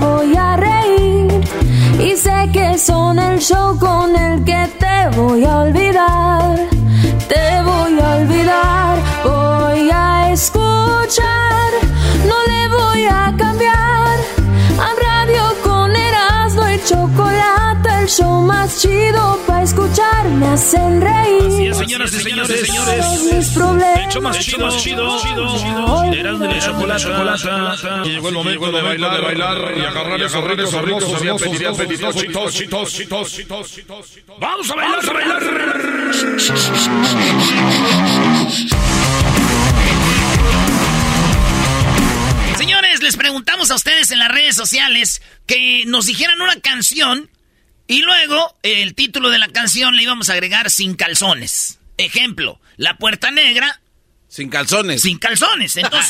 Voy a reír y sé que son el show con el que te voy a olvidar. Te voy a olvidar, voy a escuchar. No le voy a cambiar el show más chido para escuchar. Me hacen reír. Así es, señoras y señores, señores. Mis problemas. El show más chido, más chido, chido. Erasmo la chocolata. Y llegó el momento de bailar, bailar y agarrar esos ricos, hermosos y apetitosos, chitos, chitos, chitos, chitos, chitos. Vamos a bailar, a bailar. Señores, les preguntamos a ustedes en las redes sociales que nos dijeran una canción y luego el título de la canción le íbamos a agregar sin calzones. Ejemplo, La Puerta Negra Sin calzones. sin calzones. Entonces,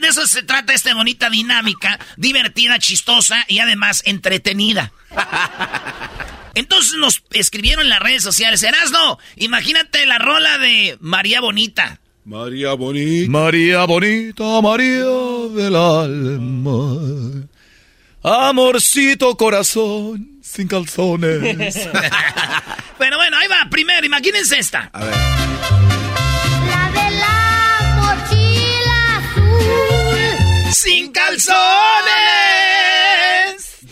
de eso se trata esta bonita dinámica, divertida, chistosa y además entretenida. Entonces nos escribieron en las redes sociales, Erasno, imagínate la rola de María Bonita. María Bonita. María bonita, María del alma. Amorcito corazón, sin calzones. Pero bueno, ahí va, primero, imagínense esta. A ver. La de la mochila azul. ¡Sin calzones!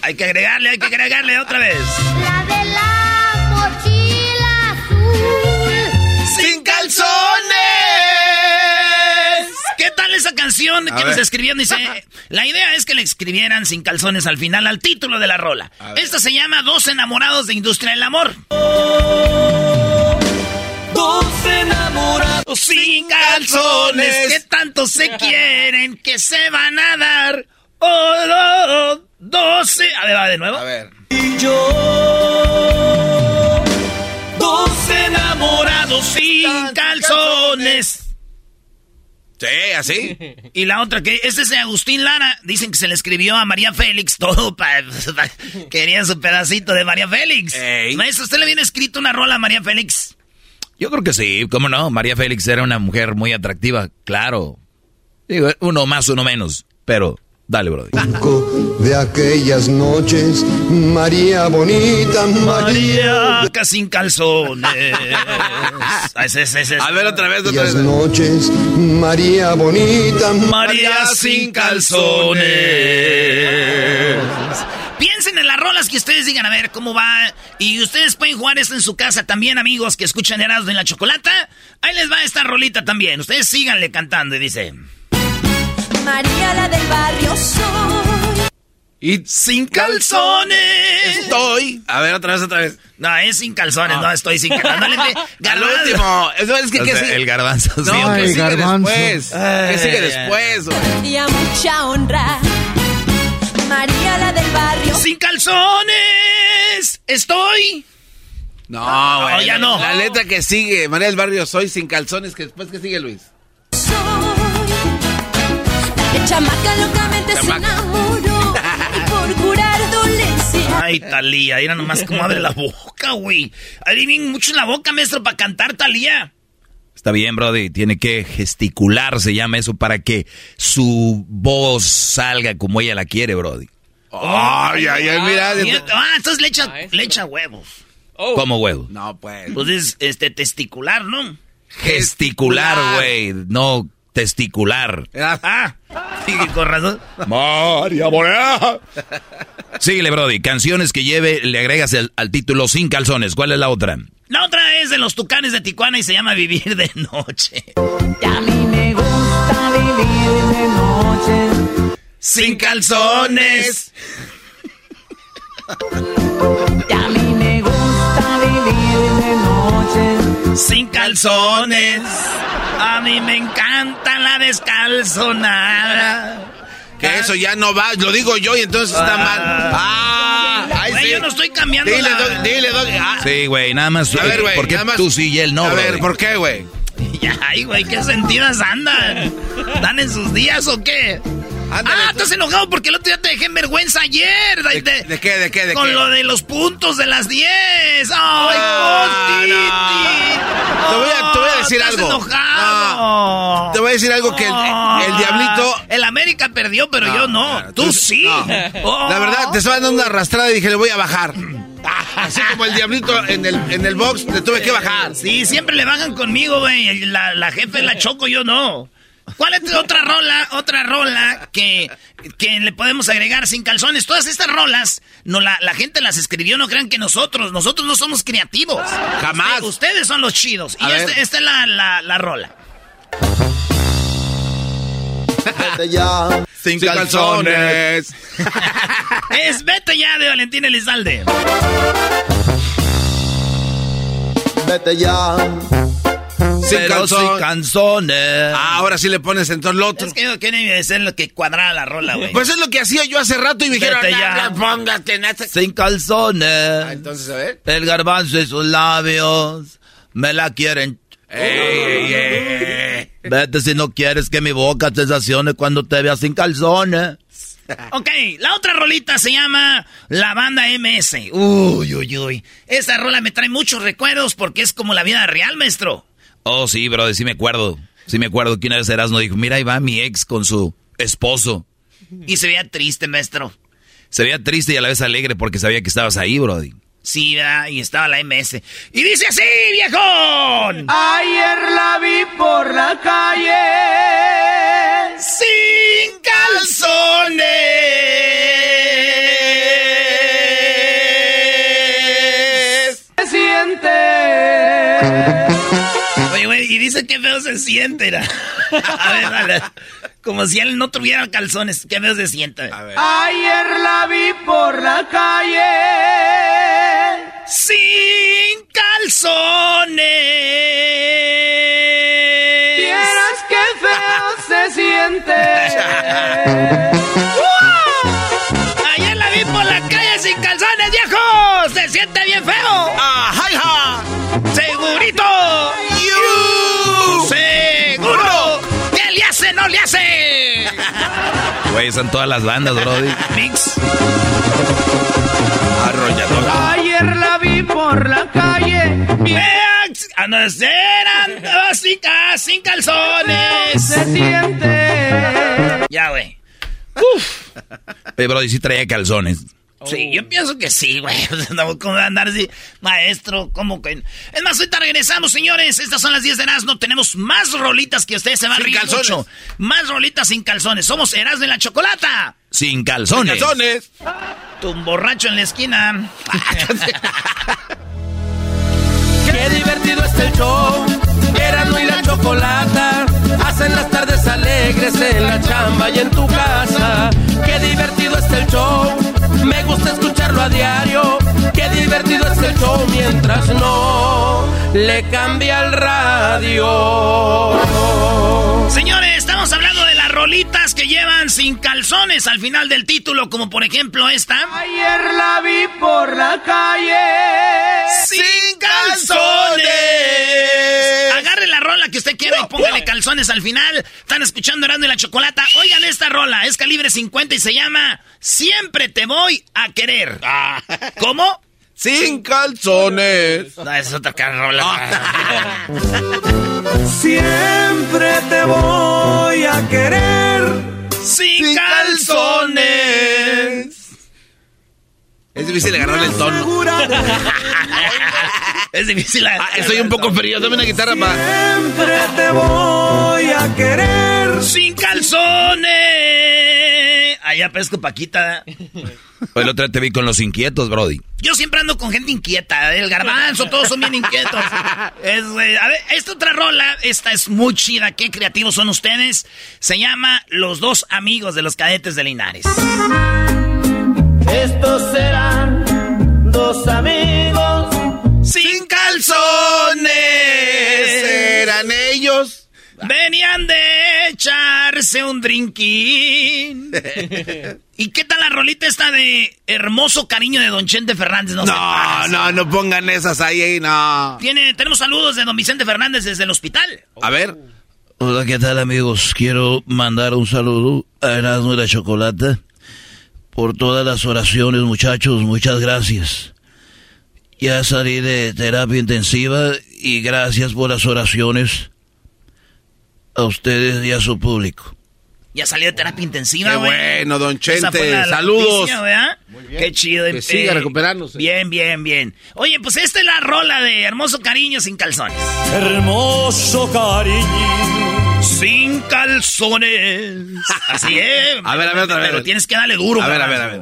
Hay que agregarle, hay que agregarle otra vez. La de la tal esa canción que nos escribieron? Dice, la idea es que le escribieran sin calzones al final, al título de la rola. Esta se llama Dos enamorados de Industria del Amor. Dos enamorados Sin calzones, que tanto se quieren que se van a dar. Oh, oh, doce. A ver, va de nuevo. A ver. y yo. Dos enamorados Sin calzones. Sí, así. Y la otra que este es de Agustín Lara. Dicen que se le escribió a María Félix todo para quería su pedacito de María Félix. Ey. Maestro, ¿usted le viene escrito una rola a María Félix? Yo creo que sí, cómo no. María Félix era una mujer muy atractiva, claro. Digo, uno más, uno menos. Pero, dale, brother. de aquellas noches, María bonita, María. María sin calzones. A ver, otra vez, otra Aquellas vez. noches, María bonita, María sin calzones. Piensen en las rolas que ustedes digan, a ver cómo va. Y ustedes pueden jugar esto en su casa también, amigos que escuchan Erasmo en la Chocolata. Ahí les va esta rolita también. Ustedes síganle cantando y dice... María la del barrio soy. Y Sin calzones. estoy. A ver, otra vez, otra vez. No, es sin calzones, no estoy sin calzones. No Al Garbanzo. último. Eso es que, el garbanzo. sí. No, ¿qué Ay, sigue garbanzo. después? ¿Qué sigue después? Y a mucha honra. María la del barrio. Sin calzones. Estoy. No, güey. ya no. La letra que sigue, María del Barrio, soy sin calzones, que después, ¿qué sigue, Luis? Chamaca locamente Chamaca. se enamoró. Y por curar dolor Ay, Talía, era nomás como abre la boca, güey. Bien mucho en la boca, maestro, para cantar Talía. Está bien, Brody. Tiene que gesticular, se llama eso, para que su voz salga como ella la quiere, Brody. Ay, ay, ay, mira. Ah, entonces le echa, le echa huevos. ¿Cómo huevo? No, pues. Pues es este testicular, ¿no? Gesticular, güey. No testicular. Ah, sí, con razón. María Morena. Síguele, Brody. Canciones que lleve, le agregas el- al título sin calzones. ¿Cuál es la otra? La otra es de los tucanes de Tijuana y se llama Vivir de Noche. Y a mí me gusta vivir de noche. Sin calzones. Sin calzones. A mí me encanta la descalzonada. Que eso ya no va, lo digo yo y entonces está mal. Ah, ay, Güey, sí. yo no estoy cambiando Dile, la- dile, Doggy. Ah, Sí, güey, nada más. A ver, güey, ¿Por qué nada más- tú sí y él no, A ver? ¿por qué, güey? Ay, güey, ¿qué sentidas andan? ¿Dan en sus días o qué? Ándale, ah, tú- estás enojado porque el otro día te dejé en vergüenza ayer. ¿De, de qué, de qué, de Con qué? lo de los puntos de las 10. ¡Ay, Ah, Costi! no. Te voy a- te voy a decir estás algo. enojado. Te voy a decir algo que el, el diablito... El América perdió, pero yo no. Tú tú- sí. Oh. La verdad, te estaba dando una arrastrada y dije, le voy a bajar. Así como el diablito en el, en el box, le tuve que bajar. Sí, siempre le bajan conmigo, güey. La, la jefe la choco, yo no. ¿Cuál es otra rola, otra rola que, que le podemos agregar sin calzones? Todas estas rolas, no la, la gente las escribió, no crean que nosotros, nosotros no somos creativos. Jamás. Usted- ustedes son los chidos. A y este- esta es la, la, la rola. Vete ya, Sin calzones. Es Vete ya de Valentín Elizalde. vete ya. Sin Pero. Ah, ahora sí le pones en todo lo otro. Es que yo quiero ser lo que cuadrara la rola, güey. Pues es lo que hacía yo hace rato y me dijeron, Vete "No, ya". no, ese-". Sin calzones. Ah, entonces, a ver. El garbanzo y sus labios me la quieren. Ey, ey, ey. Vete si no quieres que mi boca sensacione cuando te vea sin calzones. Ok, la otra rolita se llama La Banda MS. Uy, uy, uy. Esta rola me trae muchos recuerdos porque es como la vida real, maestro. Oh, sí, bro, sí me acuerdo. Sí me acuerdo que una vez Erasmo dijo, mira, ahí va mi ex con su esposo. Y se veía triste, maestro. Se veía triste y a la vez alegre porque sabía que estabas ahí, Brody. Sí, ¿verdad? y estaba la MS. Y dice así, viejón. Ayer la vi por la calle. Sin calzones. Y dice que feo se siente. era. A ver, dale. Como si él no tuviera calzones. Qué feo se siente. A ver. Ayer la vi por la calle. Sin calzones. Vieras qué feo se siente. Ayer la vi por la calle sin calzones, viejo. Se siente bien feo. ¡Ajá, Güey, están todas las bandas, Brody. Mix. Arrollador. Ayer la vi por la calle. Vean, a no ser andaba sin, sin calzones. Se siente. Ya, güey. Oye, Brody, sí traía calzones. Sí, yo pienso que sí, güey. ¿Cómo va a andar así? Maestro, ¿cómo que? Es más, ahorita regresamos, señores. Estas son las 10 de Erasmo. Tenemos más rolitas que ustedes se van a Sin reír calzones. mucho. Más rolitas sin calzones. Somos Erasmo y la Chocolata. Sin calzones. ¡Calzones! Tu borracho en la esquina. Qué divertido está el show. Erasmo y la chocolata. Hacen las tardes alegres en la chamba y en tu casa. Qué divertido está el show. Me gusta escucharlo a diario. Qué divertido está el show mientras no le cambia el radio. Señores, estamos hablando de las rolitas que llevan sin calzones al final del título, como por ejemplo esta. Ayer la vi por la calle. ¡Sin calzones! Y póngale calzones al final. Están escuchando Erasmo y la Chocolata. Oigan esta rola, es calibre 50 y se llama Siempre te voy a querer. Ah. ¿Cómo? Sin calzones. No, esa es otra rola. Siempre te voy a querer. Sin, Sin calzones. Es difícil agarrarle el tono. es difícil. Ah, estoy un poco frío. Dame una guitarra para. Siempre te voy a querer. Sin calzones. Allá pesco Paquita. El otro día te vi con los inquietos, Brody. Yo siempre ando con gente inquieta. El garbanzo, todos son bien inquietos. Es, eh, a ver, esta otra rola, esta es muy chida. Qué creativos son ustedes. Se llama Los dos amigos de los cadetes de Linares. Estos serán dos amigos. Sin calzones. Eran ellos. Venían de echarse un drinking. ¿Y qué tal la rolita esta de Hermoso Cariño de Don Chente Fernández? No, No, no, no pongan esas ahí, ahí, no. Tiene, tenemos saludos de Don Vicente Fernández desde el hospital. A ver. Hola, ¿qué tal amigos? Quiero mandar un saludo a Erasmo y la Chocolata por todas las oraciones, muchachos. Muchas gracias. Ya salí de terapia intensiva y gracias por las oraciones a ustedes y a su público. Ya salió de terapia intensiva, Qué güey. bueno, don Chente. la- la Saludos. noticia, ¿verdad? Qué chido. Que siga recuperándose. Bien, bien, bien. Oye, pues esta es la rola de Hermoso Cariño sin calzones. Hermoso cariño. Sin calzones. Así es. A ver, a ver, otra vez. Pero tienes que darle duro. A ver, a ver, a ver.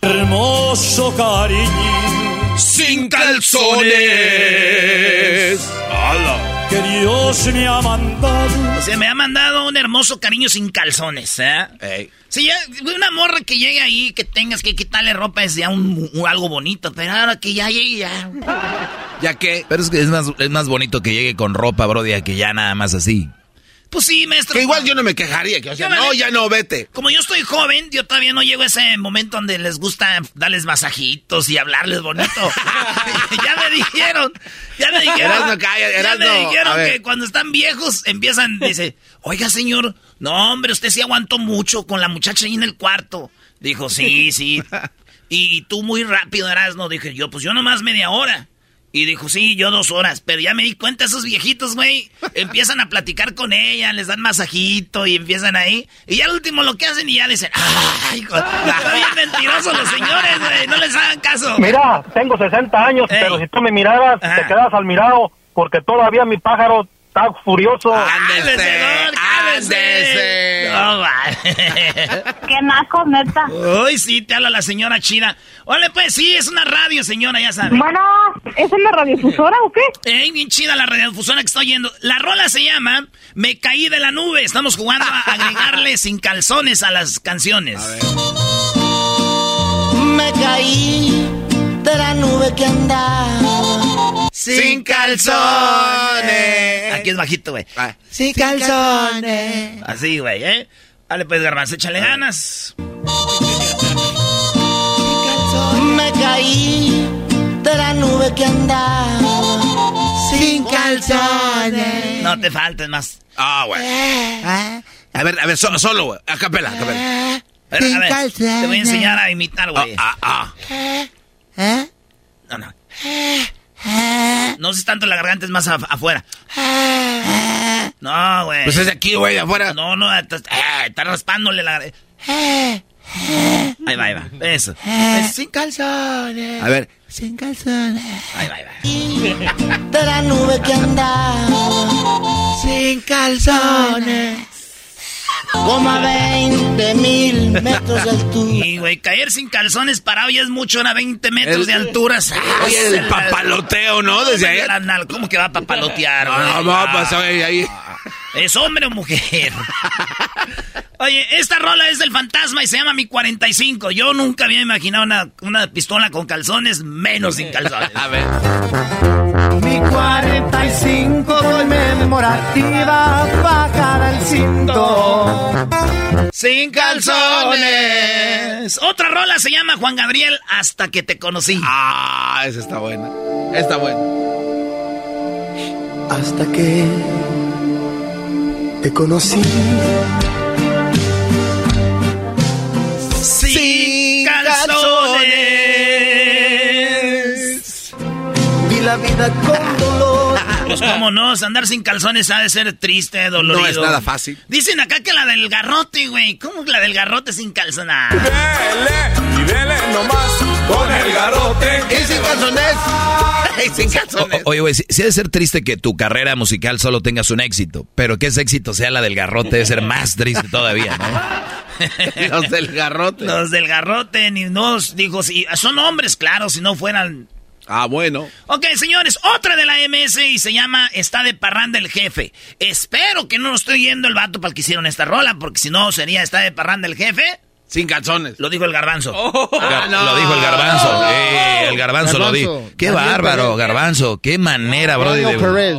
Hermoso cariño. Sin calzones. Que Dios me ha mandado. O sea, me ha mandado un hermoso cariño sin calzones, ¿eh? Ey. Sí, ya, una morra que llegue ahí, que tengas que quitarle ropa es ya un, un- algo bonito, pero ahora que ya llegue ya. Ya que. Pero es que es más, es más bonito que llegue con ropa, Brody, a que ya nada más así. Pues sí, maestro. Que igual yo no me quejaría. Que, o sea, Yo la no, ya no, vete. Como yo estoy joven, yo todavía no llego a ese momento donde les gusta darles masajitos y hablarles bonito. ya me dijeron, ya me dijeron, Erasno, calla, ya me dijeron que cuando están viejos empiezan, dice, oiga señor, no hombre, usted sí aguantó mucho con la muchacha ahí en el cuarto. Dijo, sí, sí. Y tú muy rápido, Erasno. Dije yo, pues yo nomás media hora. Y dijo, sí, yo dos horas. Pero ya me di cuenta, esos viejitos, güey, empiezan a platicar con ella, les dan masajito y empiezan ahí. Y ya al último lo que hacen y ya dicen, ay, hijo, está bien mentirosos los señores, güey, no les hagan caso. Mira, tengo 60 años, Ey. pero si tú me miraras, Ajá. te quedas al mirado, porque todavía mi pájaro está furioso. ¡Cálmese, don, cálmese! ándese. No. Qué naco, neta. Uy, sí, te habla la señora China. Órale, pues, sí, es una radio, señora, ya sabe. Bueno, ¿es en la radiodifusora o qué? Ey, bien chida la radiodifusora que estoy oyendo. La rola se llama Me caí de la nube. Estamos jugando a agregarle sin calzones a las canciones. Me caí de la nube que andaba. Sin calzones. Aquí es bajito, güey. Ah, Sin calzones. Así, güey, ¿eh? Dale, pues, garbanzo, échale ganas. Me caí de la nube que andaba. Sin calzones. No te faltes más. Ah, güey. A ver, a ver, so- solo, güey. A capela, a capela. A ver, a Sin ver, te voy a calzones. enseñar a imitar, Ah, güey. ah, ah. ¿Eh? No, no. No es tanto la garganta, es más af- afuera. No, güey. Pues es de aquí, güey, de afuera. No, no, está, eh, está raspándole la garganta. Ahí va, ahí va. Eso. Sin calzones. A ver. Sin calzones. Ahí va, ahí va. De la nube que andaba. Sin calzones. Como a 20 mil metros de altura. Y, güey, caer sin calzones parado ya es mucho, a 20 metros El- de altura. Oye, el papaloteo, ¿no? Desde ahí. ahí. ¿Cómo que va a papalotear, No, güey? no, no, pues oye, ahí. ¿Es hombre o mujer? Oye, esta rola es del fantasma y se llama Mi 45. Yo nunca había imaginado una, una pistola con calzones, menos sin calzones. A ver. Mi 45 conmemorativa bajada el cinto. Sin calzones. Otra rola se llama Juan Gabriel Hasta que te conocí. Ah, esa está buena. Está buena. hasta que te conocí. Sin calzones. Vi la vida. Pues cómo no, andar sin calzones ha de ser triste, dolorido. No es nada fácil. Dicen acá que la del garrote, güey. ¿Cómo que la del garrote sin calzonar? Dele y dele nomás con el garrote. Y sin calzones. Y sin calzones. O- oye, güey, sí, sí debe ser triste que tu carrera musical solo tengas un éxito, pero que ese éxito sea la del garrote debe ser más triste todavía, ¿no? Los del garrote. Los del garrote, ni nos, dijo, si son hombres, claro, si no fueran. Ah, bueno. Ok, señores, otra de la MS y se llama Está de parranda el jefe. Espero que no lo estoy yendo el vato para el que hicieron esta rola, porque si no sería Está de parranda el jefe. Sin calzones. Lo dijo el garbanzo. Gar- Lo dijo el garbanzo. Eh, el garbanzo, lo dijo. Qué Daniel bárbaro, garbanzo. Qué manera, brody. De-.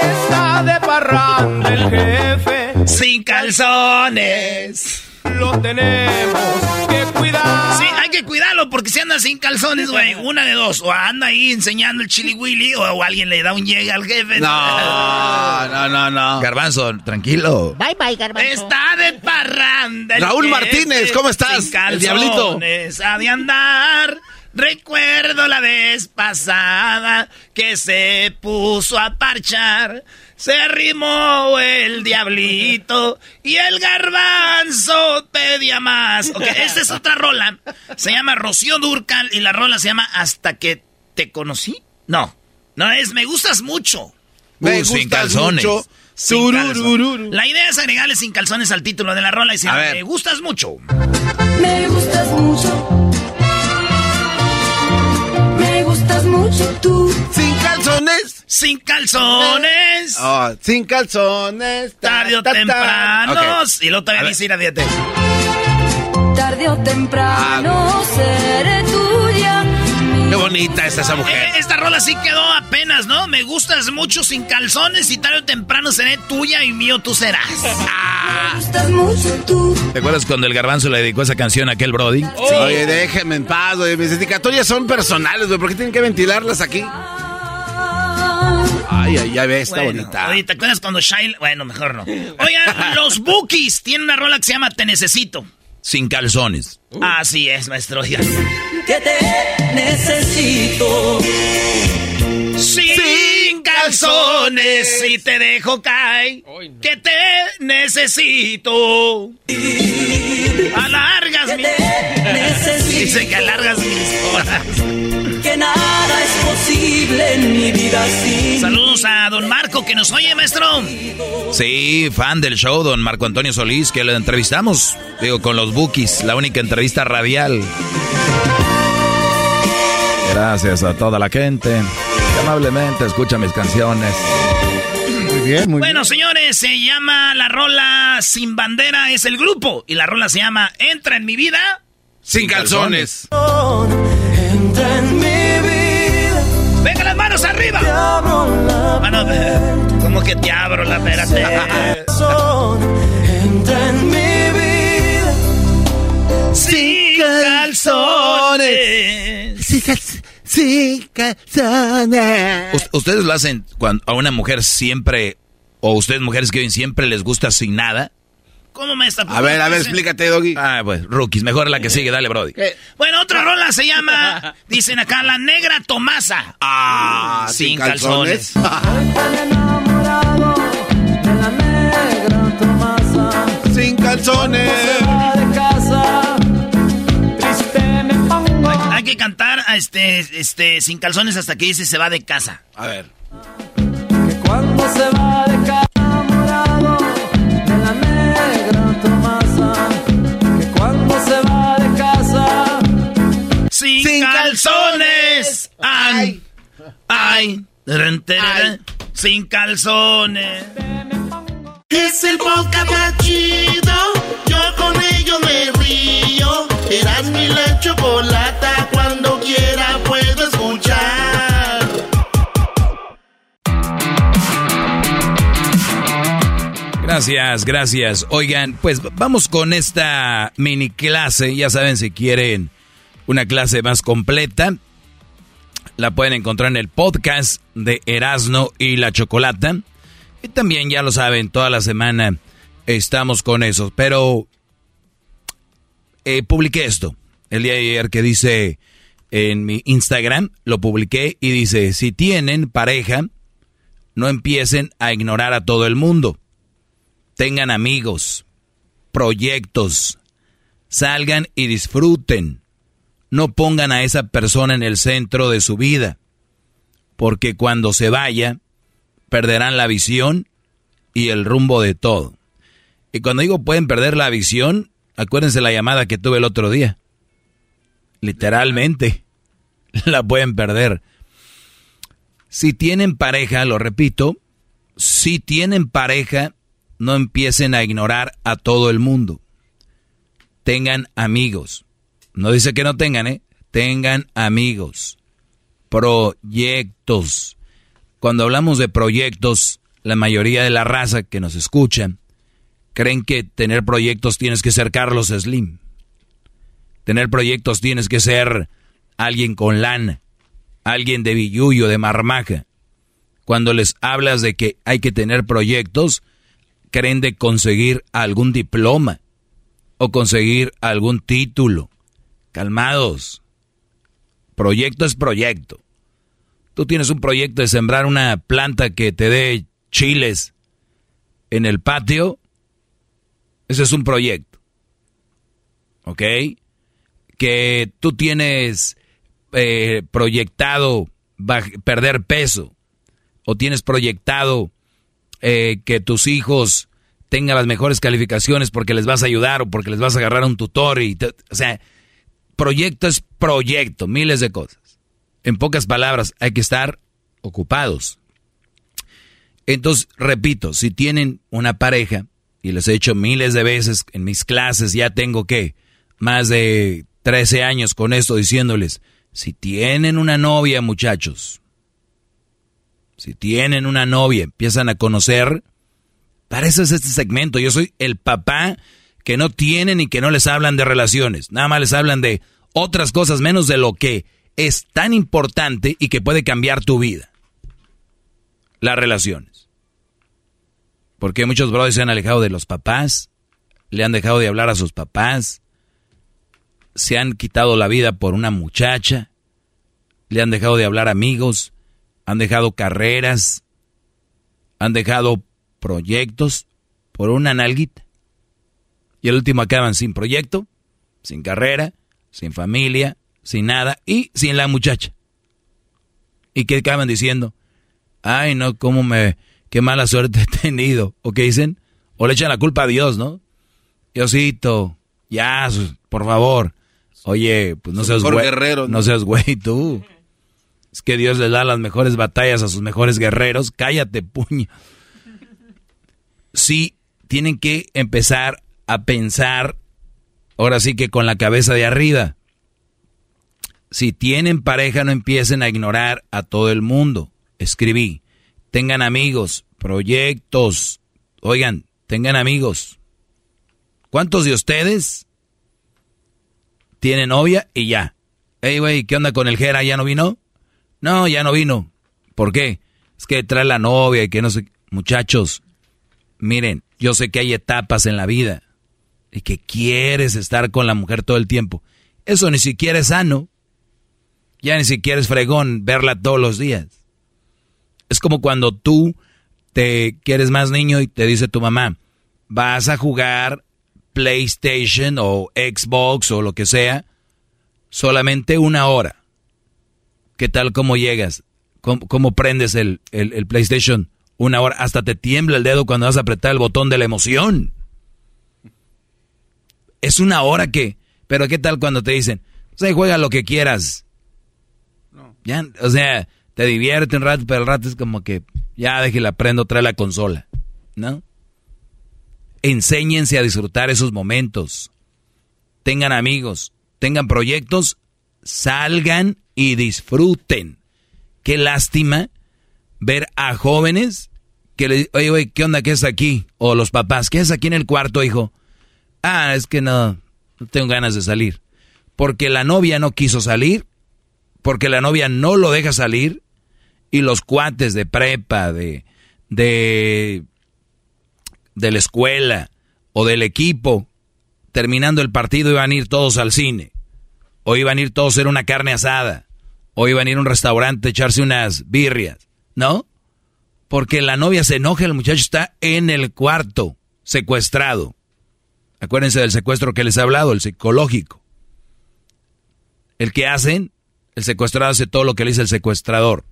Está de parranda el jefe, Sin calzones. Lo tenemos que cuidar. Sí, hay que cuidarlo porque si anda sin calzones, güey, una de dos. O anda ahí enseñando el chili willy o, o alguien le da un llegue al jefe. No, no, no, no. Garbanzo, tranquilo. Bye bye, garbanzo. Está de parranda. Raúl Martínez, ¿cómo estás? sin El diablito. calzones, Ha de andar. Recuerdo la vez pasada que se puso a parchar. Se arrimó el diablito y el garbanzo pedía más. Ok, esta es otra rola. Se llama Rocío Durcal y la rola se llama Hasta que te conocí. No, no es Me gustas mucho. Me Uh, sin gustas calzones. mucho. Sin calzones. La idea es agregarle sin calzones al título de la rola y se A llama ver. Me gustas mucho. Me gustas mucho. Me gustas mucho tú. Sin calzones. Sin calzones. Oh, sin calzones. Ta, Tarde o ta, ta. temprano. Y luego A todavía dice ir a dieta. Tarde o temprano Ah. seré tuya. Qué bonita está esa Eh, mujer. esta rola sí quedó apenas, ¿no? Me gustas mucho sin calzones y tarde o temprano seré tuya y mío tú serás. Ah. Me gustas mucho tú. ¿Te acuerdas cuando el garbanzo le dedicó esa canción a aquel Brody? Oye, déjenme en paz, güey. Mis dedicatorias son personales, güey. ¿Por qué tienen que ventilarlas aquí? Ay, ay, ya ves, está Bueno, bonita. Oye, ¿te acuerdas cuando Shile... Bueno, mejor no. Oigan, los Bookies tienen una rola que se llama Te Necesito. Sin calzones. Así es, maestro. oiga. Que te necesito. Sin calzones, si te dejo caer, que te necesito. Alargas mi... necesito. Dice que alargas mis horas. Que nada es posible en mi vida sin Saludos a don Marco que nos oye, maestro. Sí, fan del show, don Marco Antonio Solís, que lo entrevistamos, digo, con los Bookies, la única entrevista radial. Gracias a toda la gente que amablemente escucha mis canciones. Muy bien, muy Bueno, señores, se llama la rola Sin Bandera, es el grupo. Y la rola se llama Entra en mi vida. Sin calzones. Entra en mi vida. ¡Venga las manos arriba! Te abro la Mano, ¿cómo que te abro la espérate? Entra en mi vida. Sin calzones. Sin calzones. Us- ¿Ustedes lo hacen cuando a una mujer siempre, o ustedes mujeres que viven siempre les gusta sin nada? ¿Cómo me está A ver, a ver, explícate, Doggy. Ah, pues, rookies, mejor la que sigue, dale, Brody. Bueno, otra rola se llama, dicen acá, La Negra Tomasa. Ah, Sin calzones. Enamorado de la negra Tomasa. Sin calzones. Que cantar a este, este, sin calzones hasta que dice se va de casa. A ver. Que cuando se va de casa. Enamorado de la negra Tomasa. Que cuando se va de casa. Sin, Sin calzones. Ay, ay, Tarán, tarán, sin calzones. Es el podcast más chido. Yo Mi la chocolata. Cuando quiera puedo escuchar. Gracias, gracias. Oigan, pues vamos con esta mini clase. Ya saben, si quieren una clase más completa, La pueden encontrar en el podcast de Erasno y la Chocolata. Y también, ya lo saben, toda la semana estamos con eso. Pero eh, publiqué esto el día de ayer que dice en mi Instagram, lo publiqué y dice, si tienen pareja, no empiecen a ignorar a todo el mundo. Tengan amigos, proyectos, salgan y disfruten. No pongan a esa persona en el centro de su vida, porque cuando se vaya, perderán la visión y el rumbo de todo. Y cuando digo pueden perder la visión, acuérdense la llamada que tuve el otro día. Literalmente, la pueden perder. Si tienen pareja, lo repito, si tienen pareja, no empiecen a ignorar a todo el mundo. Tengan amigos. No dice que no tengan, ¿eh? Tengan amigos. Proyectos. Cuando hablamos de proyectos, la mayoría de la raza que nos escuchan creen que tener proyectos tienes que ser Carlos Slim. Tener proyectos tienes que ser alguien con lana, alguien de billuyo, de marmaja. Cuando les hablas de que hay que tener proyectos, creen de conseguir algún diploma o conseguir algún título. Calmados. Proyecto es proyecto. Tú tienes un proyecto de sembrar una planta que te dé chiles en el patio. Ese es un proyecto. ¿Ok? Que tú tienes eh, proyectado perder peso o tienes proyectado eh, que tus hijos tengan las mejores calificaciones porque les vas a ayudar o porque les vas a agarrar un tutor y o sea proyecto es proyecto miles de cosas. En pocas palabras hay que estar ocupados. Entonces repito si tienen una pareja y les he hecho miles de veces en mis clases ya tengo que más de 13 años con esto diciéndoles si tienen una novia, muchachos, si tienen una novia, empiezan a conocer, para eso es este segmento. Yo soy el papá que no tienen y que no les hablan de relaciones. Nada más les hablan de otras cosas menos de lo que es tan importante y que puede cambiar tu vida. Las relaciones. Porque muchos brothers se han alejado de los papás, le han dejado de hablar a sus papás, se han quitado la vida por una muchacha, le han dejado de hablar amigos, han dejado carreras, han dejado proyectos por una nalguita. Y el último acaban sin proyecto, sin carrera, sin familia, sin nada y sin la muchacha. ¿Y qué acaban diciendo? Ay, no, cómo me, qué mala suerte he tenido. ¿O qué dicen? O le echan la culpa a Dios, ¿no? Diosito, ya, por favor. Oye, pues no seas güey. guerrero, ¿no? seas güey tú. Es que Dios le da las mejores batallas a sus mejores guerreros. Cállate, puño. Sí, tienen que empezar a pensar, ahora sí que con la cabeza de arriba. Si tienen pareja, no empiecen a ignorar a todo el mundo. Escribí, tengan amigos, proyectos. Oigan, tengan amigos. ¿Cuántos de ustedes tiene novia y ya. Ey, güey, ¿qué onda con el Jera? ¿Ya no vino? No, ya no vino. ¿Por qué? Es que trae la novia y que no sé. Muchachos, miren, yo sé que hay etapas en la vida y que quieres estar con la mujer todo el tiempo. Eso ni siquiera es sano. Ya ni siquiera es fregón verla todos los días. Es como cuando tú te quieres más niño y te dice tu mamá, vas a jugar PlayStation o Xbox o lo que sea, solamente una hora. ¿Qué tal cómo llegas? ¿Cómo, prendes el, el, PlayStation? Una hora. Hasta te tiembla el dedo cuando vas a apretar el botón de la emoción. Es una hora que... Pero ¿qué tal cuando te dicen, o sea, juega lo que quieras? Ya, o sea, te divierte un rato, pero el rato es como que ya déjela prendo, trae la consola. ¿No? Enséñense a disfrutar esos momentos. Tengan amigos, tengan proyectos, salgan y disfruten. Qué lástima ver a jóvenes que le oye, oye, ¿qué onda? ¿Qué es aquí? O los papás, ¿qué es aquí en el cuarto, hijo? Ah, es que no, no tengo ganas de salir. Porque la novia no quiso salir, porque la novia no lo deja salir y los cuates de prepa, de, de, de la escuela o del equipo, terminando el partido iban a ir todos al cine, o iban a ir todos a hacer una carne asada, o iban a ir a un restaurante a echarse unas birrias, ¿no? Porque la novia se enoja, el muchacho está en el cuarto, secuestrado. Acuérdense del secuestro que les he hablado, el psicológico. El que hacen, el secuestrado hace todo lo que le dice el secuestrador.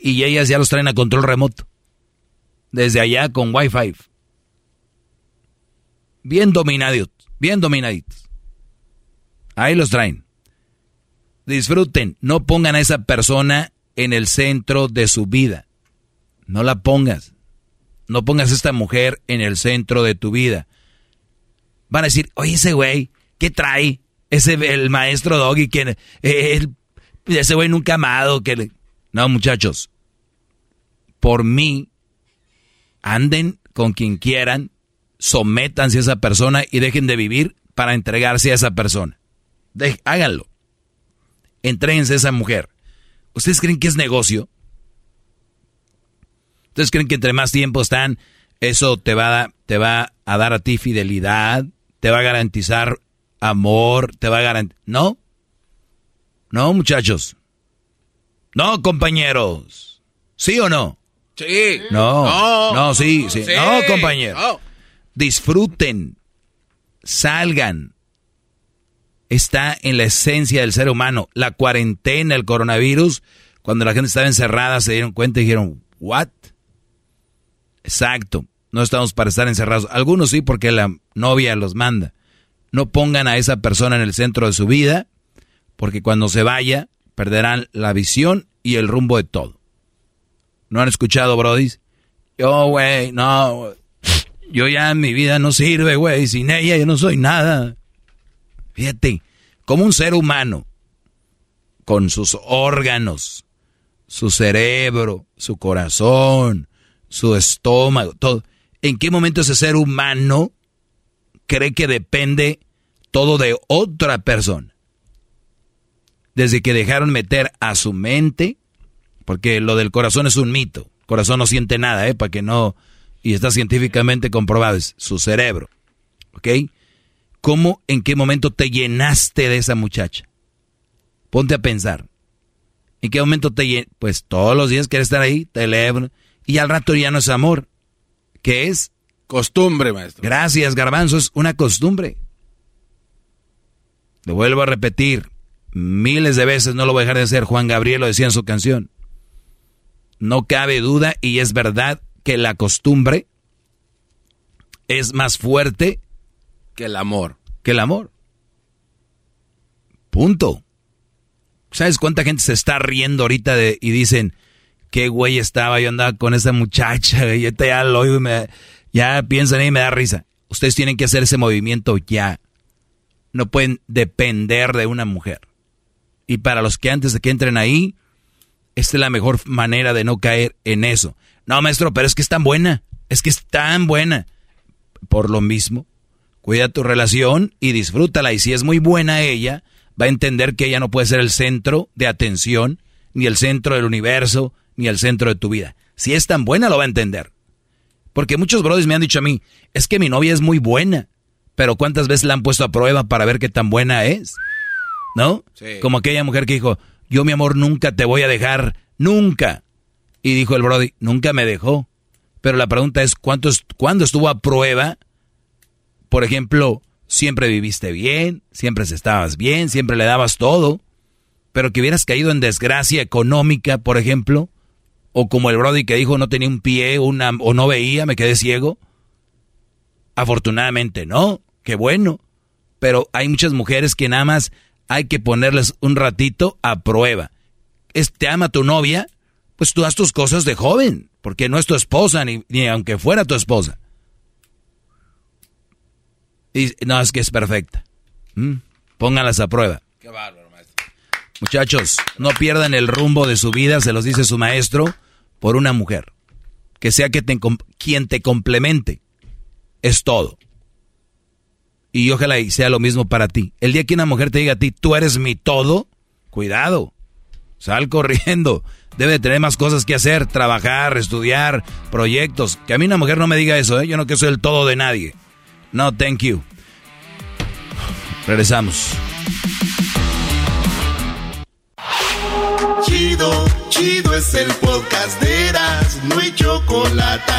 Y ellas ya los traen a control remoto. Desde allá con Wi-Fi. Bien dominados, bien dominaditos. Ahí los traen. Disfruten, no pongan a esa persona en el centro de su vida. No la pongas. No pongas a esta mujer en el centro de tu vida. Van a decir, oye, ese güey, ¿qué trae? Ese, el maestro Doggy, que ese güey nunca amado. No, muchachos. Por mí, anden con quien quieran, sométanse a esa persona y dejen de vivir para entregarse a esa persona. háganlo. Entréguense a esa mujer. ¿Ustedes creen que es negocio? ¿Ustedes creen que entre más tiempo están, eso te va, te va a dar a ti fidelidad? ¿Te va a garantizar amor? ¿Te va a garantizar...? No. No, muchachos. No, compañeros. ¿Sí o no? Sí. No. No, sí, sí. No, compañeros. Disfruten. Salgan está en la esencia del ser humano. La cuarentena, el coronavirus, cuando la gente estaba encerrada se dieron cuenta y dijeron, ¿what? Exacto, no estamos para estar encerrados. Algunos sí porque la novia los manda. No pongan a esa persona en el centro de su vida, porque cuando se vaya perderán la visión y el rumbo de todo. ¿No han escuchado, Brody? Yo, güey, no. Yo ya mi vida no sirve, güey. Sin ella yo no soy nada. Fíjate, como un ser humano, con sus órganos, su cerebro, su corazón, su estómago, todo. ¿En qué momento ese ser humano cree que depende todo de otra persona? Desde que dejaron meter a su mente, porque lo del corazón es un mito. El corazón no siente nada, ¿eh? Para que no... Y está científicamente comprobado, es su cerebro. ¿Ok? ¿Cómo, en qué momento te llenaste de esa muchacha? Ponte a pensar. ¿En qué momento te llenaste? Pues todos los días quieres estar ahí, teléfono, y al rato ya no es amor. ¿Qué es? Costumbre, maestro. Gracias, garbanzo, es una costumbre. Lo vuelvo a repetir. Miles de veces no lo voy a dejar de hacer. Juan Gabriel lo decía en su canción. No cabe duda y es verdad que la costumbre es más fuerte que el amor. Que el amor. Punto. ¿Sabes cuánta gente se está riendo ahorita de, y dicen, qué güey estaba, yo andaba con esa muchacha, y ya lo oigo y me, ya piensan y me da risa. Ustedes tienen que hacer ese movimiento ya. No pueden depender de una mujer. Y para los que antes de que entren ahí, esta es la mejor manera de no caer en eso. No, maestro, pero es que es tan buena. Es que es tan buena. Por lo mismo, Cuida tu relación y disfrútala. Y si es muy buena ella, va a entender que ella no puede ser el centro de atención, ni el centro del universo, ni el centro de tu vida. Si es tan buena, lo va a entender. Porque muchos brothers me han dicho a mí, es que mi novia es muy buena, pero ¿cuántas veces la han puesto a prueba para ver qué tan buena es? ¿No? Como aquella mujer que dijo, yo mi amor nunca te voy a dejar, nunca. Y dijo el brody, nunca me dejó. Pero la pregunta es, ¿cuánto, ¿cuándo estuvo a prueba por ejemplo, siempre viviste bien, siempre estabas bien, siempre le dabas todo, pero que hubieras caído en desgracia económica, por ejemplo, o como el Brody que dijo no tenía un pie una, o no veía, me quedé ciego. Afortunadamente no, qué bueno, pero hay muchas mujeres que nada más hay que ponerles un ratito a prueba. Es, ¿Te ama tu novia? Pues tú haz tus cosas de joven, porque no es tu esposa, ni, ni aunque fuera tu esposa. Y, no, es que es perfecta. ¿Mm? Pónganlas a prueba. Qué bárbaro, maestro. Muchachos, no pierdan el rumbo de su vida, se los dice su maestro, por una mujer. Que sea que te, quien te complemente. Es todo. Y ojalá y sea lo mismo para ti. El día que una mujer te diga a ti, tú eres mi todo, cuidado. Sal corriendo. Debe de tener más cosas que hacer, trabajar, estudiar, proyectos. Que a mí una mujer no me diga eso, ¿eh? Yo no que soy el todo de nadie. No, thank you. Regresamos. Chido, chido es el podcast de Eras, no hay chocolate.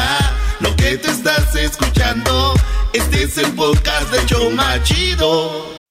Lo que te estás escuchando, este es el podcast de Choma Chido.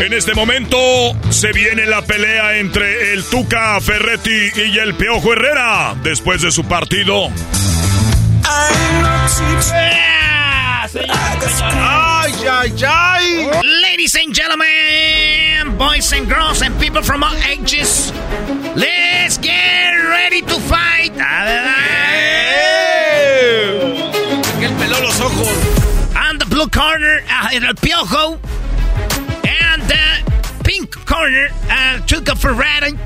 En este momento se viene la pelea entre el Tuca Ferretti y el Piojo Herrera después de su partido. ¡Ay, ay, ay! Ladies and gentlemen, boys and girls and people from all ages, let's get ready to fight. Que él peló los ojos. On the blue corner, uh, el Piojo. The corner, uh, Tuca Ferretti.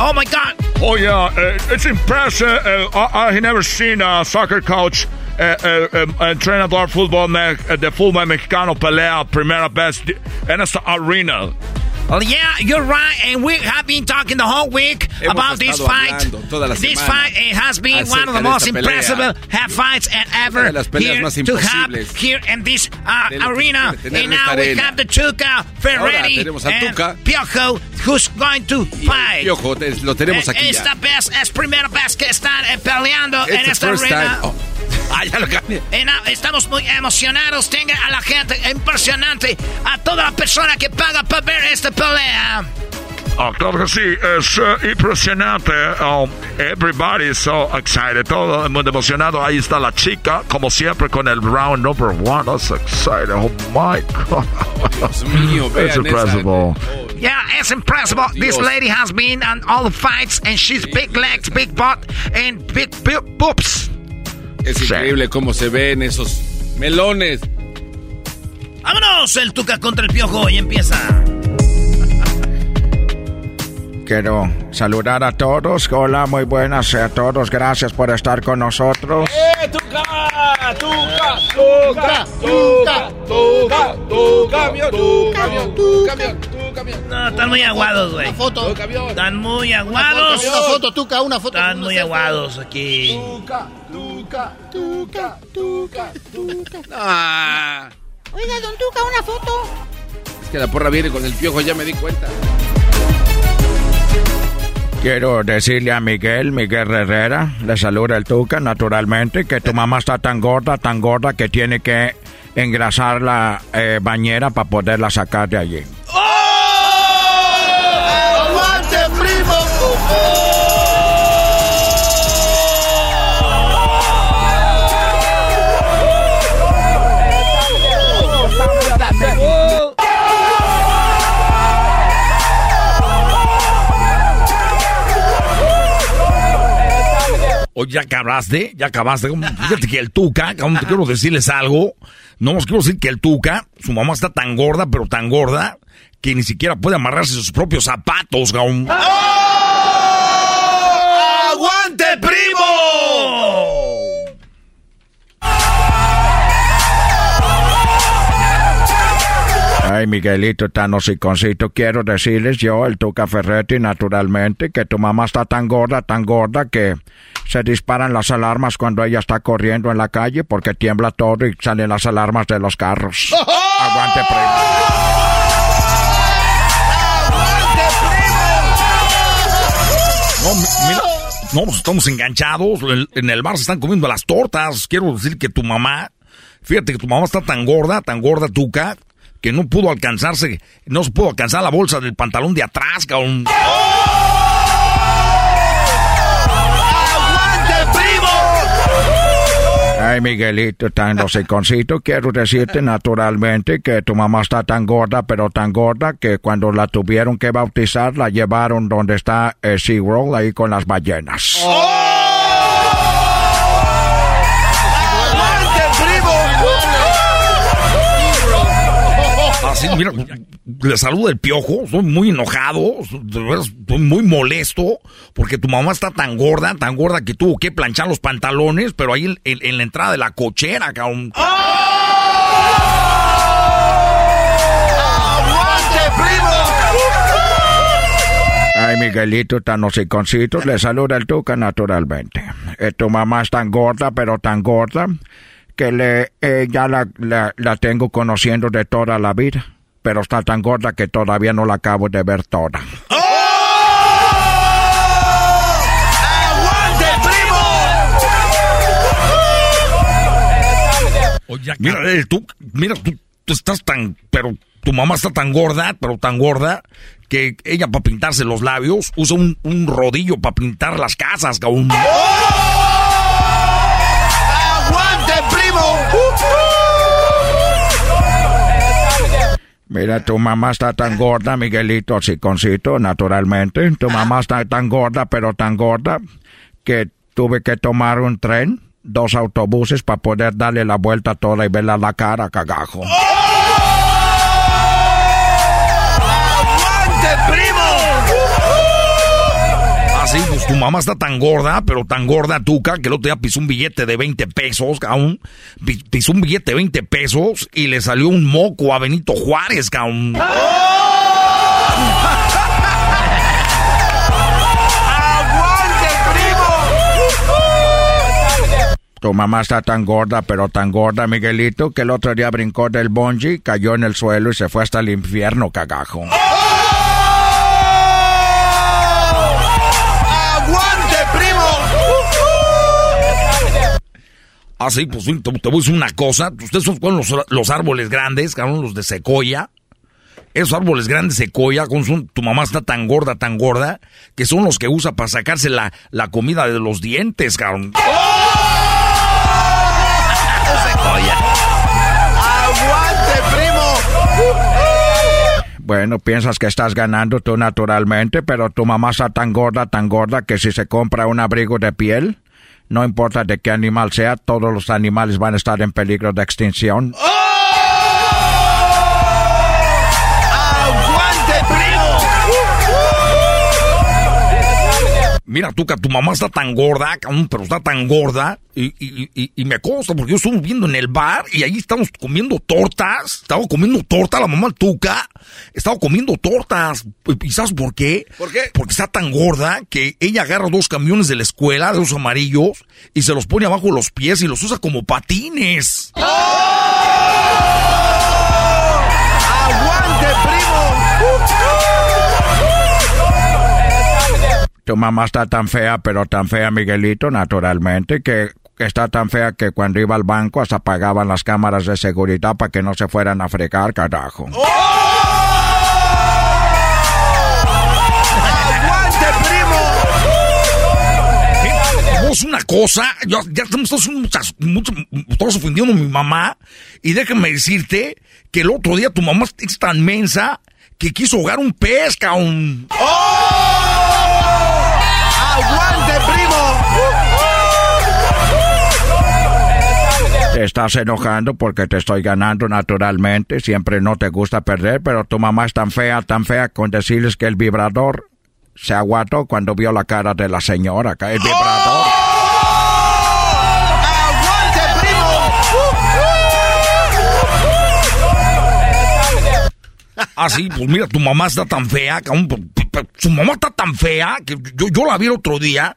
Oh my God. Oh yeah, uh, it's impressive. Uh, I, I never seen a soccer coach, uh, uh, um, entrenador fútbol uh, de fútbol mexicano pelea primera vez en esta arena. Well, yeah, you're right, and we have been talking the whole week Hemos about this fight. hablando toda la This fight it has been one of the most impressive half fights and ever here to have here in this uh, arena. And en now we arena. have the Tuca Ferretti and Tuca. Piojo, who's going to fight. Piojo, lo tenemos Eh, aquí Esta ya. vez es primera vez que están eh, peleando It's en the esta arena. Oh. Ah, ya lo cambié. Estamos muy emocionados. Tenga a la gente impresionante, a toda la persona que paga para ver esta pelea. Ah, claro que sí, es eh, impresionante. Um, everybody is so excited, todo el mundo emocionado. Ahí está la chica, como siempre, con el round number one. That's exciting. Oh my God. Dios mío, It's impressive. Yeah, it's impressive. This Dios. lady has been on all the fights, and she's big legs, big butt, and big, boobs. Es increíble cómo se ven esos melones. Vámonos, el Tuca contra el Piojo y empieza. Quiero saludar a todos. Hola, muy buenas a todos. Gracias por estar con nosotros. ¡Eh, Tuca! ¡Tuca! ¡Tuca! ¡Tuca! ¡Tuca! ¡Tu camión! ¡Tu camión! ¡Tu camión! ¡Tu camión! No, están muy aguados, güey. ¡Tu camión! Están muy aguados. Una foto, Tuca, una foto. Están muy aguados aquí. Tuca, Tuca, Tuca, Tuca, Tuca. Ah, Oiga, don Tuca, una foto. es que la porra viene con el piojo, ya me di cuenta. Quiero decirle a Miguel, Miguel Herrera, le saluda el Tuca, naturalmente, que tu mamá está tan gorda, tan gorda que tiene que engrasar la eh, bañera para poderla sacar de allí. ¡Aguante, Oye, ya acabaste, ya acabaste. Fíjate que el Tuca, te quiero decirles algo. No os quiero decir que el Tuca, su mamá está tan gorda, pero tan gorda, que ni siquiera puede amarrarse sus propios zapatos. ¡Aguante, Ay, Miguelito, tan hociconcito, quiero decirles yo, el Tuca Ferretti, naturalmente, que tu mamá está tan gorda, tan gorda, que se disparan las alarmas cuando ella está corriendo en la calle porque tiembla todo y salen las alarmas de los carros. Aguante, primo. No, mi- mira, no, pues estamos enganchados. En, en el bar se están comiendo las tortas. Quiero decir que tu mamá, fíjate que tu mamá está tan gorda, tan gorda, tuca, que no pudo alcanzarse, no se pudo alcanzar la bolsa del pantalón de atrás, cabrón. ¡Aguante, primo! Ay, Miguelito, tan hociconcito, quiero decirte naturalmente que tu mamá está tan gorda, pero tan gorda, que cuando la tuvieron que bautizar, la llevaron donde está eh, SeaWorld, ahí con las ballenas. ¡Aguante, Así, mira, le saluda el piojo, estoy muy enojado, estoy muy molesto, porque tu mamá está tan gorda, tan gorda que tuvo que planchar los pantalones, pero ahí en, en- en la entrada de la cochera, cabrón. ¡Aguante, primo! Ay, Miguelito, tan hociconcito, le saluda el Tuca naturalmente. Eh, tu mamá es tan gorda, pero tan gorda, que le, eh, ya la, la, la tengo conociendo de toda la vida. Pero está tan gorda que todavía no la acabo de ver toda. ¡Aguante, primo! Mira, eh, tú, mira, tú, tú estás tan, pero tu mamá está tan gorda, pero tan gorda, que ella para pintarse los labios usa un, un rodillo para pintar las casas, cabrón. ¡Aguante, Mira, tu mamá está tan gorda, Miguelito, Siconcito, naturalmente. Tu mamá está tan gorda, pero tan gorda, que tuve que tomar un tren, dos autobuses para poder darle la vuelta toda y verla la cara, cagajo. Así, pues tu mamá está tan gorda, pero tan gorda, tuca, que el otro día pisó un billete de 20 pesos, cabrón. Pi- Pisó un billete de 20 pesos y le salió un moco a Benito Juárez, cabrón. ¡Aguante, primo! Tu mamá está tan gorda, pero tan gorda, Miguelito, que el otro día brincó del bungee, cayó en el suelo y se fue hasta el infierno, cagajo. Ah, sí, pues sí, te, te voy a decir una cosa. Ustedes son con los, los árboles grandes, cabrón, los de secoya. Esos árboles grandes de secoya, con su- tu mamá está tan gorda, tan gorda, que son los que usa para sacarse la, la comida de los dientes, cabrón. ¡Aguante, primo! Bueno, piensas que estás ganando tú naturalmente, pero tu mamá está tan gorda, tan gorda, que si se compra un abrigo de piel, no importa de qué animal sea, todos los animales van a estar en peligro de extinción. ¡Aguante, Mira, Tuca, tu mamá está tan gorda, pero está tan gorda, y, y- y- y me consta, porque yo estuve viendo en el bar, y ahí estamos comiendo tortas, estaba comiendo torta la mamá Tuca, estaba comiendo tortas, ¿y sabes por qué? ¿Por qué? Porque está tan gorda que ella agarra dos camiones de la escuela, de los amarillos, y se los pone abajo de los pies y los usa como patines. ¡Aguante, primo! Tu mamá está tan fea, pero tan fea, Miguelito, naturalmente, que está tan fea que cuando iba al banco hasta apagaban las cámaras de seguridad para que no se fueran a fregar, carajo. ¡Aguante, primo! Vamos una cosa, ya, ya estamos todos, muchas, todos ofendiendo a mi mamá, y déjame decirte que el otro día tu mamá es tan mensa que quiso ahogar un pez, cabrón. ¡Aguante, primo! Te estás enojando porque te estoy ganando naturalmente. Siempre no te gusta perder, pero tu mamá es tan fea, tan fea con decirles que el vibrador se aguantó cuando vio la cara de la señora. El vibrador. Ah, sí, pues mira, tu mamá está tan fea, cabrón, p- p- p- su mamá está tan fea que yo, yo la vi el otro día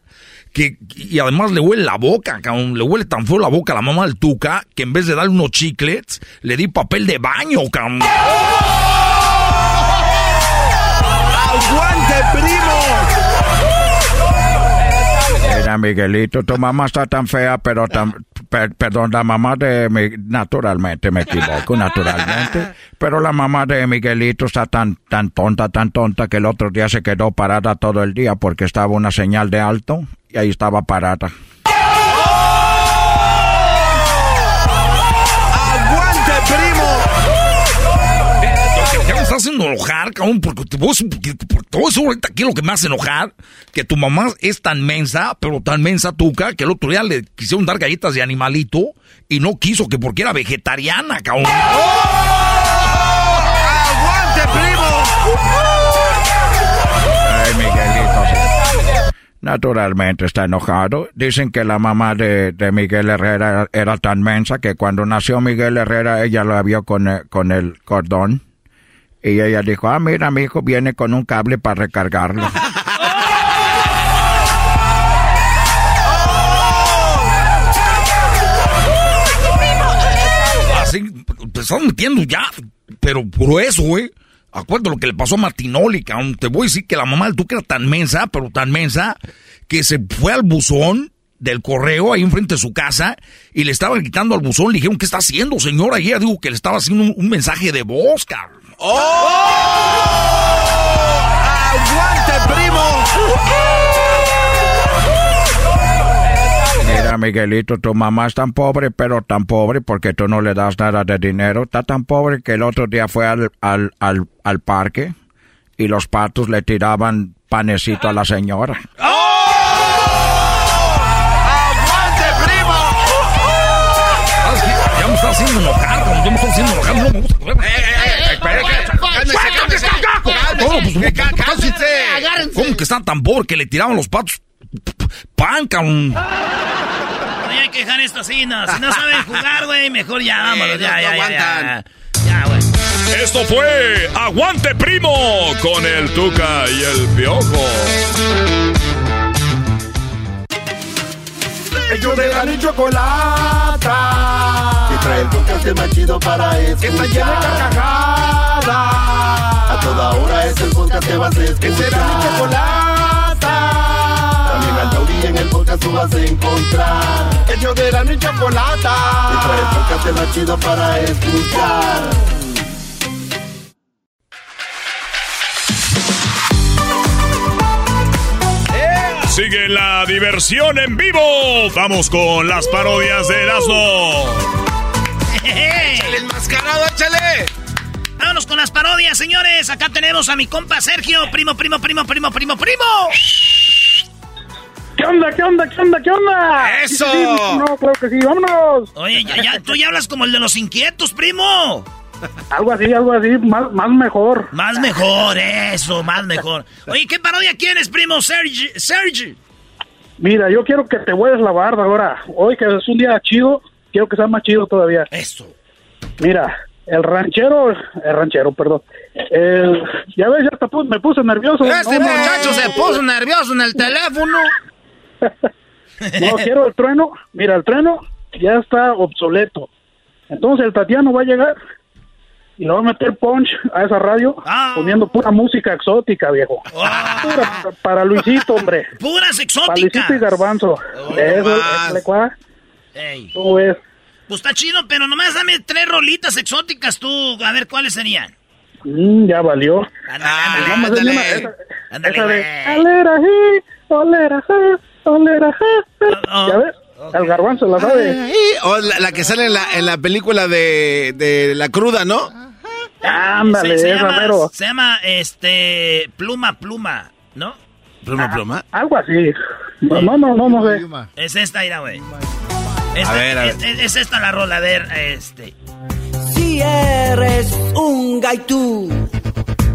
que y además le huele la boca, cabrón, le huele tan feo la boca a la mamá del Tuca que en vez de darle unos chiclets le di papel de baño, cabrón. ¡Aguante, primo! Mira, Miguelito, tu mamá está tan fea, pero tan... per- perdón, la mamá de... naturalmente, me equivoco, naturalmente. Pero la mamá de Miguelito está tan, tan tonta, tan tonta, que el otro día se quedó parada todo el día porque estaba una señal de alto y ahí estaba parada. Haciendo enojar, cabrón, porque te te voy a decir ahorita aquí lo que me hace enojar, que tu mamá es tan mensa, pero tan mensa tuca, que el otro día le quisieron dar galletas de animalito y no quiso que porque era vegetariana, cabrón. ¡Aguante, primo! Ay, Miguelito. sí. Naturalmente está enojado. Dicen que la mamá de, de Miguel Herrera era tan mensa que cuando nació Miguel Herrera ella lo vio con, el- con el cordón. Y ella dijo, ah, mira, mi hijo viene con un cable para recargarlo. Así, te estás metiendo ya, pero por eso, güey. Acuérdate lo que le pasó a Martinoli, cabrón. Te voy a decir que la mamá del Tuca era tan mensa, pero tan mensa, que se fue al buzón del correo ahí enfrente de su casa y le estaban quitando al buzón. Le dijeron, ¿qué está haciendo, señora? Y ella dijo que le estaba haciendo un, un mensaje de voz, cabrón. ¡Aguante, primo! Mira, Miguelito, tu mamá es tan pobre, pero tan pobre porque tú no le das nada de dinero. Está tan pobre que el otro día fue al, al, al, al parque y los patos le tiraban panecito a la señora. ¡Aguante, primo! ¿Sabes qué? Ya me está haciendo enojar. Ya me está haciendo enojar. No me gusta. Cálmese, cálmese. Todo, pues, Cálmese, ¿cómo- cálmese. ¿Cómo que están tan pobres que le tiraban los patos pan, cabrón? Oye, hay que dejar esto así, no. Si no saben jugar, güey, mejor ya, vámonos, no, ya, no ya, ya, aguantan. ya. Ya, güey. Esto fue Aguante Primo con el Tuca y el Piojo. Ellos de la ni chocolata. Trae el podcast más chido para escuchar. Que está llena de carcajadas. A toda hora es el podcast que vas a escuchar. Que será mi chocolata. También al taurí en el podcast tú vas a encontrar. Ellos de la ni chocolata. Que trae el podcast más chido para escuchar. Sigue la diversión en vivo. Vamos con las parodias de Erasmo. ¡Échale el mascarado, échale! Vámonos con las parodias, señores. Acá tenemos a mi compa Sergio. Primo, primo, primo, primo, primo, primo. ¿Qué onda, qué onda, qué onda, qué onda? ¡Eso! Sí, sí, sí, no, claro que sí, vámonos. Oye, ya, ya, tú ya hablas como el de los inquietos, primo. Algo así, algo así, más, más mejor. Más mejor, eso, más mejor. Oye, ¿qué parodia quieres, primo Sergi? Sergi. Mira, yo quiero que te hueles la barba ahora. Hoy que es un día chido, quiero que sea más chido todavía. Eso. Mira, el ranchero, el ranchero, perdón. El, ya ves, ya me puse nervioso. Este No, no, muchacho se puso nervioso en el teléfono. No, quiero el trueno. Mira, el trueno ya está obsoleto. Entonces el Tatiano va a llegar y le va a meter punch a esa radio Ah. poniendo pura música exótica, viejo. Pura para, para Luisito, hombre. Puras Para exóticas. Luisito y Garbanzo. Eso, échale, cuá. Ey. ¿Cómo ves? Pues está chido, pero nomás dame tres rolitas exóticas tú. A ver cuáles serían. Mm, ya valió. Ándale, más ándale. Ándale, güey. Olera, olera. Oh, oh. ¿Ya ves? El garbanzo la sabe. O la, la que sale en la, en la película de, de La Cruda, ¿no? Ándale, se, se llama, mero. se llama, este, pluma, pluma, ¿no? Pluma, pluma. Algo así. No, no, no, no, no sé. Es esta, ira, güey. Este- A ver, a ver. Es, es esta la rola, a ver, este. Si eres un gaitú,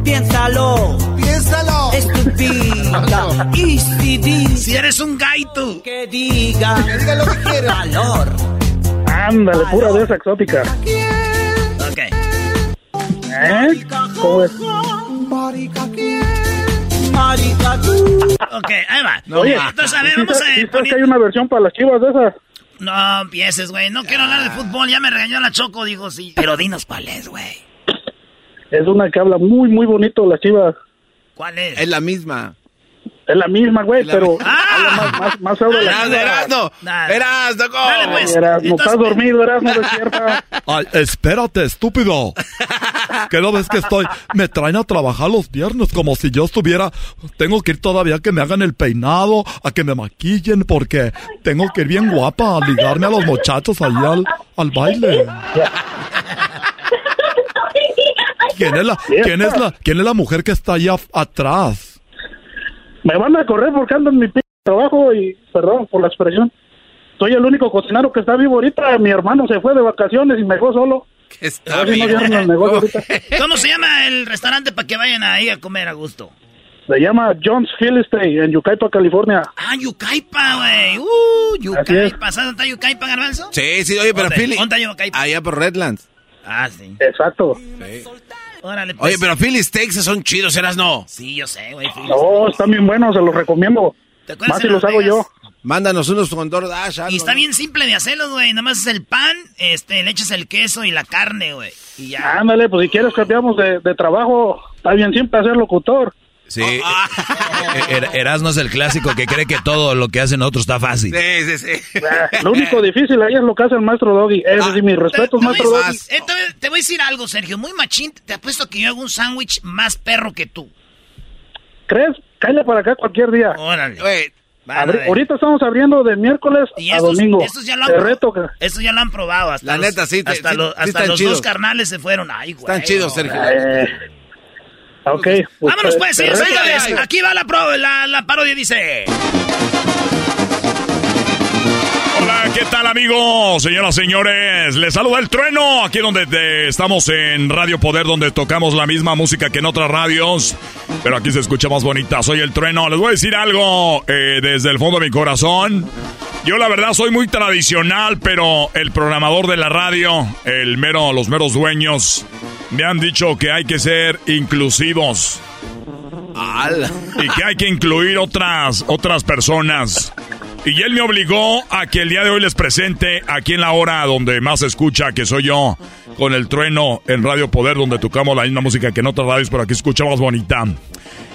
piénsalo. Piénsalo. Estúpida. Y si dices Si eres un gaito. que diga, Que diga lo que quiera. valor. Ándale, pura de esa exótica. Ok. ¿Eh? ¿Cómo es? Ok, ahí va. Oye, Entonces, a ver, ¿sí vamos a poner- que hay una versión para las chivas de esas? No empieces, güey. No quiero hablar de fútbol. Ya me regañó la Choco, dijo sí. Pero dinos cuál es, güey. Es una que habla muy, muy bonito las chivas. ¿Cuál es? Es la misma. Es la misma, güey, La- pero ¡Ah! más, más, más de la Erasno. Erasno. Erasno. Dale, pues. Eras, no Entonces- estás dormido, eras, no despierta. Ay, espérate, estúpido. ¿Qué no ves que estoy? Me traen a trabajar los viernes como si yo estuviera. Tengo que ir todavía a que me hagan el peinado, a que me maquillen, porque tengo que ir bien guapa a ligarme a los muchachos ahí al, al baile. ¿Quién es la, quién es la, quién es la mujer que está allá atrás? Me van a correr porque ando en mi p trabajo y, perdón por la expresión, soy el único cocinero que está vivo ahorita. Mi hermano se fue de vacaciones y me dejó solo. Está no bien. cierran el negocio ahorita. ¿Cómo se llama el restaurante para que vayan ahí a comer a gusto? Se llama John's Philistine en Yucaipa, California. Ah, Yucaipa, güey. Uh. Yucaipa. ¿Sabes dónde está Yucaipa, Garbanzo? Sí, sí, oye, pero. Philly. ¿Dónde está Yucaipa? Allá por Redlands. Ah, sí. Exacto. Órale, pues. Oye, pero Philly Steaks son chidos, Erasno. Sí, yo sé, güey. No, están bien buenos, se los recomiendo. ¿Te Más si los hago yo. Mándanos unos con DoorDash. algo, Y está ¿no? bien simple de hacerlos, güey. Nada más es el pan, este, le echas el queso y la carne, güey. Y ya. Ándale, pues si quieres cambiamos de, de trabajo, está bien simple hacer locutor. Sí. Eh, Er- Erasmo es el clásico que cree que todo lo que hacen otros está fácil. Sí, sí, sí. Ah, Lo único difícil ahí es lo que hace el maestro Doggy. Es decir, mis respetos, Te voy, maestro a Doggy. decir- eh, te- voy a decir algo, Sergio. Muy machín. Te apuesto que yo hago un sándwich más perro que tú. ¿Crees? Cállate para acá cualquier día. Órale. Oye, Abri- ahorita estamos abriendo de miércoles Y a estos, domingo. estos ya lo han, reto que... estos ya lo han probado. Hasta La los- neta, sí, te- Hasta, sí- los- sí hasta los chidos. dos carnales se fueron. Ay, güey. Están chidos. Sergio. Eh, ok. pues, Vámonos pues, señores. Aquí va la, pro, la, la parodia, dice. ¿Qué tal amigos? Señoras, señores, les saluda el trueno, aquí donde te- estamos en Radio Poder, donde tocamos la misma música que en otras radios, pero aquí se escucha más bonita. Soy el trueno, les voy a decir algo eh, desde el fondo de mi corazón. Yo la verdad soy muy tradicional, pero el programador de la radio, el mero, los meros dueños, me han dicho que hay que ser inclusivos ala. y que hay que incluir otras, otras personas. Y él me obligó a que el día de hoy les presente aquí en la hora donde más se escucha, que soy yo, con el trueno en Radio Poder, donde tocamos la misma música que en otras radios, pero aquí escuchamos bonita.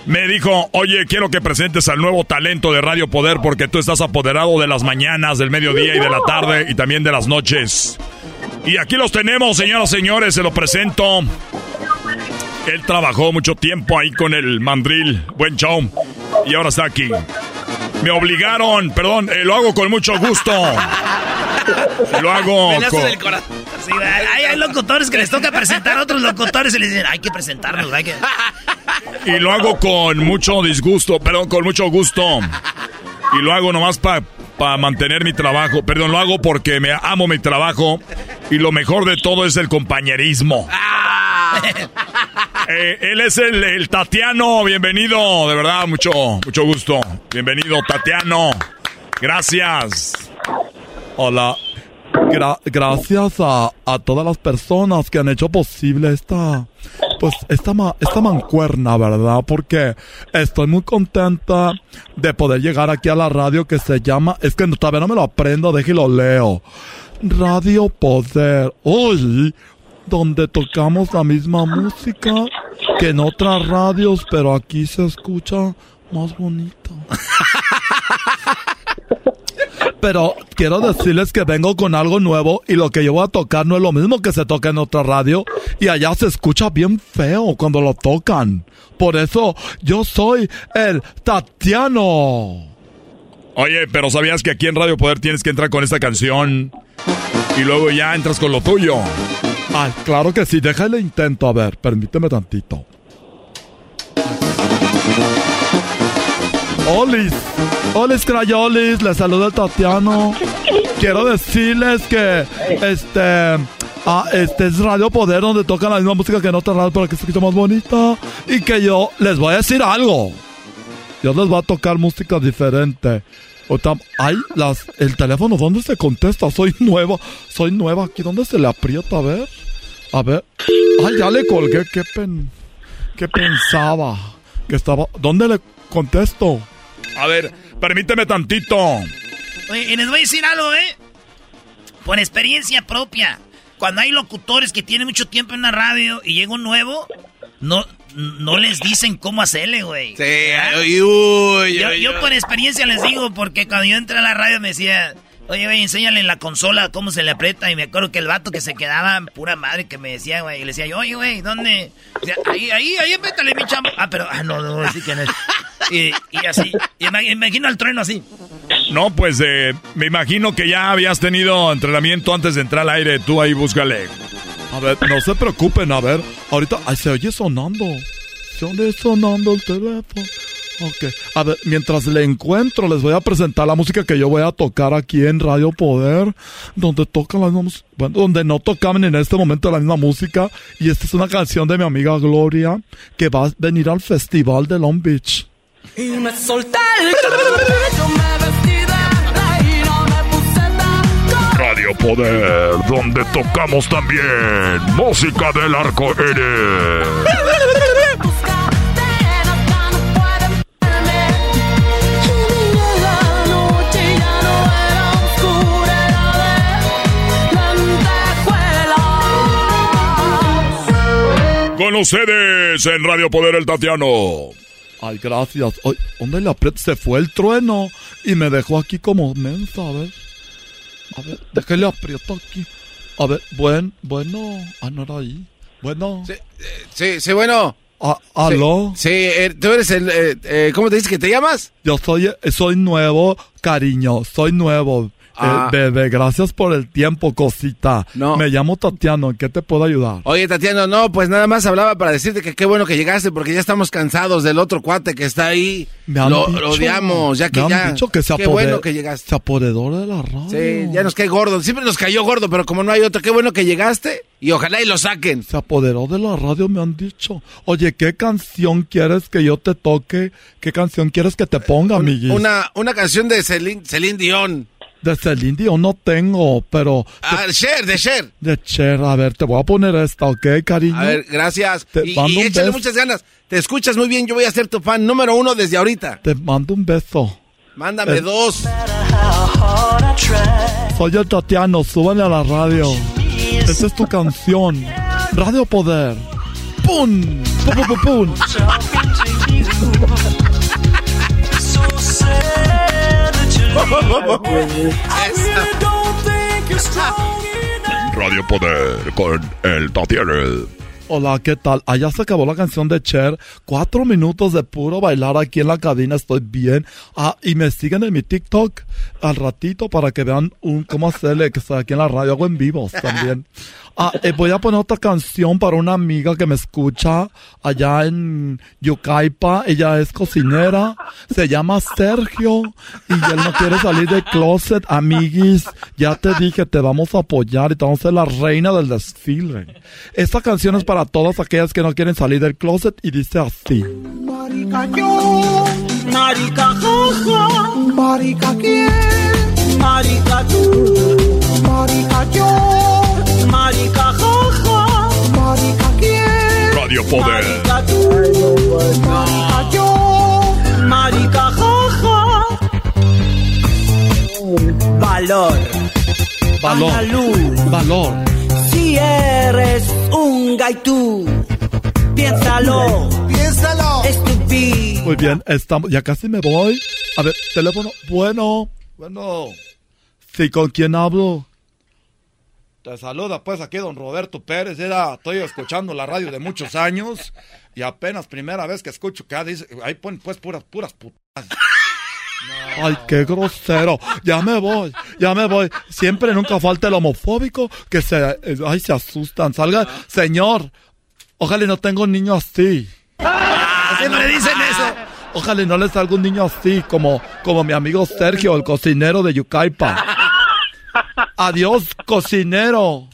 Me dijo, oye, quiero que presentes al nuevo talento de Radio Poder porque tú estás apoderado de las mañanas, del mediodía y de la tarde y también de las noches. Y aquí los tenemos, señoras y señores, se lo presento. Él trabajó mucho tiempo ahí con el mandril, buen show, y ahora está aquí. Me obligaron, perdón, eh, lo hago con mucho gusto. Lo hago con... del. Sí, hay, hay locutores que les toca presentar a otros locutores y les dicen, hay que presentarnos, hay que... Y lo hago con mucho disgusto, perdón, con mucho gusto. Y lo hago nomás para mantener mi trabajo. Perdón, lo hago porque me amo mi trabajo. Y lo mejor de todo es el compañerismo. Eh, él es el, el Tatiano, bienvenido, de verdad, mucho, mucho gusto. Bienvenido, Tatiano. Gracias. Hola. Gra- gracias a, a todas las personas que han hecho posible esta, pues, esta, esta mancuerna, ¿verdad? Porque estoy muy contenta de poder llegar aquí a la radio que se llama, es que todavía no me lo aprendo, déjelo leo. Radio Poder. Hoy, donde tocamos la misma música que en otras radios, pero aquí se escucha más bonito. Pero quiero decirles que vengo con algo nuevo y lo que yo voy a tocar no es lo mismo que se toca en otra radio y allá se escucha bien feo cuando lo tocan. Por eso yo soy el Tatiano. Oye, pero ¿sabías que aquí en Radio Poder tienes que entrar con esta canción y luego ya entras con lo tuyo? Ay, claro que sí, déjale intento, a ver, permíteme tantito. Olis, Olis Crayolis, les saluda el Tatiano. Quiero decirles que este, ah, este es Radio Poder donde tocan la misma música que en otra radio para que se escuche más bonita. Y que yo les voy a decir algo. Yo les voy a tocar música diferente. Ahorita, ay, las, el teléfono, ¿dónde se contesta? Soy nueva, soy nueva aquí, ¿dónde se le aprieta? A ver, a ver. Ay, ya le colgué, qué pen, qué pensaba que estaba, ¿dónde le contesto? A ver, permíteme tantito. Oye, y les voy a decir algo, ¿eh? Por experiencia propia. Cuando hay locutores que tienen mucho tiempo en una radio y llega un nuevo, no, no les dicen cómo hacerle, güey. Sí, uy, uy, yo, uy, yo por experiencia les digo, porque cuando yo entré a la radio me decía, oye, güey, enséñale en la consola cómo se le aprieta. Y me acuerdo que el vato que se quedaba, pura madre, que me decía, güey, y le decía yo, oye, güey, ¿dónde? Decía, ahí, ahí, ahí, apriétale, mi chamo. Ah, pero, ah, no, no, sí que no es. Y, y así, y me imagino al trueno así. No, pues eh, me imagino que ya habías tenido entrenamiento antes de entrar al aire. Tú ahí búscale. A ver, no se preocupen, a ver. Ahorita, ay, se oye sonando. Se oye sonando el teléfono. Ok, a ver, mientras le encuentro, les voy a presentar la música que yo voy a tocar aquí en Radio Poder, donde tocan la misma bueno, donde no tocaban en este momento la misma música. Y esta es una canción de mi amiga Gloria, que va a venir al festival de Long Beach. Radio Poder, donde tocamos también música del arco iris. La. Con ustedes en Radio Poder el Tatiano. Ay, gracias. Ay, ¿Dónde aprieto? Se fue el trueno y me dejó aquí como mensa, a ver. A ver, déjale aprieto aquí. A ver, buen, bueno. Ah, no era ahí. Bueno. Sí, sí, bueno. Ah, ¿Aló? Sí, eh, tú eres el... eh, eh, ¿Cómo te dices que te llamas? Yo soy, soy nuevo, cariño. Soy nuevo. Ah. Eh, bebé, gracias por el tiempo, cosita. No. Me llamo Tatiano. ¿En qué te puedo ayudar? Oye, Tatiana, no, pues nada más hablaba para decirte que qué bueno que llegaste porque ya estamos cansados del otro cuate que está ahí. Me han lo, dicho- lo odiamos, ya que me ya. han dicho que se qué bueno que llegaste. Se apoderó de la radio. Sí, ya nos cae gordo. Siempre nos cayó gordo, pero como no hay otro, qué bueno que llegaste y ojalá y lo saquen. Se apoderó de la radio, me han dicho. Oye, ¿qué canción quieres que yo te toque? ¿Qué canción quieres que te ponga, amiguis? Una, una canción de Celine, Celine Dion. De Celine Dion no tengo, pero... Ah, Cher, de Cher. De Cher, a ver, te voy a poner esta, ¿ok, cariño? A ver, gracias. Te Y, mando y un échale beso. muchas ganas. Te escuchas muy bien, yo voy a ser tu fan número uno desde ahorita. Te mando un beso. Mándame Eh. dos. Soy el Tatiano, súbale a la radio. Esa es tu canción. Radio Poder. ¡Pum! ¡Pum, pum, pum, pum! Radio Poder con el Tatiano. Hola, ¿qué tal? Allá se acabó la canción de Cher. Cuatro minutos de puro bailar aquí en la cabina. Estoy bien. Ah, y me siguen en mi TikTok al ratito para que vean un, cómo hacerle que estoy aquí en la radio. Hago en vivos también. Ah, eh, voy a poner otra canción para una amiga que me escucha allá en Yucaipa. Ella es cocinera. Se llama Sergio. Y él no quiere salir del closet. Amiguis, ya te dije, te vamos a apoyar y te vamos a ser la reina del desfile. Esta canción es para todas aquellas que no quieren salir del closet y dice así. Marica yo, marica jaja, marica quién, marica tú, marica yo, marica jaja, marica quién, Radio Poder. marica tú, marica yo, marica jaja. Valor, Valor. Analu. Valor. Si eres un gaitú, piénsalo, piénsalo, estúpido. Muy bien, estamos, ya casi me voy. A ver, teléfono. Bueno, bueno. Sí, ¿con quién hablo? Te saluda pues aquí don Roberto Pérez. Era, estoy escuchando la radio de muchos años y apenas primera vez que escucho que dice, ahí ponen pues puras, puras putas. Ay, qué grosero. Ya me voy, ya me voy. Siempre nunca falta el homofóbico que se, eh, ay, se asustan. Salga, señor. Ojalá y no tengo un niño así. Siempre dicen eso. Ojalá y no le salga un niño así como, como mi amigo Sergio, el cocinero de Yucaipa. Adiós, cocinero.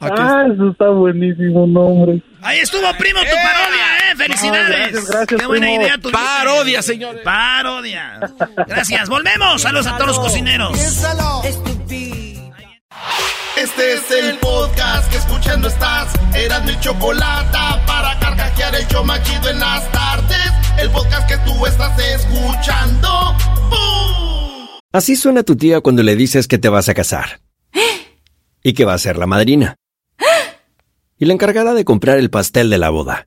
Aquí Ah, eso está buenísimo, nombre. Ahí estuvo, primo, tu parodia, ¿eh? ¡Felicidades! gracias, gracias, ¡Qué buena primo. idea tu Parodia, señores. Parodia. Gracias. Volvemos. Saludos a todos los cocineros. Este es el podcast que escuchando estás. Eran mi chocolate para carcajear el show más chido en las tardes. El podcast que tú estás escuchando. ¡Bum! Así suena tu tía cuando le dices que te vas a casar. Y que va a ser la madrina. Y la encargada de comprar el pastel de la boda.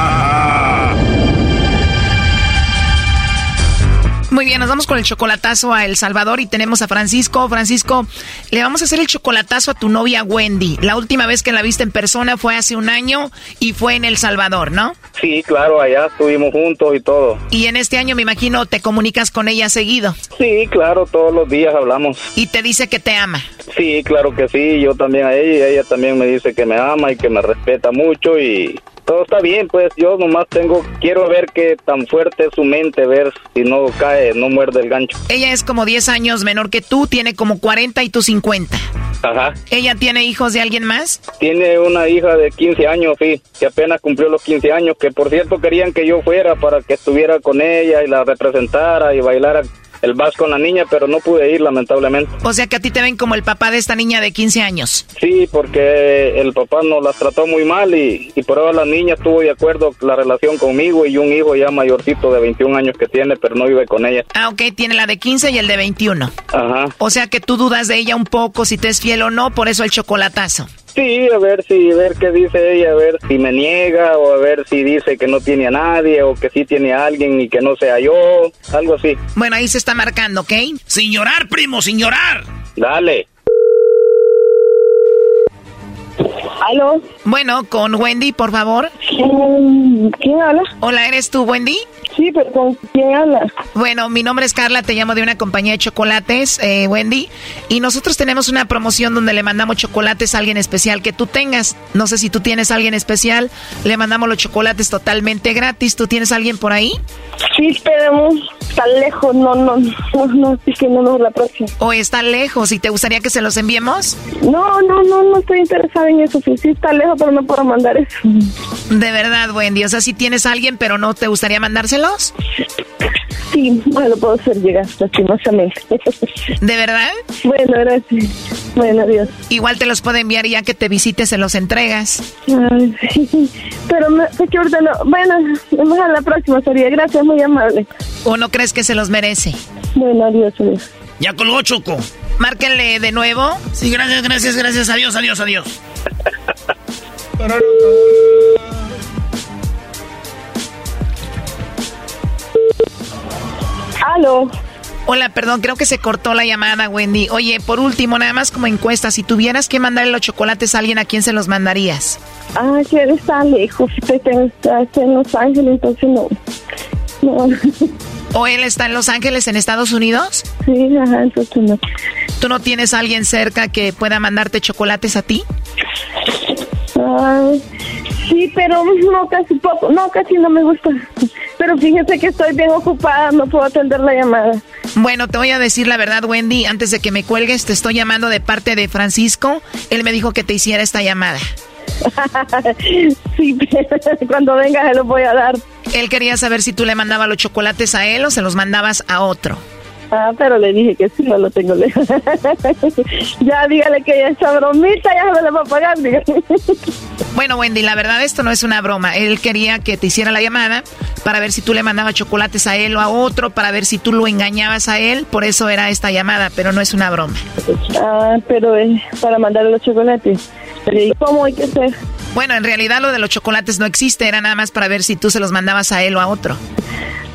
Muy bien, nos vamos con el chocolatazo a El Salvador y tenemos a Francisco. Francisco, le vamos a hacer el chocolatazo a tu novia Wendy. La última vez que la viste en persona fue hace un año y fue en El Salvador, ¿no? Sí, claro, allá estuvimos juntos y todo. Y en este año me imagino te comunicas con ella seguido. Sí, claro, todos los días hablamos. Y te dice que te ama. Sí, claro que sí, yo también a ella y ella también me dice que me ama y que me respeta mucho y todo está bien, pues yo nomás tengo, quiero ver qué tan fuerte es su mente, ver si no cae, no muerde el gancho. Ella es como 10 años menor que tú, tiene como 40 y tú 50. Ajá. ¿Ella tiene hijos de alguien más? Tiene una hija de 15 años, sí, que apenas cumplió los 15 años, que por cierto querían que yo fuera para que estuviera con ella y la representara y bailara el vals con la niña, pero no pude ir lamentablemente. O sea que a ti te ven como el papá de esta niña de 15 años. Sí, porque el papá nos las trató muy mal y, y por ahora la niña estuvo de acuerdo la relación conmigo y un hijo ya mayorcito de 21 años que tiene, pero no vive con ella. Ah, ok, tiene la de 15 y el de 21. Ajá. O sea que tú dudas de ella un poco si te es fiel o no, por eso el chocolatazo. Sí, a ver si, a ver qué dice ella, a ver si me niega o a ver si dice que no tiene a nadie o que sí tiene a alguien y que no sea yo, algo así. Bueno, ahí se está marcando, ¿ok? Sin llorar, primo, sin llorar. Dale. ¿Aló? Bueno, con Wendy, por favor. ¿Quién habla? Hola, ¿eres tú, Wendy? Sí, pero ¿con quién habla? Bueno, mi nombre es Carla, te llamo de una compañía de chocolates, eh, Wendy, y nosotros tenemos una promoción donde le mandamos chocolates a alguien especial que tú tengas. No sé si tú tienes a alguien especial, le mandamos los chocolates totalmente gratis. ¿Tú tienes a alguien por ahí? Sí, pero está lejos, no, no, no, no, sí que no, no, la próxima. ¿O está lejos y te gustaría que se los enviemos? No, no, no, no estoy interesada en eso, sí, sí está lejos, pero no puedo mandar eso. De verdad, Wendy, o sea, si tienes a alguien, pero no te gustaría Sí, bueno, lo puedo hacer llegar, lastimosamente. ¿De verdad? Bueno, gracias. Bueno, adiós. Igual te los puedo enviar ya que te visites, se los entregas. Ay, sí, pero me, es que ahorita no. Bueno, vamos a la próxima sería. Gracias, muy amable. ¿O no crees que se los merece? Bueno, adiós, adiós. Ya colgó Choco. Márquenle de nuevo. Sí, gracias, gracias, gracias. Adiós, adiós, adiós. Aló. Hola, perdón, creo que se cortó la llamada, Wendy. Oye, por último, nada más como encuesta, si tuvieras que mandarle los chocolates a alguien, ¿a quién se los mandarías? Ah, que él está lejos. Está, está en Los Ángeles, entonces no. No. ¿O él está en Los Ángeles, en Estados Unidos? Sí, ajá, entonces no. ¿Tú no tienes a alguien cerca que pueda mandarte chocolates a ti? Sí, pero no, casi poco. No, casi no me gusta. Pero fíjese que estoy bien ocupada, no puedo atender la llamada. Bueno, te voy a decir la verdad, Wendy. Antes de que me cuelgues, te estoy llamando de parte de Francisco. Él me dijo que te hiciera esta llamada. sí, cuando venga se los voy a dar. Él quería saber si tú le mandabas los chocolates a él o se los mandabas a otro. Ah, pero le dije que sí, no lo tengo lejos. ya dígale que esa bromita ya se le va a pagar, dígale. Bueno, Wendy, la verdad esto no es una broma. Él quería que te hiciera la llamada para ver si tú le mandabas chocolates a él o a otro, para ver si tú lo engañabas a él. Por eso era esta llamada, pero no es una broma. Ah, pero es para mandarle los chocolates. ¿Y cómo hay que hacer? Bueno, en realidad lo de los chocolates no existe, era nada más para ver si tú se los mandabas a él o a otro.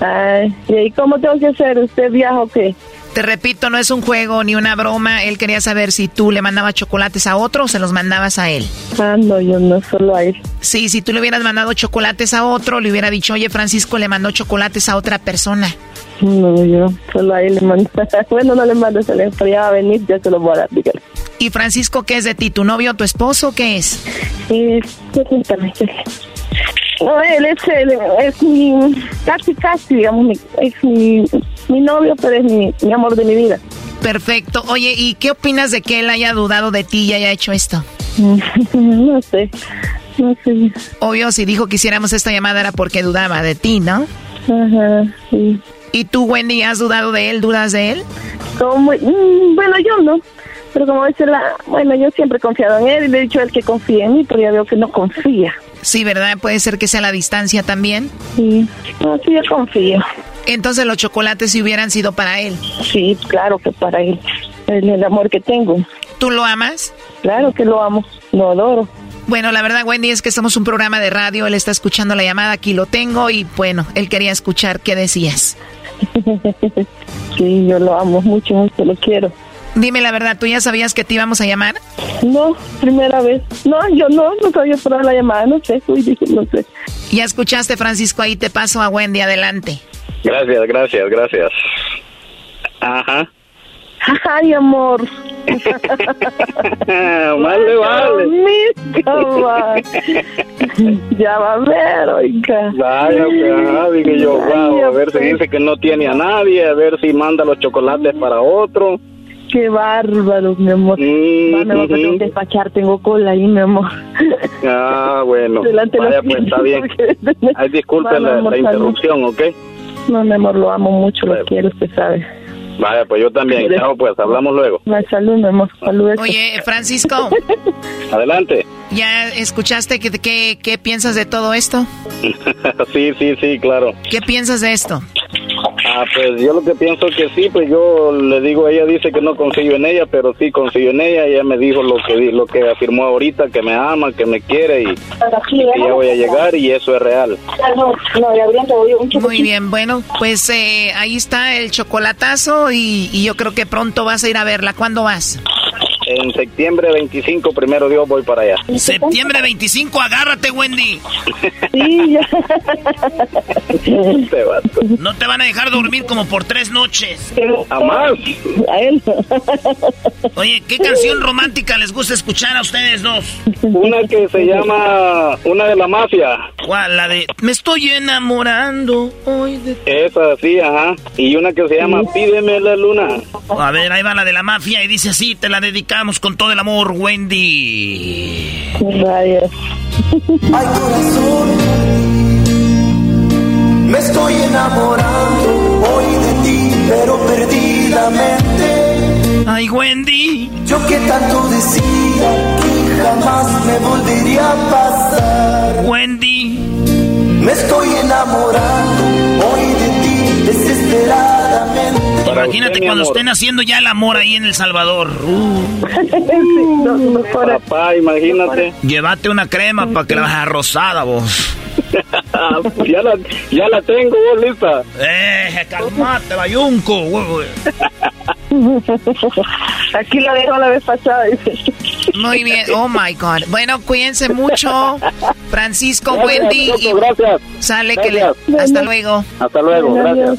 Ay, ¿y cómo tengo que hacer? ¿Usted viaja o qué? Te repito, no es un juego ni una broma. Él quería saber si tú le mandabas chocolates a otro o se los mandabas a él. Ah, no, yo no, solo a él. Sí, si tú le hubieras mandado chocolates a otro, le hubiera dicho, oye, Francisco le mandó chocolates a otra persona. No, yo solo a él le mando. bueno, no le mando, se le a venir, ya se lo voy a dar, dígale. ¿Y Francisco qué es de ti? ¿Tu novio o tu esposo? ¿Qué es? Eh, cuéntame. No, él es, él es mi, casi, casi, digamos, mi- es mi, mi novio, pero es mi, mi amor de mi vida. Perfecto. Oye, ¿y qué opinas de que él haya dudado de ti y haya hecho esto? no sé, no sé. Obvio, si dijo que hiciéramos esta llamada era porque dudaba de ti, ¿no? Ajá, sí. ¿Y tú, Wendy, has dudado de él? ¿Dudas de él? Como, mm, bueno, yo no. Pero como dice la, bueno, yo siempre he confiado en él y le he dicho a él que confíe en mí, pero ya veo que no confía. Sí, ¿verdad? Puede ser que sea la distancia también. Sí, no, sí, yo confío. Entonces los chocolates si hubieran sido para él. Sí, claro que para él. El, el amor que tengo. ¿Tú lo amas? Claro que lo amo, lo adoro. Bueno, la verdad, Wendy, es que somos un programa de radio. Él está escuchando la llamada, aquí lo tengo y bueno, él quería escuchar qué decías. sí, yo lo amo mucho, mucho, lo quiero. Dime la verdad, ¿tú ya sabías que te íbamos a llamar? No, primera vez. No, yo no, no sabía por la llamada, no sé, uy, dije, no sé. Ya escuchaste, Francisco, ahí te paso a Wendy, adelante. Gracias, gracias, gracias. Ajá. Ay, amor. vale, vale. Conmigo, va. ya va a ver, oiga. Vaya, pues, ajá, dije yo, wow, a ver si dice que no tiene a nadie, a ver si manda los chocolates para otro. Qué bárbaro, mi amor. Va, me voy a tener que despachar, tengo cola ahí, mi amor. Ah, bueno. Delante de Vaya, pues está bien. Ay, disculpe Va, mi la, amor, la salud. interrupción, ¿ok? No, mi amor, lo amo mucho, lo quiero, usted sabe. Vaya, pues yo también. Chao, pues, hablamos luego. Salud, mi amor, salud. Oye, Francisco, Adelante. ¿ya escuchaste qué, qué, qué piensas de todo esto? sí, sí, sí, claro. ¿Qué piensas de esto? Ah, pues yo lo que pienso que sí, pues yo le digo, ella dice que no confío en ella, pero sí confío en ella. Ella me dijo lo que di- lo que afirmó ahorita, que me ama, que me quiere y que ya voy a llegar y eso es real. Un Muy bien, bueno, pues eh, ahí está el chocolatazo y, y yo creo que pronto vas a ir a verla. ¿Cuándo vas? En septiembre 25, primero Dios, voy para allá. Septiembre 25, agárrate, Wendy. Sí, ya. Este. No te van a dejar dormir como por tres noches. ¿A más? A él. Oye, ¿qué canción romántica les gusta escuchar a ustedes dos? Una que se llama Una de la Mafia. ¿Cuál? La de Me estoy enamorando hoy de... Esa, sí, ajá. Y una que se llama Pídeme la luna. A ver, ahí va la de la mafia y dice así, te la dedicamos con todo el amor, Wendy. Ay, corazón, me estoy enamorando hoy de ti, pero perdidamente. Ay, Wendy. Yo que tanto decía que nunca más me volvería a pasar. Wendy. Me estoy enamorando hoy de ti. Imagínate cuando estén haciendo ya el amor ahí en El Salvador. Uh. Papá, imagínate. Llévate una crema para que la hagas rosada, vos. ya, la, ya la tengo, vos, lista. Eh, calmate, bayunco. Aquí la dejo la vez pasada. Muy bien, oh my God. Bueno, cuídense mucho. Francisco, Gracias, Wendy. Choco, y gracias. Sale que le. Gracias. Hasta luego. Hasta luego, gracias.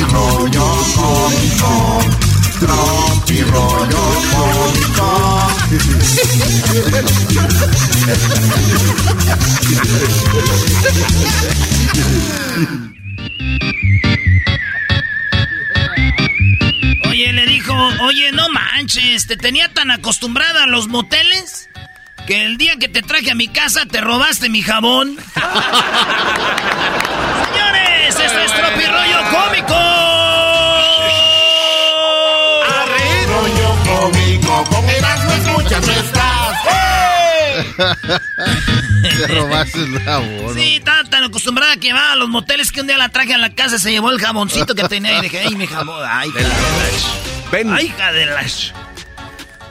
rollo cómico. Tropi rollo Oye, le dijo, oye, no manches, te tenía tan acostumbrada a los moteles que el día que te traje a mi casa te robaste mi jabón. Señores, esto es Tropirollo Cómico. Rollo cómico. Con Erasmo escuchas no estás. Te robaste el jabón. Sí, estaba tan acostumbrada que va a los moteles que un día la traje a la casa, se llevó el jaboncito que tenía y dije, ay, mi jabón, ay, hija de la... Ay, hija de la...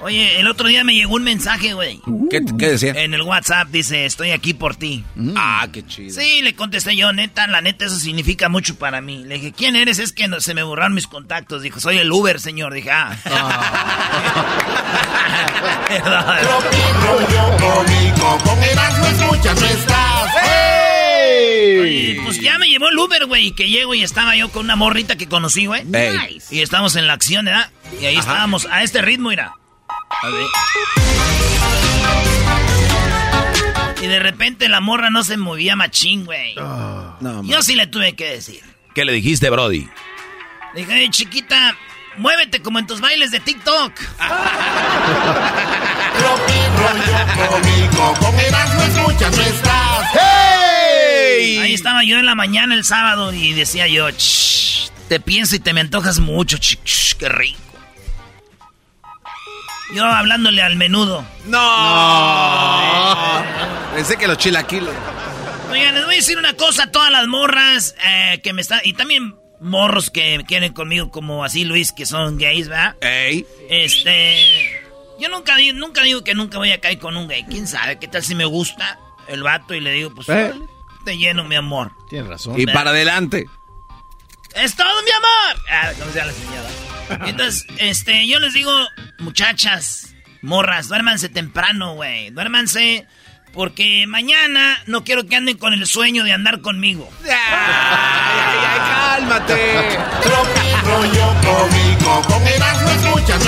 Oye, el otro día me llegó un mensaje, güey. ¿Qué, qué decía? En el WhatsApp dice, estoy aquí por ti. Ah, qué chido. Sí, le contesté yo, neta, la neta, eso significa mucho para mí. Le dije, ¿quién eres? Es que no, se me borraron mis contactos. Dijo, soy el Uber, señor. Dije, ah. Oye, pues ya me llevó el Uber, güey, que llego y estaba yo con una morrita que conocí, güey. Ey. Y estamos en la acción, ¿verdad? Y ahí estábamos, a este ritmo, mira. A ver. Y de repente la morra no se movía machín, güey. Yo sí le tuve que decir. ¿Qué le dijiste, Brody? Le dije, "Oye, chiquita, muévete como en tus bailes de TikTok. No estás. Ahí estaba yo en la mañana el sábado y decía yo, "Shh, te pienso y te me antojas mucho, ch, ch, qué rico. Yo hablándole al menudo. No. Pensé que los chilaquiles. Oigan, les voy a decir una cosa a todas las morras eh, que me están... Y también morros que quieren conmigo como así Luis, que son gays, ¿verdad? Ey. Este... Yo nunca, di- nunca digo que nunca voy a caer con un gay. ¿Quién sabe? ¿Qué tal si me gusta el vato y le digo, pues, Eh. te lleno, mi amor? Tienes razón. Y para para adelante. ¡Es todo, mi amor! Ah, como sea la señora. Entonces, este, yo les digo, muchachas, morras, duérmanse temprano, güey. Duérmanse porque mañana no quiero que anden con el sueño de andar conmigo. Ay, ay, ay, cálmate. Rollo cómico. Con Erasmo escuchas.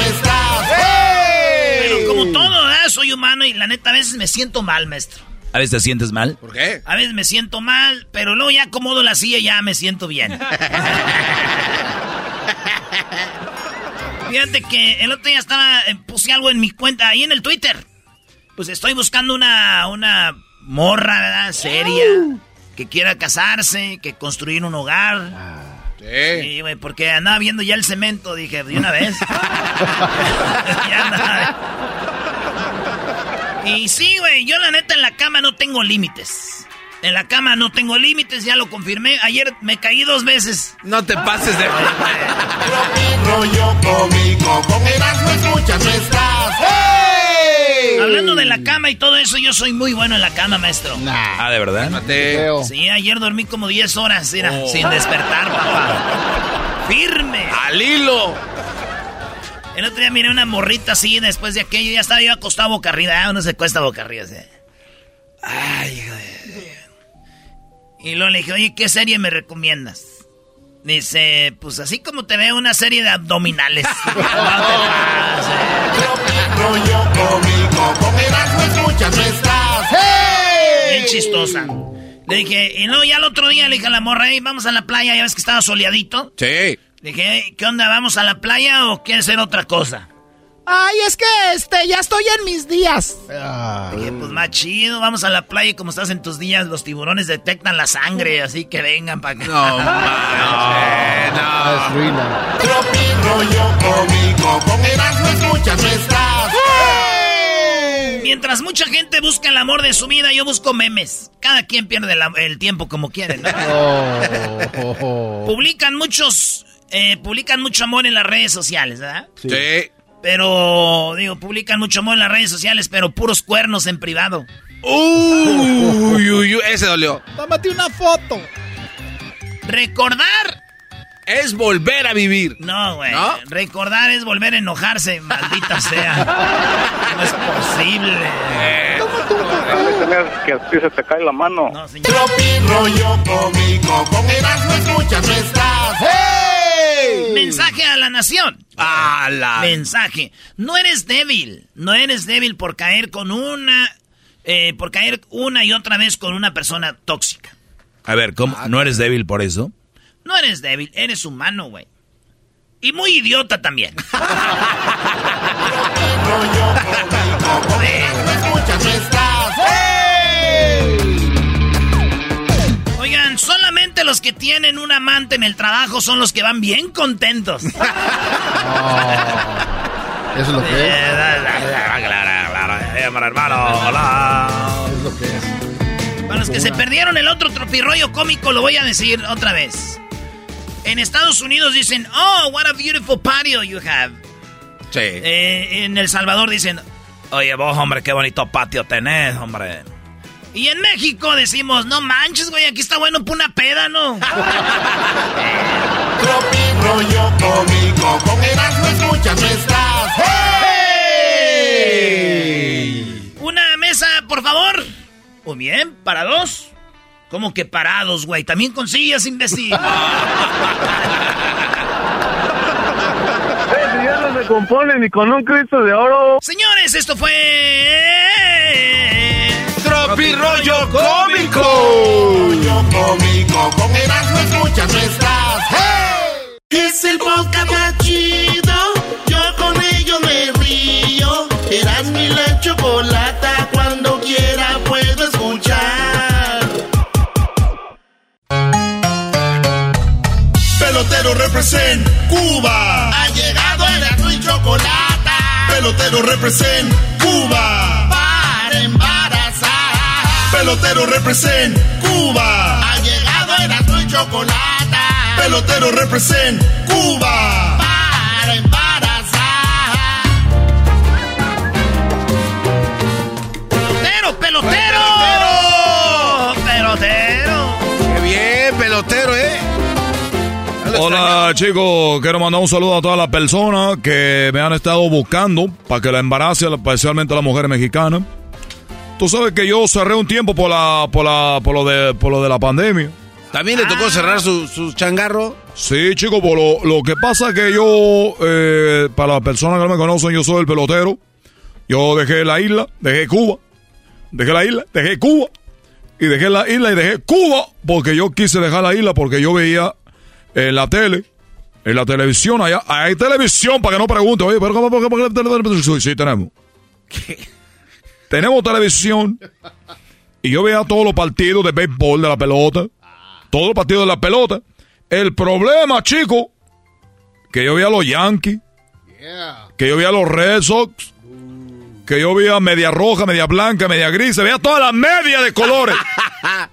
Pero como todo, ¿verdad? Soy humano y la neta a veces me siento mal, maestro. ¿A veces te sientes mal? ¿Por qué? A veces me siento mal, pero luego ya acomodo la silla y ya me siento bien. Fíjate que el otro día estaba, eh, puse algo en mi cuenta, ahí en el Twitter. Pues estoy buscando una, una morra, ¿verdad? Seria, que quiera casarse, que construir un hogar. Sí, güey, porque andaba viendo ya el cemento, dije, de una vez. Ya andaba. Y sí, güey, yo la neta en la cama no tengo límites. En la cama no tengo límites, ya lo confirmé. Ayer me caí dos veces. No te pases de. Rollo cómico. Con Erasmo escuchas no estás. Hablando de la cama y todo eso, yo soy muy bueno en la cama, maestro. Ah, ¿de verdad? Sí, ayer dormí como 10 horas, mira, Oh. sin despertar, papá. Firme. Al hilo. El otro día miré una morrita así, después de aquello, ya estaba yo acostado boca arriba. Ah, uno se cuesta boca arriba, así. Ay, hijo de... Y luego le dije, oye, ¿qué serie me recomiendas? Dice, pues así como te veo una serie de abdominales. no estás. Bien chistosa. Le dije, y luego ya el otro día le dije a la morra, "Ey, vamos a la playa, ya ves que estaba soleadito. Sí. Le dije, "Ey, ¿qué onda? ¿Vamos a la playa o quieres hacer otra cosa? Ay, es que este, ya estoy en mis días. Le dije, pues más chido, vamos a la playa y como estás en tus días, los tiburones detectan la sangre, así que vengan para acá. No, no. Es ruina. Tropi rollo cómico, con Erasmo escuchas no estás. Mientras mucha gente busca el amor de su vida, yo busco memes. Cada quien pierde la- el tiempo como quiere, ¿no? Publican muchos, eh, publican mucho amor en las redes sociales, ¿verdad? Sí. Pero, digo, publican mucho amor en las redes sociales, pero puros cuernos en privado. Uy, uy, uy, ese dolió. Tómate una foto. Recordar Es volver a vivir. No, güey. ¿No? Recordar es volver a enojarse, maldita sea. No es posible. que a ti se te cae la mano. Tropi rollo cómico, con Erasmo escuchas no estás. Mensaje a la nación. A la- Mensaje. No eres débil. No eres débil por caer con una. eh, por caer una y otra vez con una persona tóxica. A ver, ¿cómo? ¿no eres débil por eso? No eres débil, eres humano, güey. Y muy idiota también. solamente los que tienen un amante en el trabajo son los que van bien contentos. Eso es lo que es. hermano, hola. Es lo que es. Para los que se perdieron el otro tropirroyo cómico, lo voy a decir otra vez. En Estados Unidos dicen, oh, what a beautiful patio you have. Sí. Eh, en El Salvador dicen, oye vos, hombre, qué bonito patio tenés, hombre. Y en México decimos, no manches, güey, aquí está bueno para una peda, ¿no? Tropi rollo cómico, con Erasmo escuchas no estás. Una mesa, por favor. Muy bien, para dos. ¿Cómo que parados, güey? También con sillas, imbécil. ya no se compone ni con un Cristo de oro. Señores, esto fue... Tropi rollo cómico. Rollo cómico, con Erasmo escuchas no estás. Es el podcast más chido. Yo con ello me río. Erasmo y la chocolata cuando quiera puedo escuchar. Pelotero represent Cuba. Ha llegado Erasmo y chocolata. Pelotero represent Cuba. Pelotero represent Cuba. Ha llegado Erasmo y chocolata. Pelotero represent Cuba. Para embarazar. ¡Pelotero, pelotero! ¡Pelotero! Qué bien, pelotero, ¿eh? Hola chicos, quiero mandar un saludo a todas las personas que me han estado buscando para que la embarace, especialmente a las mujeres mexicanas. Tú sabes que yo cerré un tiempo por la, por la, por lo de, por lo de la pandemia. ¿También le tocó cerrar su, su changarro? Sí, chicos, por lo, lo que pasa es que yo, eh, para las personas que no me conocen, yo soy el pelotero. Yo dejé la isla, dejé Cuba, dejé la isla, dejé Cuba, y dejé la isla y dejé Cuba, porque yo quise dejar la isla porque yo veía en la tele, en la televisión, allá, hay televisión, para que no pregunte, oye, pero ¿cómo, por qué- por qué televisión? Sí, sí, tenemos. Tenemos televisión, y yo veía todos los partidos de béisbol, de la pelota, todos los partidos de la pelota. El problema, chico, que yo veía a los Yankees, que yo veía a los Red Sox, que yo veía media roja, media blanca, media gris, veía todas las medias de colores.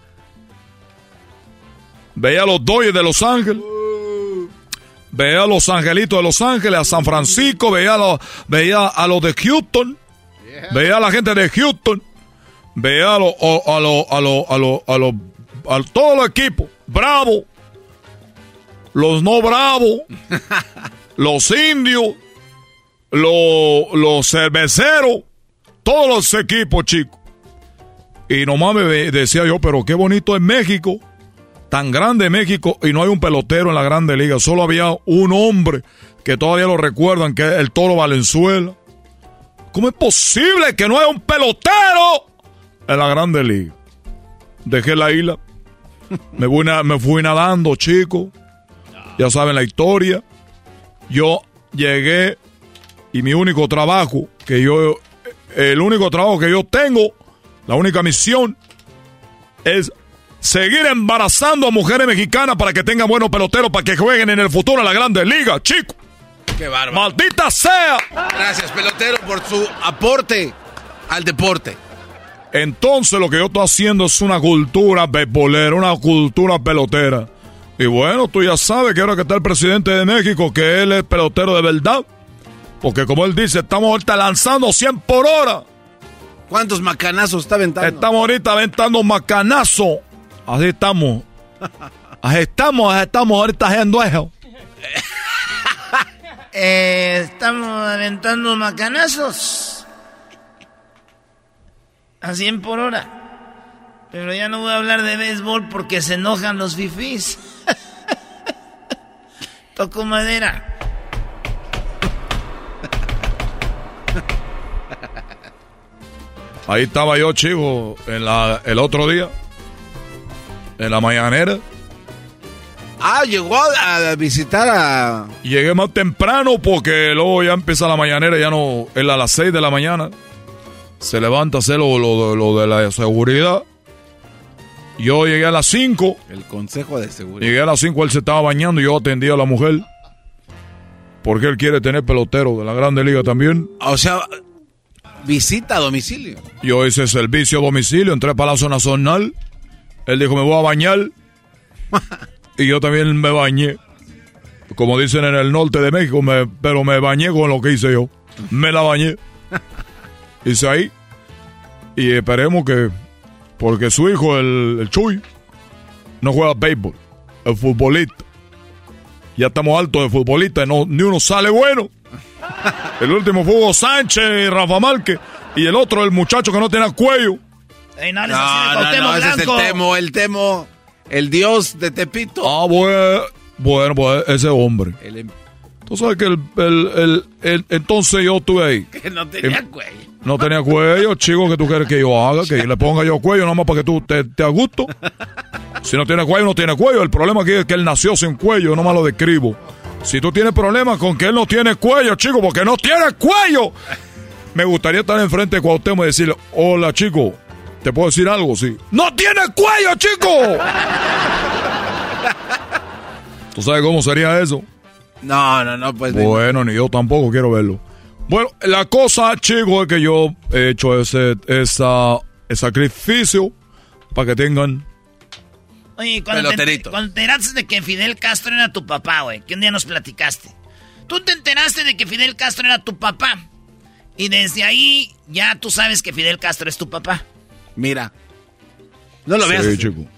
veía a los Dodgers de Los Ángeles. Veía a los Angelitos de Los Ángeles, a San Francisco, veía a los, veía a los de Houston, veía a la gente de Houston, veía a los, a los, a los, a los, a los, a todos los equipos, Bravo, los no bravos, los indios, los, los cerveceros, todos los equipos, chicos. Y nomás me ve- decía yo, pero qué bonito es México. tan grande México y no hay un pelotero en la Grande Liga. Solo había un hombre que todavía lo recuerdan, que es el Toro Valenzuela. ¿Cómo es posible que no haya un pelotero en la Grande Liga? Dejé la isla. Me fui, nadando, chico. Ya saben la historia. Yo llegué y mi único trabajo que yo, el único trabajo que yo tengo, la única misión es seguir embarazando a mujeres mexicanas para que tengan buenos peloteros para que jueguen en el futuro en la Grande Liga, chico. Qué bárbaro. ¡Maldita sea! Gracias, pelotero, por su aporte al deporte. Entonces lo que yo estoy haciendo es una cultura beisbolera, una cultura pelotera. Y bueno, tú ya sabes que ahora que está el presidente de México, que él es pelotero de verdad. Porque como él dice, estamos ahorita lanzando 100 por hora. ¿Cuántos macanazos está aventando? Estamos ahorita aventando macanazo. Así estamos. Así estamos, así estamos ahorita haciendo eso. Eh, estamos aventando macanazos. A 100 por hora. Pero ya no voy a hablar de béisbol porque se enojan los fifís. Toco madera. Ahí estaba yo, chico, en la, el otro día. En la mañanera. Ah, llegó a, a visitar a... Llegué más temprano porque luego ya empieza la mañanera, ya no, es a las 6 de la mañana. Se levanta a hacer lo, lo- lo de la seguridad. Yo llegué a las 5. El consejo de seguridad. Llegué a las 5, él se estaba bañando y yo atendí a la mujer. Porque él quiere tener pelotero de la Grande Liga también. O sea, visita a domicilio. Yo hice servicio a domicilio, entré a Palacio Nacional. Él dijo, me voy a bañar. y yo también me bañé. Como dicen en el norte de México, me- pero me bañé con lo que hice yo. Me la bañé. Hice ahí. Y esperemos que... Porque su hijo, el, el Chuy, no juega béisbol. El futbolista. Ya estamos altos de futbolistas, no, ni uno sale bueno. El último fue Hugo Sánchez y Rafa Márquez. Y el otro, el muchacho que no tiene cuello. Ey, no, No, no, no, ese es el Temo, el Temo, el dios de Tepito. Ah, bueno, bueno, pues ese hombre. El em- Tú sabes que el, el- el- el- entonces yo estuve ahí. que no tenía Em- cuello. No tenía cuello, chico, que tú quieres que yo haga, que le ponga yo cuello nada más para que tú te, te a gusto. Si no tiene cuello, no tiene cuello. El problema aquí es que él nació sin cuello, no más lo describo. Si tú tienes problemas con que él no tiene cuello, chico, porque no tiene cuello. Me gustaría estar enfrente de Cuauhtémoc y decirle, hola, chico, ¿te puedo decir algo? Sí. ¡No tiene cuello, chico! ¿Tú sabes cómo sería eso? No, no, no, pues. Bueno, ni yo tampoco quiero verlo. Bueno, la cosa, chicos, es que yo he hecho ese, esa, ese sacrificio para que tengan... Oye, cuando te, cuando te enteraste de que Fidel Castro era tu papá, güey, que un día nos platicaste. Tú te enteraste de que Fidel Castro era tu papá. Y desde ahí ya tú sabes que Fidel Castro es tu papá. Mira. No lo veas. Sí, chico.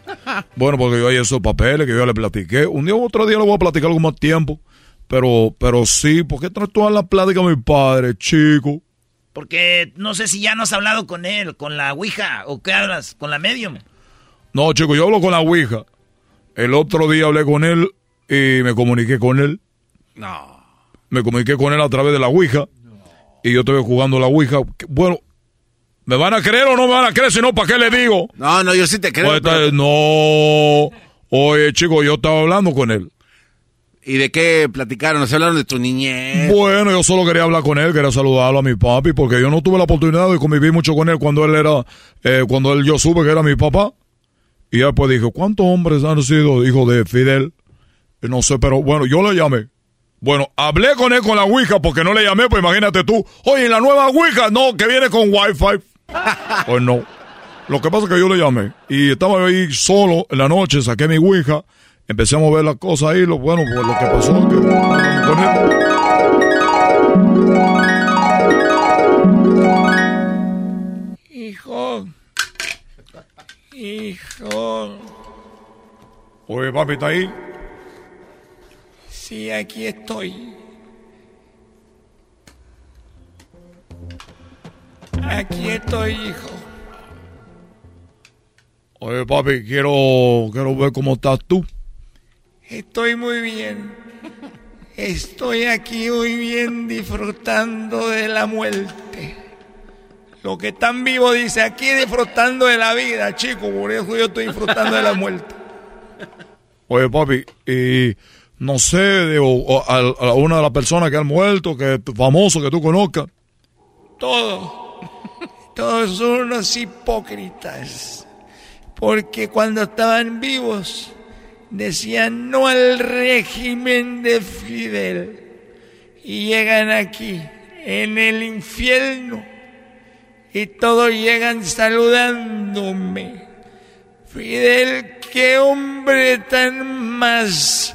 Bueno, porque yo hay esos papeles que yo le platiqué. Un día u otro día le voy a platicar con más tiempo. Pero, pero sí, ¿por qué traes toda la plática a mi padre, chico? Porque no sé si ya no has hablado con él, con la Ouija, o qué hablas, con la medium. No, chico, yo hablo con la Ouija. El otro día hablé con él y me comuniqué con él. No. Me comuniqué con él a través de la Ouija. Y yo estuve jugando la Ouija. Bueno, ¿me van a creer o no me van a creer? Si no, ¿para qué le digo? No, no, yo sí te creo. Pues, pero- No. Oye, chico, yo estaba hablando con él. ¿Y de qué platicaron? ¿Nos hablaron de tu niñez? Bueno, yo solo quería hablar con él, quería saludarlo a mi papi, porque yo no tuve la oportunidad de convivir mucho con él cuando él era, eh, cuando él yo supe que era mi papá. Y después dije, ¿cuántos hombres han sido hijos de Fidel? Y no sé, pero bueno, yo le llamé. Bueno, hablé con él con la Ouija porque no le llamé, pues imagínate tú. Oye, la nueva Ouija, no, que viene con Wi-Fi. Pues no. Lo que pasa es que yo le llamé y estaba ahí solo en la noche, saqué mi Ouija, empecé a mover las cosas ahí, lo bueno, pues lo que pasó es que con él. Hijo. Hijo. Oye, papi, ¿está ahí? Sí, aquí estoy. Aquí estoy, hijo. Oye, papi, quiero, quiero ver cómo estás tú. Estoy muy bien. Estoy aquí muy bien disfrutando de la muerte. Lo que están vivos dice aquí disfrutando de la vida, chico. Por eso yo estoy disfrutando de la muerte. Oye, papi, y no sé, digo, a, a una de las personas que han muerto, que famoso que tú conozcas. Todos. Todos unos hipócritas. Porque cuando estaban vivos decían no al régimen de Fidel. Y llegan aquí, en el infierno, y todos llegan saludándome. Fidel, qué hombre tan más,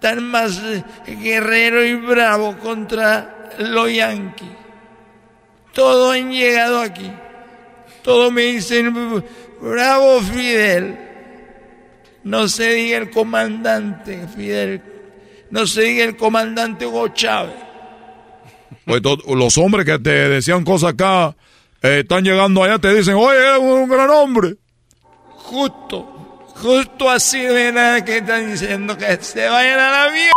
tan más guerrero y bravo contra los yanquis. Todos han llegado aquí. Todos me dicen, bravo Fidel. No se diga el comandante Fidel. No se diga el comandante Hugo Chávez. To- los hombres que te decían cosas acá, eh, están llegando allá, te dicen, oye, eres un gran hombre. Justo, justo así de nada que están diciendo que se vayan a la mierda.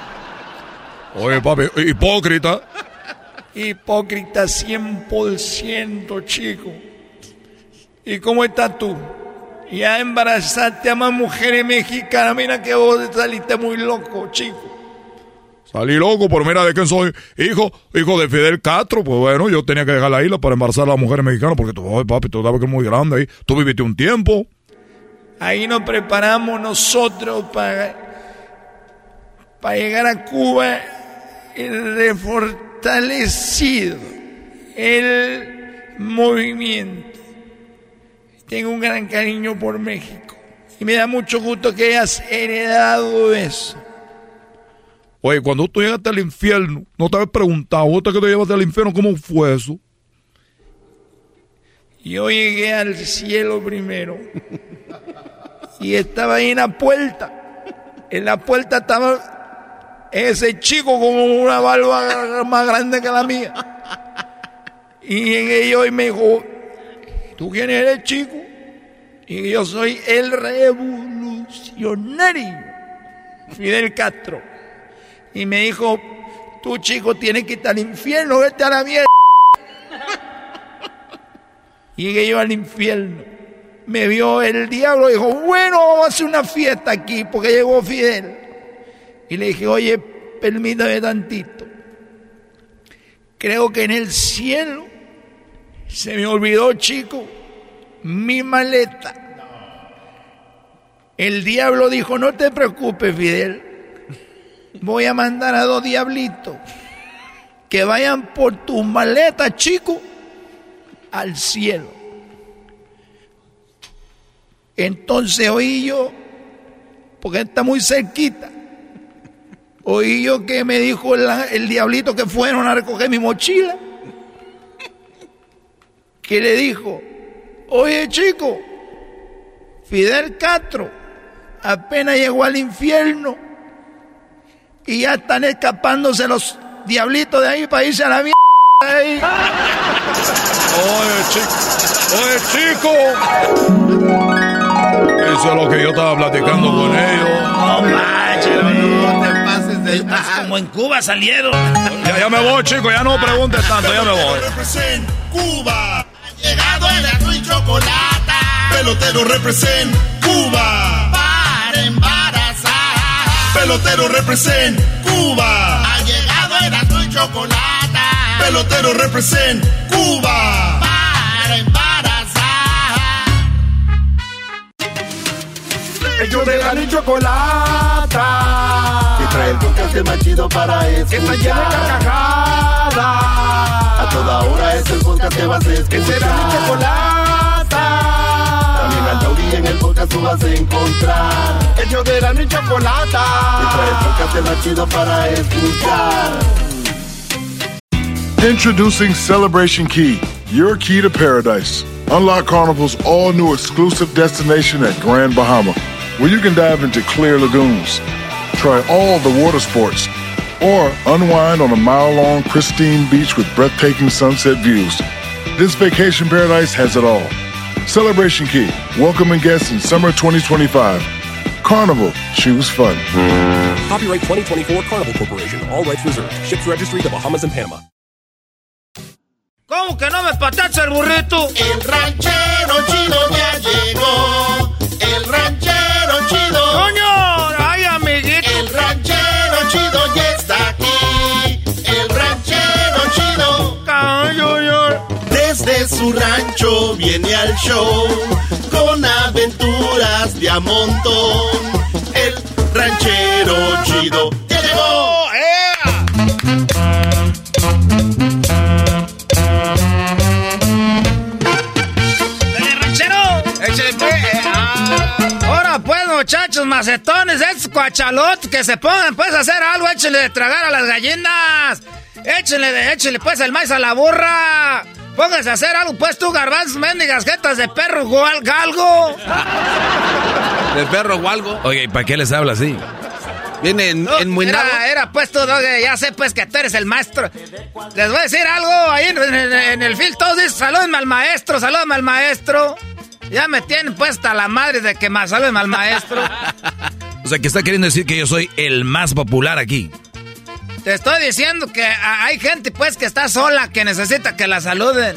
Oye, papi, hipócrita. Hipócrita 100%, chico. ¿Y cómo estás tú? Ya embarazaste a más mujeres mexicanas. Mira que vos saliste muy loco, chico. Salí loco, pero mira de quién soy hijo, hijo de Fidel Castro. Pues bueno, yo tenía que dejar la isla para embarazar a las mujeres mexicanas porque tú, oye, papi, tú sabes que es muy grande ahí. Tú viviste un tiempo. Ahí nos preparamos nosotros para, para llegar a Cuba refortalecido el movimiento. Tengo un gran cariño por México y me da mucho gusto que hayas heredado eso. Oye, cuando tú llegaste al infierno, no te habías preguntado, vos te que te llevaste al infierno, ¿cómo fue eso? Yo llegué al cielo primero y estaba ahí en la puerta. En la puerta estaba ese chico con una barba más grande que la mía. Y yo y me dijo, ¿tú quién eres chico? Y yo soy el revolucionario Fidel Castro. Y me dijo, tú chico tienes que ir al infierno, vete a la mierda. Llegué yo al infierno. Me vio el diablo y dijo, bueno, vamos a hacer una fiesta aquí porque llegó Fidel. Y le dije, oye, permítame tantito. Creo que en el cielo se me olvidó, chico, mi maleta. El diablo dijo, no te preocupes, Fidel. Voy a mandar a dos diablitos que vayan por tus maletas, chico, al cielo. Entonces oí yo, porque está muy cerquita, oí yo que me dijo el, el diablito que fueron a recoger mi mochila, que le dijo, oye chico, Fidel Castro apenas llegó al infierno y ya están escapándose los diablitos de ahí para irse a la mierda. de ahí. Oye, chico. Oye, chico. Eso es lo que yo estaba platicando con ellos. No manches, no de Como en Cuba salieron. Ya, ya me voy, chico. Ya no preguntes tanto. Ya me voy. Represent Cuba. Ha llegado el azul y chocolate. Pelotero represent Cuba. Para embarazar. Pelotero represent Cuba. Ha llegado el azul y chocolate. Pelotero represent Cuba. Para embarazar. Ellos de la. Que trae el podcast más chido para escuchar. Que está llena de carcajadas. A toda hora es el podcast que vas a escuchar. Que será mi chocolata. También al taurí en el podcast tú vas a encontrar. Ellos de la y chocolata. Que trae el podcast más chido para escuchar. Introducing Celebration Key, your key to paradise. Unlock Carnival's all new exclusive destination at Grand Bahama, where you can dive into clear lagoons, try all the water sports, or unwind on a mile long pristine beach with breathtaking sunset views. This vacation paradise has it all. Celebration Key, welcoming guests in summer 2025. Carnival, choose fun. Copyright 2024 Carnival Corporation. All rights reserved. Ships registry the Bahamas and Panama. ¿Cómo que no me patacha el burrito? El ranchero chido ya llegó. El ranchero chido. ¡Coño! Chido ya está aquí. El ranchero chido. Desde su rancho viene al show con aventuras de a montón. El ranchero chido muchachos macetones, estos cuachalotes, que se pongan, pues, a hacer algo, échenle de tragar a las gallinas. Échenle, de, échenle, pues, el maíz a la burra. Pónganse a hacer algo, pues, tú, garbanzos, mendigas, jetas de perro, gual, galgo. De perro o algo. Oye, ¿y para qué les habla así? Viene en, enmuinado. Era, era, pues, tú, Doge, ya sé, pues, que tú eres el maestro. Les voy a decir algo, ahí en, en- en el field todos dicen, salúdenme al maestro, salúdenme al maestro. Ya me tienen puesta la madre de que más salúdenme al maestro. O sea, que está queriendo decir que yo soy el más popular aquí. Te estoy diciendo que hay gente pues que está sola, que necesita que la saluden.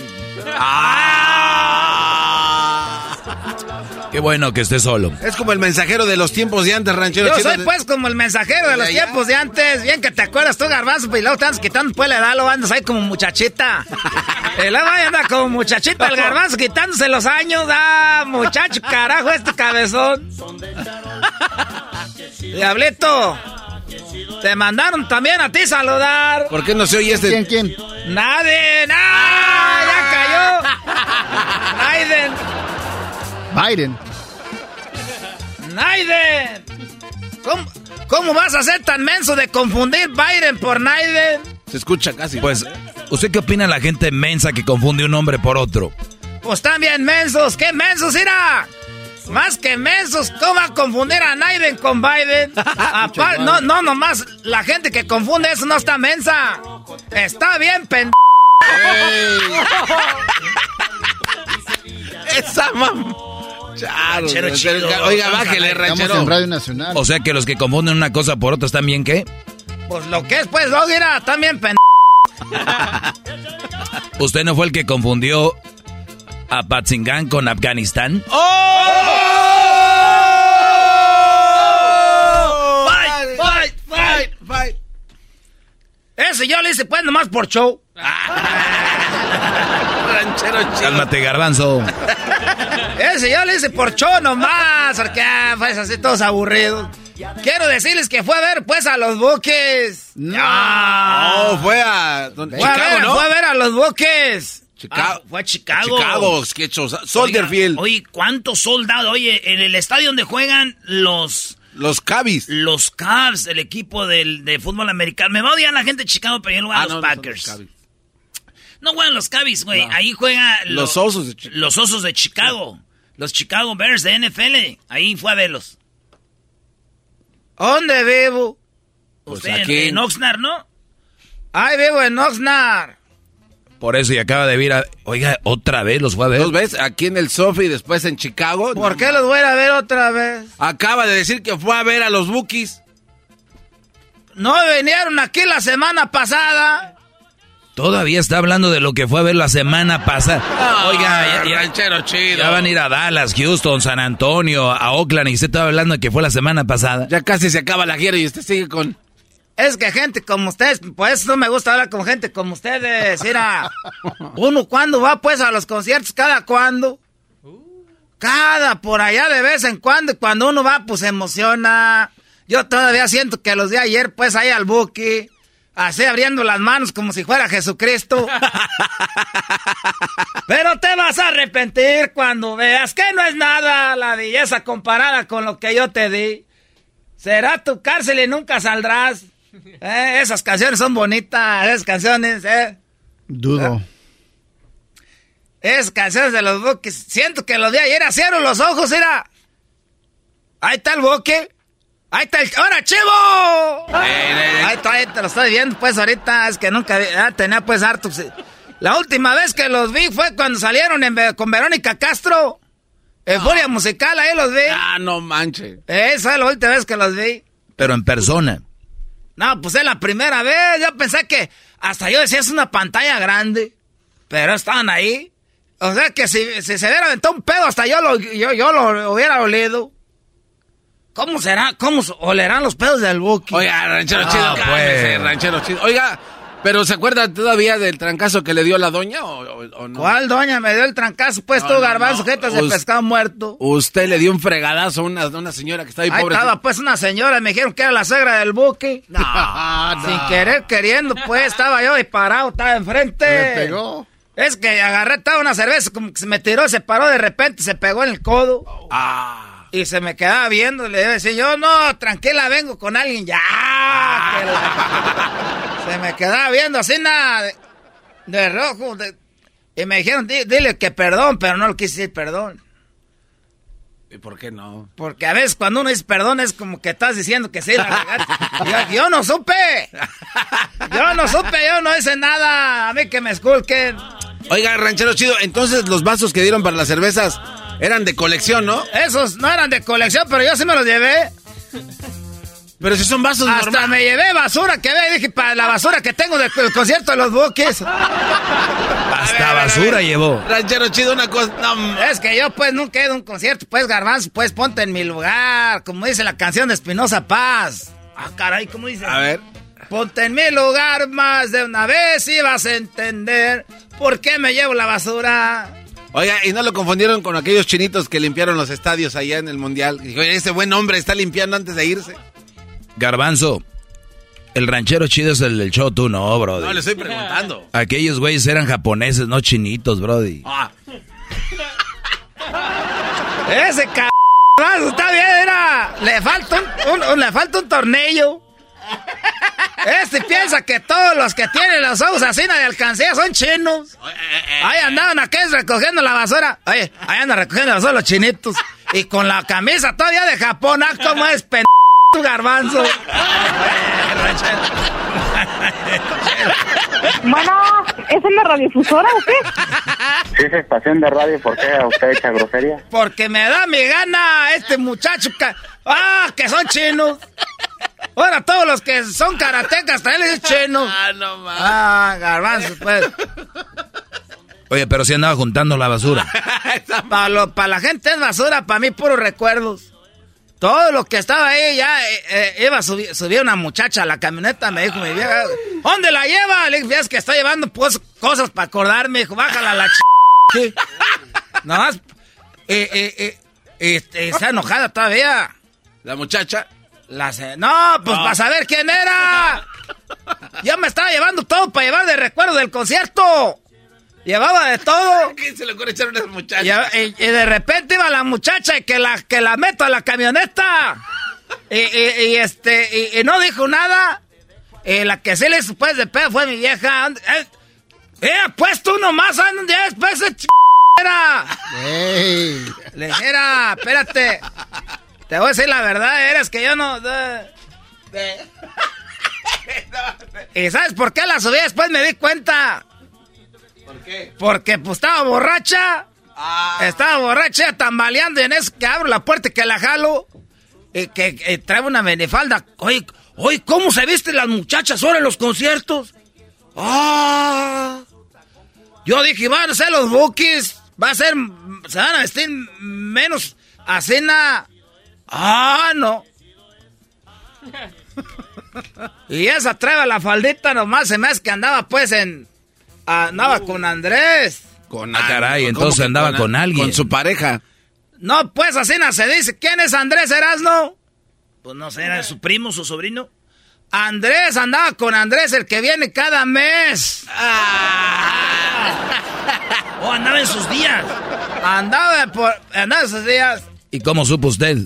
Qué bueno que esté solo. Es como el mensajero de los tiempos de antes, ranchero Yo soy pues como el mensajero de los allá. tiempos de antes. Bien que te acuerdas tú, garbanzo, y luego te andas quitando pues la edad, lo andas ahí como muchachita. y luego ahí anda como muchachita el garbanzo quitándose los años. Ah, muchacho, carajo, este cabezón. Diablito, te mandaron también a ti saludar. ¿Por qué no se oye este? ¿Quién, quién? Nadie, ¡Ah! ya cayó. Naiden, Biden. Naiden. ¿Cómo, ¿Cómo vas a ser tan menso de confundir Biden por Naiden? Se escucha casi. Pues, ¿usted qué opina de la gente mensa que confunde un hombre por otro? Pues también mensos, ¿qué mensos irá? Más que mensos, ¿cómo va a confundir a Naiden con Biden? Apar- no, no, nomás la gente que confunde eso no está mensa. Está bien, pendejo. Esa mam... Ranchero ranchero, chido. Oiga, bájele, Estamos ranchero. en Radio Nacional. O sea que los que confunden una cosa por otra están bien, ¿qué? Pues lo que es, pues, luego irá también pendejo. ¿Usted no fue el que confundió a Patzingán con Afganistán? Fight, fight, fight, fight. Ese yo le hice pues nomás por show. ranchero chido. Cálmate, garbanzo. Ese yo le hice por show nomás, porque ah, pues así todos aburridos. Quiero decirles que fue a ver pues a los buques. No, Oh, fue a don- Fue a Chicago, ver, ¿no? fue a ver a los buques. Chicago. Ah, fue a Chicago. Chicago, qué chosa- Solderfield. Oye, oye, ¿cuántos soldados? Oye, en el estadio donde juegan los... Los Cavs. Los Cavs, el equipo del, de fútbol americano. Me va a odiar la gente de Chicago, pero yo no voy a Ah, los no, no Packers. los Cavs. No juegan los Cavs, güey. Ahí juega... Los lo- Osos de Chicago. Los Osos de Chicago. Los Chicago Bears de NFL. Ahí fue a verlos. ¿Dónde vivo? Pues Usted en- aquí. en Oxnard, ¿no? Ay, vivo en Oxnard. Por eso y acaba de vir a... Oiga, otra vez los fue a ver. ¿Dos veces? Aquí en el Sofi y después en Chicago. ¿Por qué los voy a ir a ver otra vez? Acaba de decir que fue a ver a los Bookies. No vinieron aquí la semana pasada. Todavía está hablando de lo que fue a ver la semana pasada. Oiga, ya, ya- ranchero chido. ya van a ir a Dallas, Houston, San Antonio, a Oakland y usted estaba hablando de que fue la semana pasada. Ya casi se acaba la gira y usted sigue con... Es que gente como ustedes, pues no me gusta hablar con gente como ustedes. Mira, uno cuando va pues a los conciertos, cada cuando. Cada por allá de vez en cuando, y cuando uno va, pues se emociona. Yo todavía siento que los de ayer, pues ahí al buque, así abriendo las manos como si fuera Jesucristo. Pero te vas a arrepentir cuando veas que no es nada la belleza comparada con lo que yo te di. Será tu cárcel y nunca saldrás. Eh, esas canciones son bonitas, esas canciones, eh. Dudo. Esas canciones de los buques. Siento que los de ayer cierro los ojos, mira. Ahí está el buque. Ahí está el... ¡Ahora, chivo! Ahí está, ahí te lo estoy viendo, pues, ahorita. Es que nunca... ah, tenía, pues, harto... La última vez que los vi fue cuando salieron en con Verónica Castro. En Furia Musical, ahí los vi. Ah, no manche. Esa es la última vez que los vi. Pero en persona. No, pues es la primera vez. Yo pensé que hasta yo decía es una pantalla grande. Pero estaban ahí. O sea que si, si se hubiera aventado un pedo, hasta yo lo, yo, yo lo hubiera olido. ¿Cómo será? ¿Cómo olerán los pedos del Buki? Oiga, ranchero Ah, chido, pues. ranchero chido. Oiga, pero ¿se acuerda todavía del trancazo que le dio la doña o, no? ¿Cuál doña me dio el trancazo? Pues No, tú, no, garbanzo, no. de Us- pescado muerto. Usted le dio un fregadazo a una, una señora que está ahí Ahí pobre. estaba pues una señora, me dijeron que era la suegra del buque. Sin querer, queriendo, pues estaba yo disparado, estaba enfrente. Le pegó. Es que agarré, estaba una cerveza, como que se me tiró, se paró de repente, se pegó en el codo. Ah. Y se me quedaba viendo, le decía yo, no, tranquila, vengo con alguien, ya. que la- Se me quedaba viendo así nada de, de rojo. de- y me dijeron, "Di- dile que perdón, pero no lo quise decir perdón. ¿Y por qué no? Porque a veces cuando uno dice perdón es como que estás diciendo que sí la regaste. yo, yo no supe. Yo no supe, yo no hice nada. A mí que me esculquen. Oiga, ranchero chido, entonces los vasos que dieron para las cervezas eran de colección, ¿no? Esos no eran de colección, pero yo sí me los llevé. Pero si son vasos Hasta normales. me llevé basura que ve, dije, para la basura que tengo del del concierto de los buques. Hasta basura llevó. Ranchero chido, una cosa. No, Es que yo pues nunca he ido a un concierto, pues garbanzo, pues ponte en mi lugar, como dice la canción de Espinosa Paz. Ah, caray, ¿cómo dice? a ver. Ponte en mi lugar más de una vez y vas a entender por qué me llevo la basura. Oiga, ¿y no lo confundieron con aquellos chinitos que limpiaron los estadios allá en el Mundial? Dijo, ese buen hombre está limpiando antes de irse. Garbanzo, el ranchero chido es el del show, tú no, brody. No, le estoy preguntando. Aquellos güeyes eran japoneses, no chinitos, brody. Ah, Ese cabrón está bien, era. Le falta un, un- le falta un tornillo. Este piensa que todos los que tienen los ojos así de alcancía son chinos. Ahí andaban aquellos recogiendo la basura. Oye, ahí andan recogiendo la basura los chinitos. Y con la camisa todavía de Japón, ah, como es pen tu garbanzo. Bueno, ¿es en la radiodifusora o qué? Si es estación de radio, ¿por qué usted echa grosería? Porque me da mi gana este muchacho. ¡Ah, que son chinos! Ahora todos los que son karatecas también dicen chinos. Ah, no mames. Ah, garbanzo, pues. Oye, pero si andaba juntando la basura. Para la gente es basura, para mí puros recuerdos. Todo lo que estaba ahí ya eh, eh, iba a subir, subir una muchacha a la camioneta, me dijo mi vieja, ¿dónde la lleva? Le dije, es que está llevando pues cosas para acordarme, dijo, bájala la ch... ¿Qué? Nada más, eh, eh, eh, este, está enojada todavía. La muchacha. Se- No, pues para saber quién era. Ya me estaba llevando todo para llevar de recuerdo del concierto. Llevaba de todo. ¿Quién se le ocurre echar una muchacha? Y, y- y de repente iba la muchacha y que la, que la meto a la camioneta. Y, y- y este, y, y no dijo nada. Y la que se le hizo pues de pedo fue mi vieja. Eh, eh, pues tú nomás, anda un día después de ch... era. Le dijera, espérate. Te voy a decir la verdad, eres que yo no. ¿Y sabes por qué la subí? Después me di cuenta. ¿Por qué? Porque pues estaba borracha. Estaba borracha tambaleando y en eso que abro la puerta y que la jalo. Y que, que trae una minifalda. Oye, oye, ¿cómo se visten las muchachas ahora en los conciertos? ¡Ah! Yo dije, van a ser los bookies. Va a ser. Se van a vestir menos a cena. ¡Ah, no! Y esa trae la faldita nomás se me hace que andaba pues en... Andaba con Andrés. Con Ah, caray, ¿cómo entonces andaba con alguien. Con su pareja. No, pues así no se dice. ¿Quién es Andrés Erasno? Pues no sé, era su primo, su sobrino. Andrés andaba con Andrés, el que viene cada mes. Oh, andaba en sus días. Andaba, por, andaba en sus días. ¿Y cómo supo usted?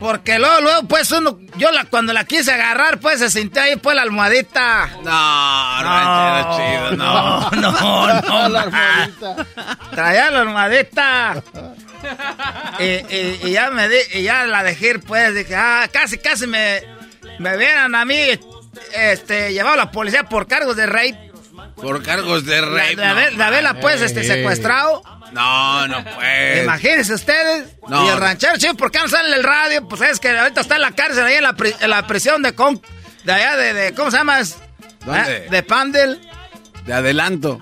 Porque luego, luego, pues uno, yo la, cuando la quise agarrar, pues se sintió ahí, pues la almohadita. No, ranchero chido, no. No, no, no. Traía la almohadita. Y, y- y ya me di, y ya la dejé pues, dije, ah, casi, casi me, me vieran a mí, este, llevado a la policía por cargos de rape. Por cargos de haber- de haberla, pues, este, secuestrado. No, no pues. Imagínense ustedes. No. Y el ranchero, chico, ¿por qué no sale el radio? Pues es que ahorita está en la cárcel, ahí en la, pri- en la prisión de con, de allá de, de- ¿cómo se llama? ¿Dónde? ¿eh? De Pandel. De adelanto.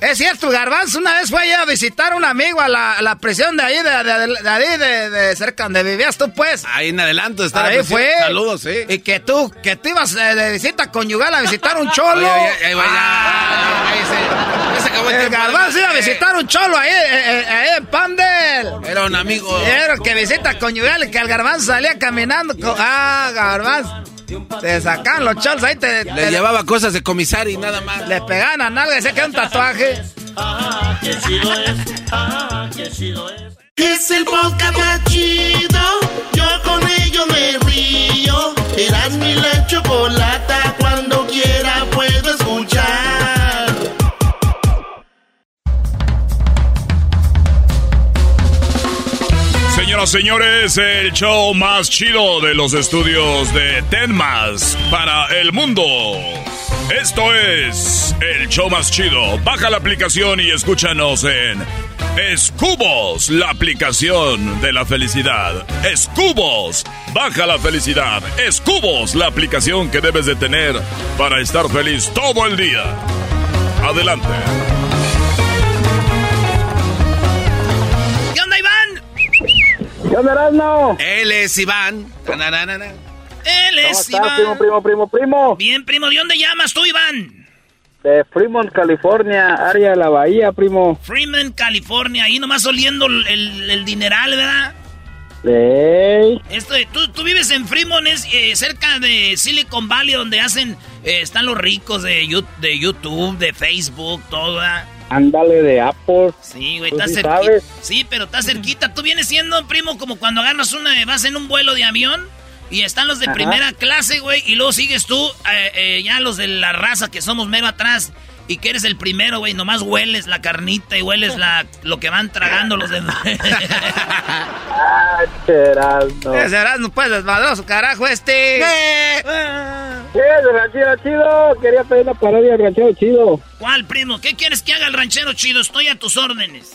Es cierto, Garbanzo una vez fue allá a visitar a un amigo a la, a la prisión de ahí, de, de, ahí, de, de cerca donde vivías tú, pues. Ahí en adelanto está la Ahí prisión. fue. Saludos, sí. Y que tú, que tú ibas eh, de visita conyugal a visitar un cholo. Ahí va, ya. Ahí se- el. Garbanzo iba a visitar un cholo ahí, eh, eh, ahí en Pandel. Era un amigo. Era que visita conyugal y que el garbanzo salía caminando. co- ah, garbanzo. Te sacan los cholos ahí, te, Le te- llevaba cosas de comisario y nada más. le pegaban a nalga y decía que era un tatuaje. Es el podcast más chido. Yo con ello me río. Eras mi la chocolata. Cuando quiera puedo escuchar. Señores, el show más chido de los estudios de Tenmas para el mundo. Esto es el show más chido. Baja la aplicación y escúchanos en Escubos, la aplicación de la felicidad. Escubos, baja la felicidad. Escubos, la aplicación que debes de tener para estar feliz todo el día. Adelante. ¿Qué onda, Erasmo? Él es Iván. Tananana. Él es ¿Cómo estás, Iván. primo, primo, primo, primo? Bien, primo, ¿de dónde llamas tú, Iván? De Fremont, California, área de la bahía, primo. Freeman, California, ahí nomás oliendo el, el- el dineral, ¿verdad? Ey, Esto tú, tú vives en Fremont, es eh, cerca de Silicon Valley, donde hacen, eh, están los ricos de, de YouTube, de Facebook, todo, ¿verdad? Ándale de Apple. Sí, güey, Tú está sí cerquita. sabes. Sí, pero está cerquita. Tú vienes siendo, primo, como cuando agarras una, vas en un vuelo de avión y están los de Ajá. primera clase, güey, y luego sigues tú, eh, eh, ya los de la raza que somos mero atrás. Y que eres el primero, güey, nomás hueles la carnita y hueles la, lo que van tragando los demás. Ah, Erasmo. Ese Erasmo, pues, desmadroso, carajo, este. Sí, el ranchero chido. Quería pedir la parodia del ranchero chido. ¿Cuál, primo? ¿Qué quieres que haga el ranchero chido? Estoy a tus órdenes.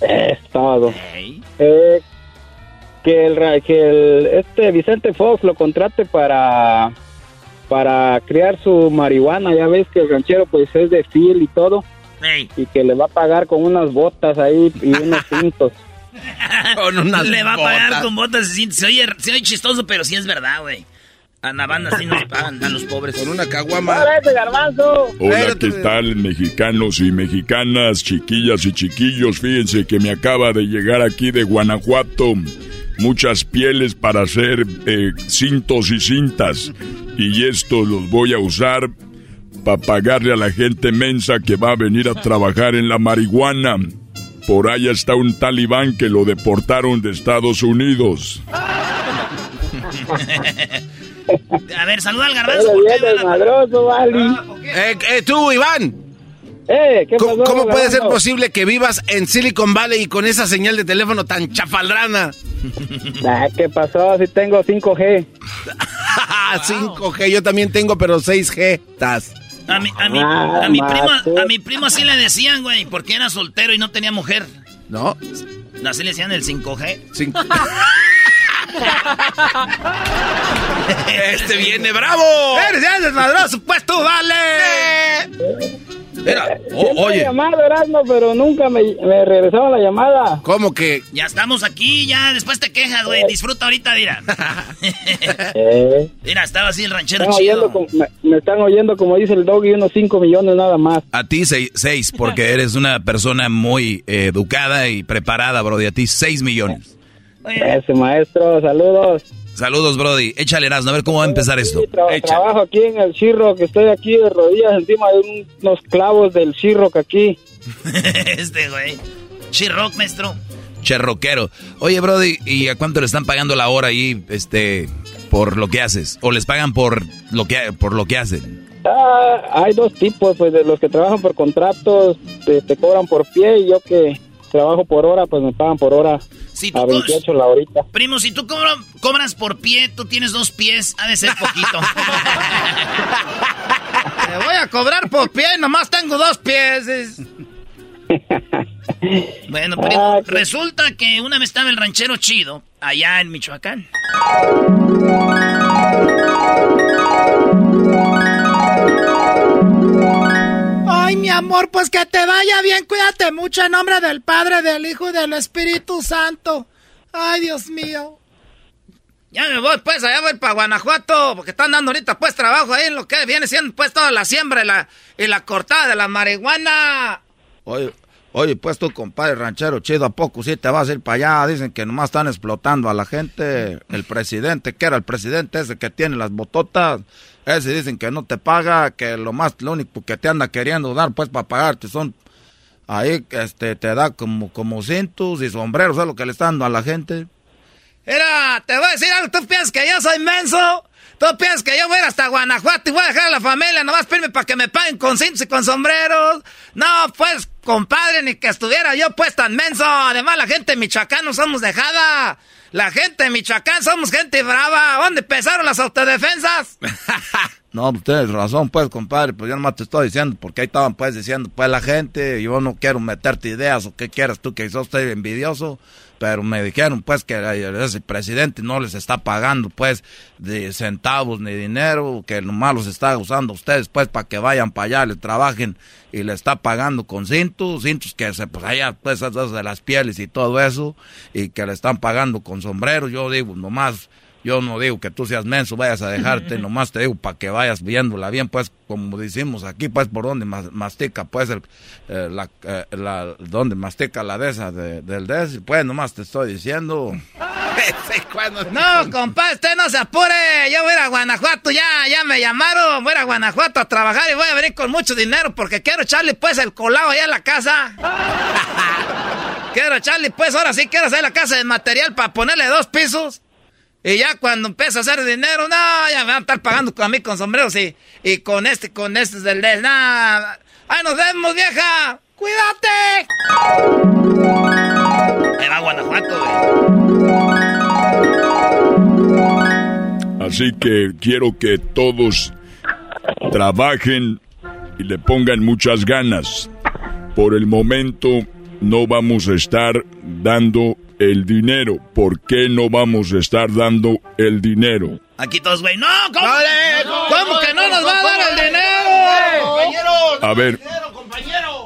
Es todo. Eh, que el, que el, este Vicente Fox lo contrate para para criar su marihuana. Ya ves que el ranchero pues es de fiel y todo. Y que le va a pagar con unas botas ahí y unos cintos. Con unas Le va a pagar botas. con botas. Se, se oye, se oye chistoso, pero sí es verdad, güey. A la banda sí nos pagan, a los pobres. Con una caguama. ¡Órale, garbanzo! Hola, ¿qué tal, mexicanos y mexicanas, chiquillas y chiquillos? Fíjense que me acaba de llegar aquí de Guanajuato muchas pieles para hacer eh, cintos y cintas. Y estos los voy a usar para pagarle a la gente mensa que va a venir a trabajar en la marihuana. Por allá está un talibán que lo deportaron de Estados Unidos. A ver, saluda al garbanzo. Pero ¿por qué bien van a- desmadroso, Vali. Eh, eh, tú, Iván. Eh, ¿qué ¿Cómo, pasó, cómo puede ser posible que vivas en Silicon Valley y con esa señal de teléfono tan chafaldrana? Ah, ¿Qué pasó? Si tengo 5G. 5G, yo también tengo, pero 6G. Tas. A mi, a mi, Ah, a mi primo, a mi primo así le decían, güey, porque era soltero y no tenía mujer. ¿No? Así le decían el 5G. Cinco- este viene bravo. Eres ya desmadroso, pues tú, vale. Mira, o- oye, llamado, Erasmo, pero nunca me, me regresaron la llamada. ¿cómo que? Ya estamos aquí, ya después te quejas, güey. Disfruta ahorita, mira. Eh, Mira, estaba así el ranchero están chido. oyendo como- me, me están oyendo, como dice el doggy, unos 5 millones nada más. A ti seis, seis, porque eres una persona muy eh, educada y preparada, Brody. A ti seis millones. Ese maestro, saludos. Saludos, Brody. Échale, Erasmo, a ver cómo va a empezar esto. Sí, tra- Échale. trabajo aquí en el Chirro, que estoy aquí de rodillas encima de un- unos clavos del Chirro que aquí. este, güey. Chirroc, maestro. Cherroquero. Oye, Brody, ¿y a cuánto le están pagando la hora ahí, este, por lo que haces? ¿O les pagan por lo que, por lo que hacen? Ah, hay dos tipos, pues de los que trabajan por contratos, te, te cobran por pie y yo que trabajo por hora, pues me pagan por hora. Si A 28 la horita. Primo, si tú cobra- cobras por pie, tú tienes dos pies, ha de ser poquito. Te voy a cobrar por pie y nomás tengo dos pies. es- bueno, primo, resulta que una vez estaba el ranchero chido allá en Michoacán. Mi amor, pues que te vaya bien, cuídate mucho en nombre del Padre, del Hijo y del Espíritu Santo. Ay, Dios mío. Ya me voy, pues, allá voy para Guanajuato, porque están dando ahorita, pues, trabajo ahí en lo que viene siendo, pues, toda la siembra y la, y la cortada de la marihuana. Oye, oye, pues, tú, compadre ranchero chido, ¿a poco sí te vas a ir para allá? Dicen que nomás están explotando a la gente. El presidente, que era el presidente ese que tiene las bototas, ese dicen que no te paga, que lo más, lo único que te anda queriendo dar, pues, para pagarte son... Ahí, este, te da como, como cintos y sombreros, es lo que le están dando a la gente. Mira, te voy a decir algo, tú piensas que yo soy menso. Tú piensas que yo voy a ir hasta Guanajuato y voy a dejar a la familia nomás pedirme para que me paguen con cintos y con sombreros. No, pues, compadre, ni que estuviera yo pues tan menso. Además, la gente no somos dejada. La gente de Michoacán somos gente brava. ¿Dónde empezaron las autodefensas? No, pues tienes razón, pues, compadre, pues yo nomás te estoy diciendo, porque ahí estaban, pues, diciendo, pues, la gente, yo no quiero meterte ideas, o qué quieres tú, que sos envidioso, pero me dijeron, pues, que ese presidente no les está pagando, pues, de centavos ni dinero, que nomás los está usando ustedes, pues, para que vayan para allá, le trabajen, y le está pagando con cintos, cintos que se, pues, allá, pues, esos de las pieles y todo eso, y que le están pagando con sombreros, yo digo, nomás... Yo no digo que tú seas menso, vayas a dejarte, nomás te digo para que vayas viéndola bien, pues como decimos aquí, pues por donde mas- mastica, pues el, eh, la, eh, la, donde mastica la de esa de- del des, pues nomás te estoy diciendo. No, compadre, usted no se apure, yo voy a ir a Guanajuato, ya, ya me llamaron, voy a ir a Guanajuato a trabajar y voy a venir con mucho dinero porque quiero echarle pues el colado allá en la casa. quiero echarle pues, ahora sí quiero hacer la casa de material para ponerle dos pisos. Y ya cuando empieza a hacer dinero, no, ya me van a estar pagando a mí con sombreros y, y con este, con este del nada. ¡Ay, nos vemos, vieja! ¡Cuídate! Ahí va Guanajuato, Así que quiero que todos trabajen y le pongan muchas ganas. Por el momento no vamos a estar dando el dinero. ¿Por qué no vamos a estar dando el dinero? Aquí todos, güey. ¡No! ¿Cómo, ¿Cómo que no nos va a dar el dinero? A ver,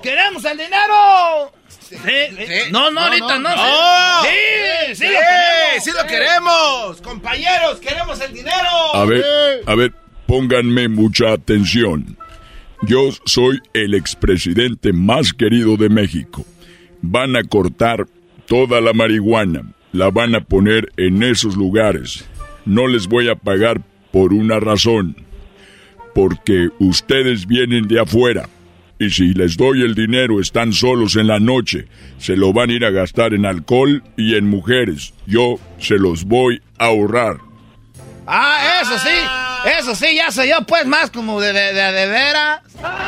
¡Queremos el dinero! No, no, ahorita no. ¡No! Sí, sí, lo ¡Sí! queremos. ¡Sí lo queremos! ¡Compañeros, queremos el dinero! a ver, a ver, pónganme mucha atención. Yo soy el expresidente más querido de México. Van a cortar toda la marihuana, la van a poner en esos lugares. No les voy a pagar por una razón. Porque ustedes vienen de afuera. Y si les doy el dinero están solos en la noche. Se lo van a ir a gastar en alcohol y en mujeres. Yo se los voy a ahorrar. Ah, eso sí. Eso sí, ya soy yo, pues, más como de, de, de, de veras.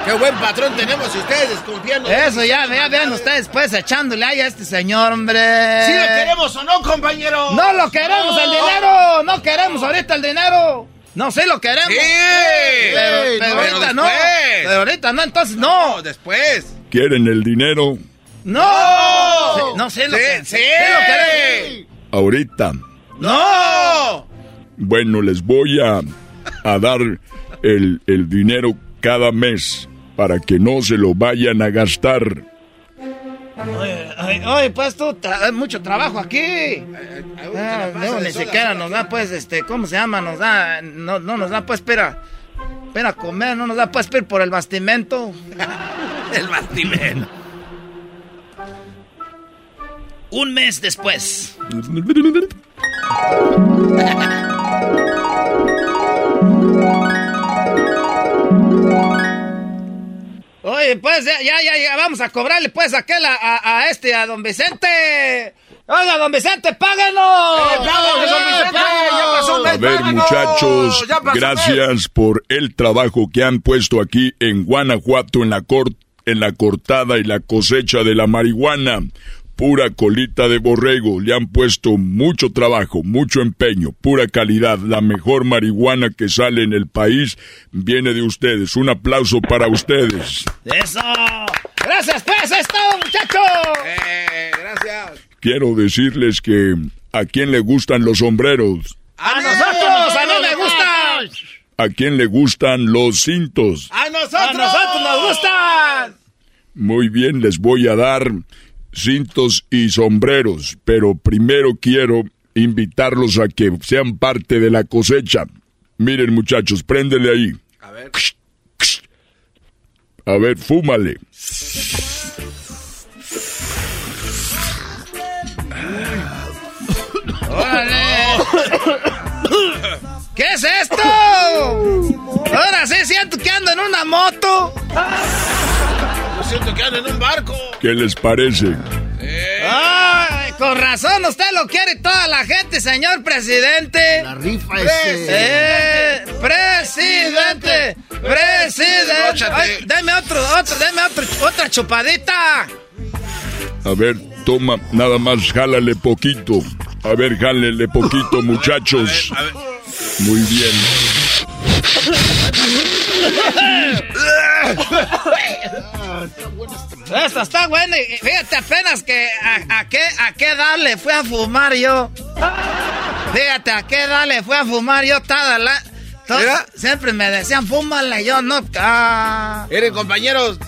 ¡Qué buen patrón tenemos y ustedes desconfiando! Eso ya, ya vean ustedes, pues, echándole ahí a este señor, hombre. ¿Sí lo queremos o no, compañero? No lo queremos el dinero. No queremos ahorita el dinero. No, sí lo queremos. Sí. Pero, Sí, pero no, ahorita no. Pero ahorita no, entonces no. No, después. ¿Quieren el dinero? No. Sí, no sé lo Sí, que. sí. lo queremos. Ahorita. ¡No! Bueno, les voy a, a dar el, el dinero cada mes para que no se lo vayan a gastar. Oye, ay, oye, pues tú, tra- hay mucho trabajo aquí. Ah, no, ni siquiera nos da, pues, este, ¿cómo se llama? Nos da, no, no nos da, pues, espera, espera comer, no nos da, pues, espera por el bastimento. El bastimento. Un mes después. Oye, pues, ya, ya, ya, ya, vamos a cobrarle, pues, aquel a, a, a este, a don Vicente. Oiga, don Vicente, páganos. ¡Eh, páganos, don Vicente! ¡Ya pasó un mes, A ver, páganos! muchachos, gracias por el trabajo que han puesto aquí en Guanajuato en la, cor- en la cortada y la cosecha de la marihuana. Pura colita de borrego. Le han puesto mucho trabajo, mucho empeño, pura calidad. La mejor marihuana que sale en el país viene de ustedes. Un aplauso para ustedes. ¡Eso! Gracias, pues, es todo, muchachos. Eh, gracias. Quiero decirles que a quién le gustan los sombreros, ¡A nosotros! ¡A mí me gustan! a quién le gustan los cintos. ¡A nosotros! ¡A nosotros nos gustan! Muy bien, les voy a dar cintos y sombreros, pero primero quiero invitarlos a que sean parte de la cosecha. Miren muchachos, préndele ahí. A ver. A ver, fúmale. ¡Órale! ¿Qué es esto? Ahora sí siento que ando en una moto. Siento que ando en un barco. ¿Qué les parece? Ay, con razón, usted lo quiere toda la gente, señor presidente. La rifa Eh, presidente, presidente. Ay, deme otro, otro, deme otro, otra chupadita. A ver, toma, nada más jálale poquito. A ver, jálele poquito, muchachos. Muy bien. Esta está buena. y Fíjate apenas que a, a qué a qué edad le fui a fumar yo. Fíjate a qué edad le fui a fumar yo toda la. to- ¿Mira? siempre me decían fúmala y yo no. Ah. Miren, compañeros,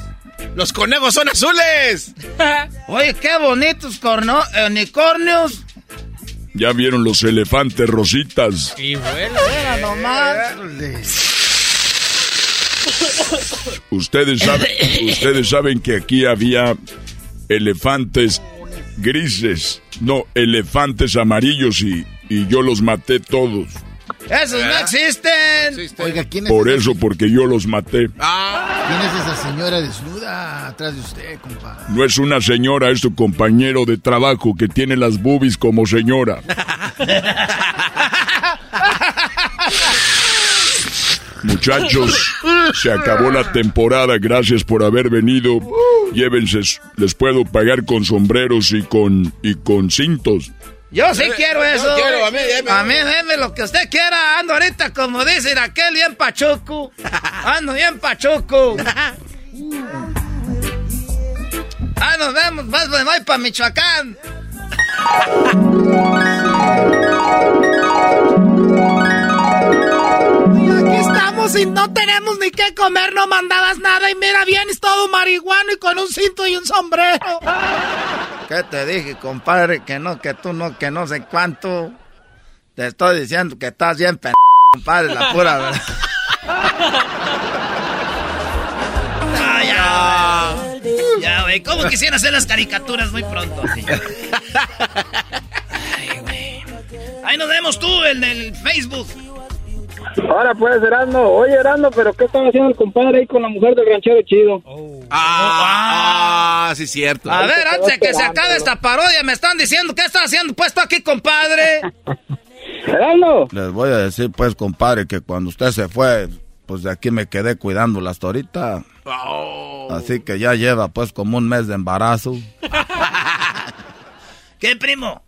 los conejos son azules. Oye, qué bonitos corno, unicornios. ¿Ya vieron los elefantes rositas? Y bueno. Nomás. Ustedes saben, ustedes saben que aquí había elefantes grises, no, elefantes amarillos y, y yo los maté todos. Esos no existen. Oiga, ¿quién es, Por esa, eso, porque yo los maté. ¿quién es esa señora desnuda atrás de usted, compa? No es una señora, es tu compañero de trabajo que tiene las boobies como señora. Muchachos, se acabó la temporada, gracias por haber venido. Llévense, les puedo pagar con sombreros y con y con cintos. Yo sí Eh, quiero yo eso. quiero, a mí, deme. A mí deme lo que usted quiera. Ando ahorita, como dicen aquel, bien pachuco. Ando bien pachuco. Ah, nos vemos. Más me voy para Michoacán. Estamos y no tenemos ni qué comer, no mandabas nada y mira, vienes todo marihuano y con un cinto y un sombrero. ¿Qué te dije, compadre? Que no, que tú no, que no sé cuánto. Te estoy diciendo que estás bien p compadre, la pura verdad. Ya, güey. Ya, güey. ¿Cómo quisiera hacer las caricaturas muy pronto? Ay, güey. Ahí nos vemos tú, el del Facebook. Ahora pues, Erasmo. Oye, Erasmo, pero ¿qué estaba haciendo el compadre ahí con la mujer del ranchero chido? Ah, ah, sí, cierto. A ver, antes de que se acabe esta parodia, me están diciendo qué estás haciendo puesto aquí, compadre. Erasmo. Les voy a decir, pues, compadre, que cuando usted se fue, pues de aquí me quedé cuidándola hasta ahorita. Así que ya lleva, pues, como un mes de embarazo. ¿Qué, primo?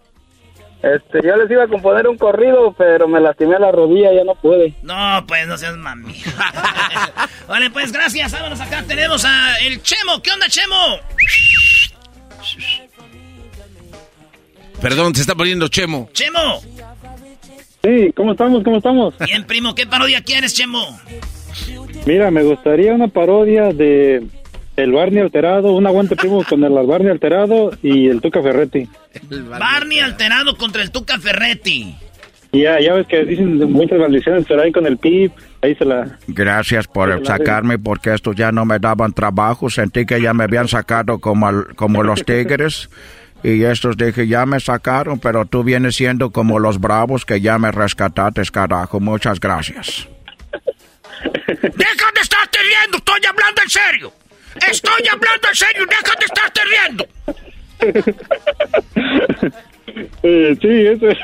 Este, yo les iba a componer un corrido, pero me lastimé la rodilla, ya no pude. No, pues no seas mami. vale, pues gracias. Vámonos acá. Tenemos a el Chemo. ¿Qué onda, Chemo? Perdón, se está poniendo Chemo. Chemo. Sí, ¿cómo estamos? ¿Cómo estamos? Bien, primo. ¿Qué parodia quieres, Chemo? Mira, me gustaría una parodia de el Barney alterado, un aguante primo con el Barney alterado y el Tuca Ferretti. Barney alterado contra el Tuca Ferretti. Y ya, ya ves que dicen muchas maldiciones, pero ahí con el PIB, ahí se la... Gracias por sacarme, porque estos ya no me daban trabajo. Sentí que ya me habían sacado como, al- como los tigres. Y estos dije, ya me sacaron, pero tú vienes siendo como los bravos que ya me rescataste, carajo. Muchas gracias. ¡Deja de estarte riendo! ¡Estoy hablando en serio! ¡Estoy hablando en serio! ¡Deja de estarte riendo! Eh, sí, eso es.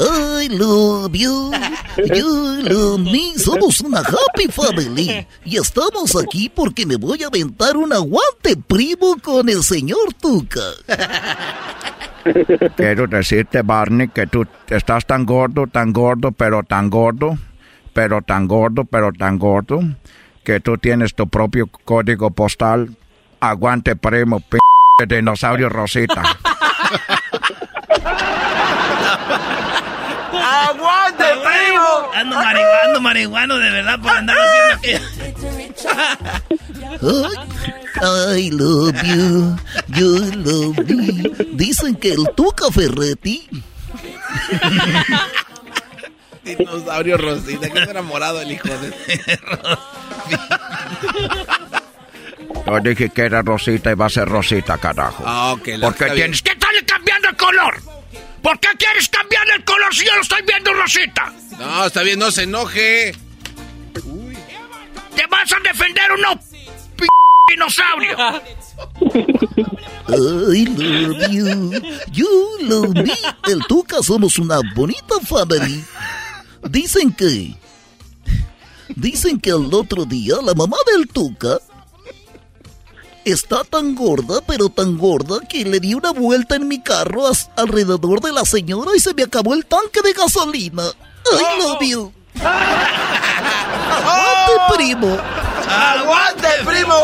I love you, you love me. Somos una happy family. Y estamos aquí porque me voy a aventar un aguante primo con el señor Tuca. Quiero decirte, Barney, que tú estás tan gordo, tan gordo, pero tan gordo, pero tan gordo, pero tan gordo, que tú tienes tu propio código postal. Aguante primo, p de dinosaurio Rosita. ¡Aguante, primo! Ando marihuano, marihuano de verdad por andar haciendo I love you, you love me. Dicen que el Tuca Ferretti. Dinosaurio Rosita, que es enamorado el hijo de... Yo dije que era Rosita y va a ser Rosita, carajo. Ah, ok. Porque tienes que estarle cambiando el color. ¿Por qué quieres cambiarle el color si yo lo estoy viendo Rosita? No, está bien, no se enoje. ¿Te vas a defender o no, p dinosaurio? I love you, you love me. El Tuca somos una bonita family. Dicen que. Dicen que el otro día la mamá del Tuca está tan gorda, pero tan gorda, que le di una vuelta en mi carro alrededor de la señora y se me acabó el tanque de gasolina. I love you. Aguante, primo. ¡Aguante, primo!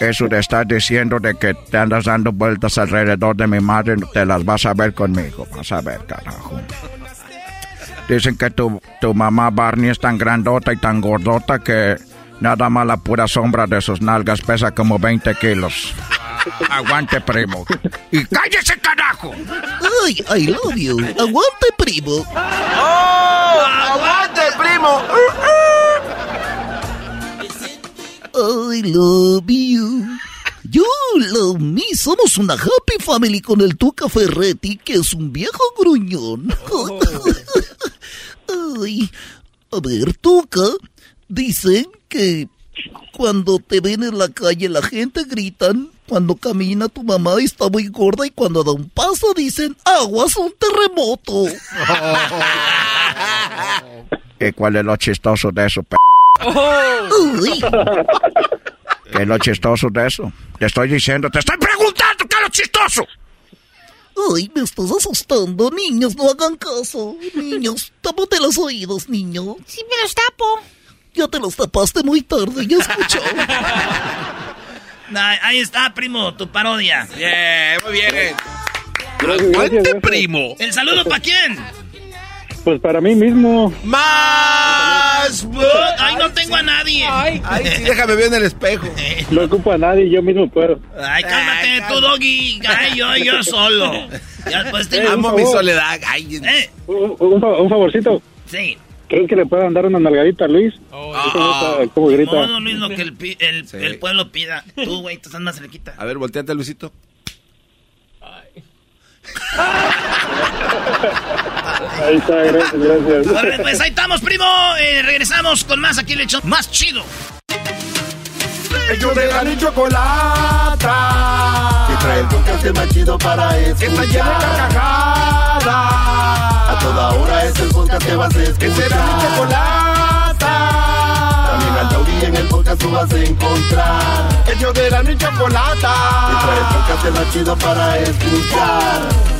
Eso de estar diciendo de que te andas dando vueltas alrededor de mi madre, te las vas a ver conmigo. Vas a ver, carajo. Dicen que tu, tu mamá Barney es tan grandota y tan gordota que nada más la pura sombra de sus nalgas pesa como 20 kilos. Aguante, primo. Y cállese, carajo. Ay, I love you. Aguante, primo. ¡Oh! ¡Aguante, primo! I love you. You love me. Somos una happy family con el Tuca Ferretti, que es un viejo gruñón. Ay, a ver, Tuca, dicen que cuando te ven en la calle la gente gritan, cuando camina tu mamá está muy gorda y cuando da un paso dicen, aguas un terremoto. ¿Y cuál es lo chistoso de eso, p Uy. ¿Qué es lo chistoso de eso? Te estoy diciendo, te estoy preguntando qué es lo chistoso. Ay, me estás asustando. Niños, no hagan caso. Niños, tápate los oídos, niño. Sí, me los tapo. Ya te los tapaste muy tarde, ya escuchó. Nah, ahí está, primo, tu parodia. Bien, muy bien. Aguante, primo. ¿El saludo para quién? Pues para mí mismo. ¡Más! Ay, no tengo a nadie. Ay, sí, déjame ver en el espejo. No ocupo a nadie, yo mismo puedo. Ay, cálmate tú, Doggy. Ay, yo, yo solo. Ya después te... Eh, Amo mi soledad. Ay, Eh, Un, un fa- un favorcito. sí. ¿Creen que le puedan dar una nalgadita a Luis? ¿Cómo, está- cómo grita? No, no, Luis, lo que el, pi- el, Sí. el pueblo pida. Tú, güey, tú estás más cerquita. A ver, volteate, Luisito. Ahí está, gracias, gracias. Pues ahí estamos, primo. Eh, regresamos con más aquí el hecho más chido. Ellos de la ni chocolata. Que trae el podcast más chido para escuchar. Que está llena de carcajadas. A toda hora es el podcast que vas a escuchar. Que será mi chocolata. También al taurí en el podcast tú vas a encontrar. Ellos de la ni chocolata. Que trae el podcast más chido para escuchar.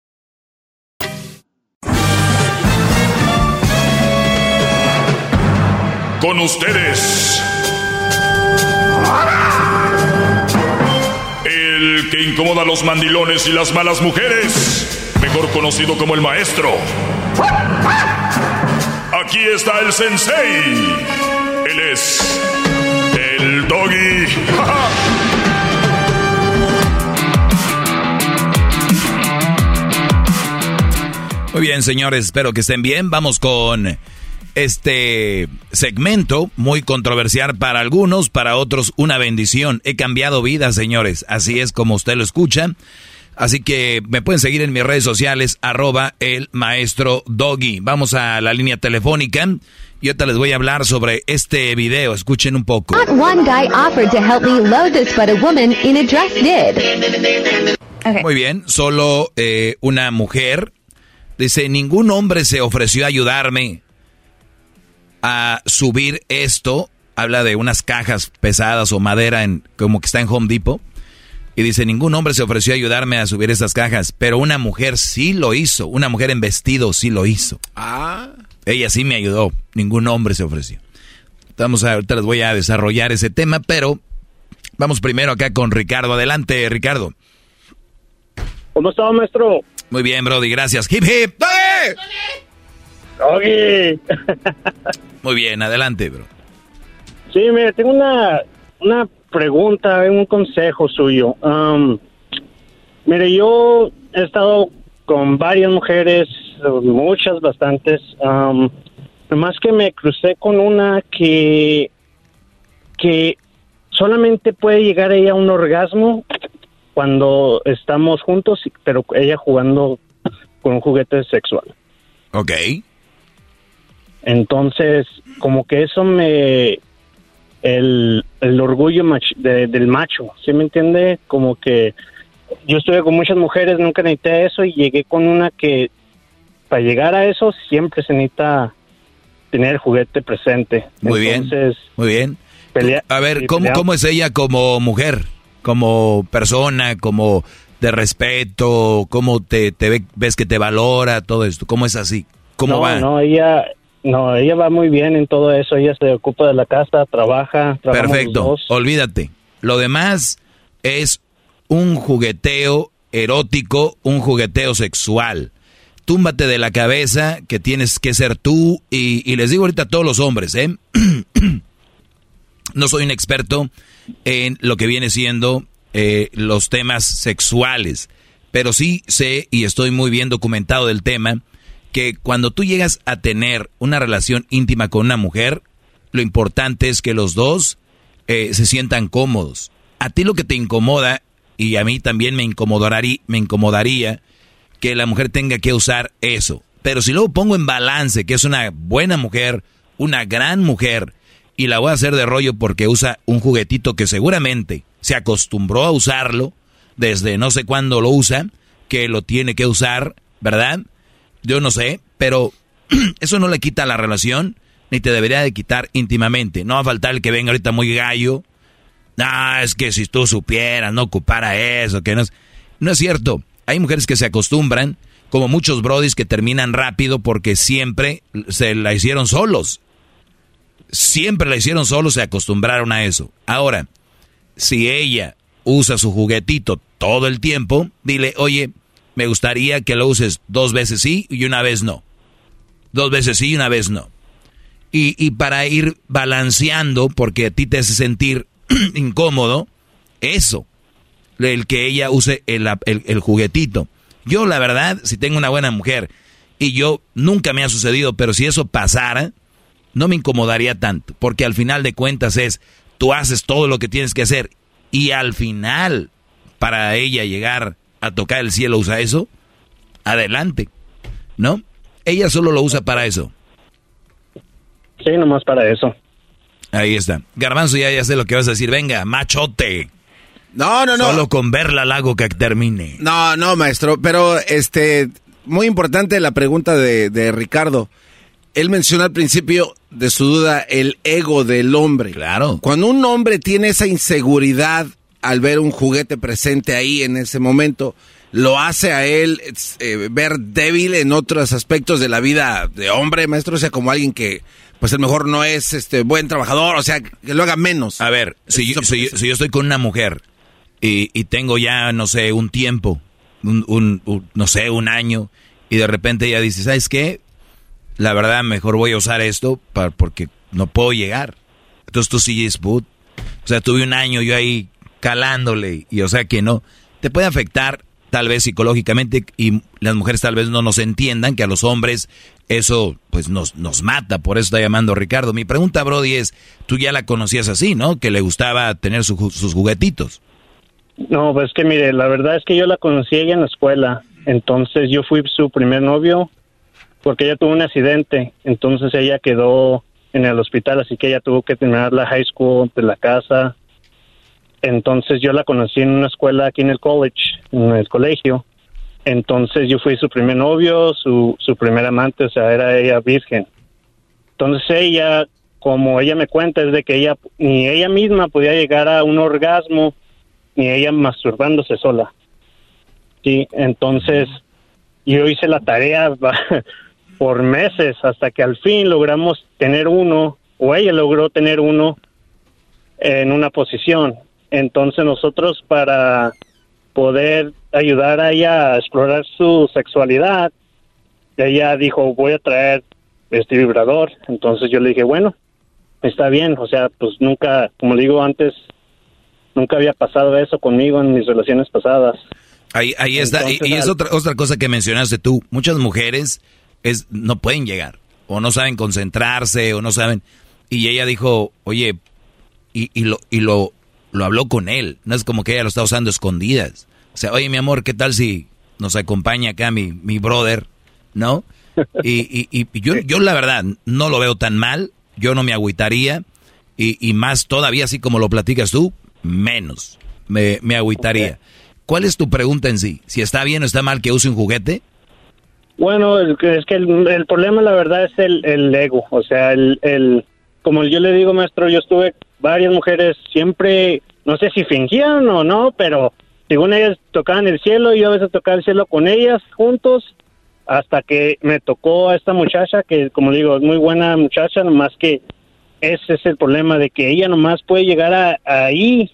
Con ustedes. El que incomoda a los mandilones y las malas mujeres. Mejor conocido como el maestro. Aquí está el sensei. Él es. El doggy. Muy bien, señores, espero que estén bien. Vamos con este segmento, muy controversial para algunos, para otros una bendición. He cambiado vidas, señores. Así es como usted lo escucha. Así que me pueden seguir en mis redes sociales, arroba el maestro Doggy. Vamos a la línea telefónica y ahorita les voy a hablar sobre este video. Escuchen un poco. Muy bien, solo eh, una mujer. Dice, ningún hombre se ofreció a ayudarme a subir esto. Habla de unas cajas pesadas o madera en, como que está en Home Depot. Y dice, ningún hombre se ofreció a ayudarme a subir esas cajas, pero una mujer sí lo hizo. Una mujer en vestido sí lo hizo. Ah. Ella sí me ayudó. Ningún hombre se ofreció. Vamos a, ahorita les voy a desarrollar ese tema, pero vamos primero acá con Ricardo. Adelante, Ricardo. ¿Cómo está, maestro? Muy bien, Brody, gracias. Hip hip. Doggy. Muy bien, adelante, bro. Sí, mire, tengo una, una pregunta, un consejo suyo. Um, mire, yo he estado con varias mujeres, muchas, bastantes. Um, nomás que me crucé con una que, que solamente puede llegar ella a un orgasmo cuando estamos juntos, pero ella jugando con un juguete sexual. Ok. Entonces, como que eso me... El, el orgullo mach- de- del macho, ¿sí me entiende? Como que yo estuve con muchas mujeres, nunca necesité eso y llegué con una que para llegar a eso siempre se necesita tener el juguete presente. Muy bien. Entonces, Muy bien. pelea- A ver, ¿cómo, peleamos. ¿cómo es ella como mujer? Como persona, como de respeto, cómo te, te ve- ves que te valora, todo esto. ¿Cómo es así? ¿Cómo no, va? No, ella, no, ella va muy bien en todo eso. Ella se ocupa de la casa, trabaja, los Perfecto, dos. olvídate. Lo demás es un jugueteo erótico, un jugueteo sexual. Túmbate de la cabeza que tienes que ser tú y, y les digo ahorita a todos los hombres, ¿eh? no soy un experto en lo que viene siendo eh, los temas sexuales, pero sí sé y estoy muy bien documentado del tema que cuando tú llegas a tener una relación íntima con una mujer, lo importante es que los dos eh, se sientan cómodos. A ti lo que te incomoda, y a mí también me incomodaría, me incomodaría que la mujer tenga que usar eso. Pero si luego pongo en balance que es una buena mujer, una gran mujer, y la voy a hacer de rollo porque usa un juguetito que seguramente se acostumbró a usarlo, desde no sé cuándo lo usa, que lo tiene que usar, ¿verdad? Yo no sé, pero eso no le quita la relación, ni te debería de quitar íntimamente. No va a faltar el que venga ahorita muy gallo. Ah, es que si tú supieras, no ocupara eso, que no es... No es cierto. Hay mujeres que se acostumbran, como muchos brodis que terminan rápido porque siempre se la hicieron solos. Siempre la hicieron solos, se acostumbraron a eso. Ahora, si ella usa su juguetito todo el tiempo, dile, oye, me gustaría que lo uses dos veces sí y una vez no. Dos veces sí y una vez no. Y, y para ir balanceando, porque a ti te hace sentir incómodo, eso, el que ella use el, el- el juguetito. Yo, la verdad, si tengo una buena mujer, y yo nunca me ha sucedido, pero si eso pasara, no me incomodaría tanto, porque al final de cuentas es, tú haces todo lo que tienes que hacer, y al final, para ella llegar a tocar el cielo, usa eso, adelante, ¿no? Ella solo lo usa para eso. Sí, nomás para eso. Ahí está. Garbanzo, ya, ya sé lo que vas a decir. Venga, machote. No, no, no. Solo con verla la hago que termine. No, no, maestro, pero este, muy importante la pregunta de, de Ricardo. Él mencionó al principio de su duda el ego del hombre. Claro. Cuando un hombre tiene esa inseguridad al ver un juguete presente ahí en ese momento, lo hace a él eh, ver débil en otros aspectos de la vida de hombre, maestro, o sea, como alguien que, pues a lo mejor no es este buen trabajador, o sea, que lo haga menos. A ver, si yo, si yo- si yo estoy con una mujer y, y tengo ya, no sé, un tiempo, un, un- un- no sé, un año, y de repente ella dice, ¿sabes qué? La verdad, mejor voy a usar esto para, porque no puedo llegar. Entonces tú sigues put. O sea, tuve un año yo ahí calándole, y o sea que no. Te puede afectar tal vez psicológicamente y las mujeres tal vez no nos entiendan que a los hombres eso pues nos, nos mata, por eso está llamando Ricardo. Mi pregunta, Brody, es, tú ya la conocías así, ¿no? Que le gustaba tener sus juguetitos. No, pues que mire, la verdad es que yo la conocí ella en la escuela, entonces yo fui su primer novio porque ella tuvo un accidente, entonces ella quedó en el hospital, así que ella tuvo que terminar la high school de la casa. Entonces yo la conocí en una escuela aquí en el college, en el colegio. Entonces yo fui su primer novio, su, su primer amante, o sea, era ella virgen. Entonces ella, como ella me cuenta, es de que ella, ni ella misma podía llegar a un orgasmo, ni ella masturbándose sola. Sí, entonces yo hice la tarea por meses hasta que al fin logramos tener uno, o ella logró tener uno en una posición. Entonces nosotros para poder ayudar a ella a explorar su sexualidad, ella dijo, voy a traer este vibrador. Entonces yo le dije, bueno, está bien, o sea, pues nunca, como digo antes, nunca había pasado eso conmigo en mis relaciones pasadas. Ahí, ahí está, y, es otra, otra cosa que mencionaste tú, muchas mujeres es, no pueden llegar, o no saben concentrarse, o no saben, y ella dijo, oye, y, y lo, y lo, lo habló con él. No es como que ella lo está usando escondidas. O sea, oye, mi amor, ¿qué tal si nos acompaña acá mi, mi brother? ¿No? Y, y, y yo, yo la verdad no lo veo tan mal. Yo no me agüitaría. Y, y más todavía, así como lo platicas tú, menos me, me agüitaría. ¿Cuál es tu pregunta en sí? ¿Si está bien o está mal que use un juguete? Bueno, es que el, el problema, la verdad, es el, el ego. O sea, el, el, como yo le digo, maestro, yo estuve varias mujeres siempre, no sé si fingían o no, pero según ellas tocaban el cielo, y yo a veces tocaba el cielo con ellas juntos, hasta que me tocó a esta muchacha, que como digo, es muy buena muchacha, nomás que ese es el problema de que ella nomás puede llegar a, ahí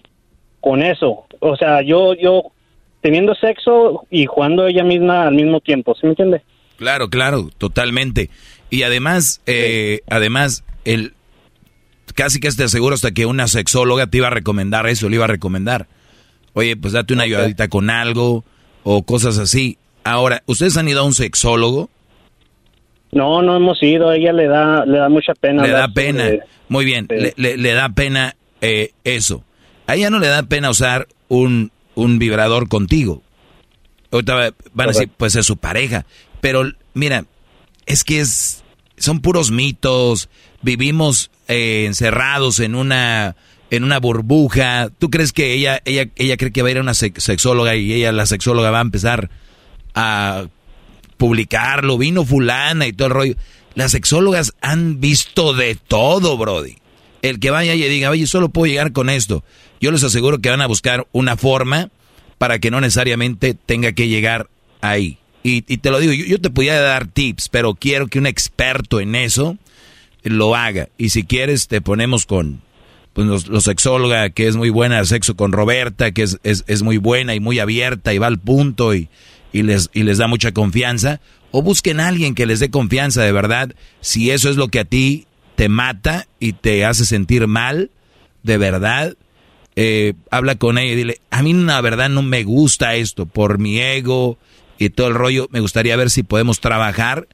con eso. O sea, yo, yo teniendo sexo y jugando ella misma al mismo tiempo, ¿sí me entiende? Claro, claro, totalmente. Y además, eh, además, el, casi que te seguro hasta que una sexóloga te iba a recomendar eso, le iba a recomendar. Oye, pues date una ayudadita con algo o cosas así. Ahora, ¿ustedes han ido a un sexólogo? No, no hemos ido. A ella le da, le da mucha pena. Le da pena. Muy bien. Le, da pena eh, eso. A ella no le da pena usar un, un vibrador contigo. Ahorita van a decir, pues es su pareja. Pero mira, es que es, son puros mitos. Vivimos eh, encerrados en una en una burbuja. ¿Tú crees que ella ella ella cree que va a ir a una sexóloga y ella la sexóloga va a empezar a publicarlo? Vino fulana y todo el rollo. Las sexólogas han visto de todo, brody. El que vaya y diga, oye, solo puedo llegar con esto. Yo les aseguro que van a buscar una forma para que no necesariamente tenga que llegar ahí. Y, te lo digo, yo, yo te podía dar tips, pero quiero que un experto en eso lo haga. Y si quieres, te ponemos con pues, los, sexóloga, que es muy buena, sexo con Roberta, que es, es, muy buena y muy abierta y va al punto y, y, les, y les da mucha confianza. O busquen a alguien que les dé confianza de verdad. Si eso es lo que a ti te mata y te hace sentir mal, de verdad, eh, habla con ella y dile, a mí la verdad no me gusta esto, por mi ego y todo el rollo, me gustaría ver si podemos trabajar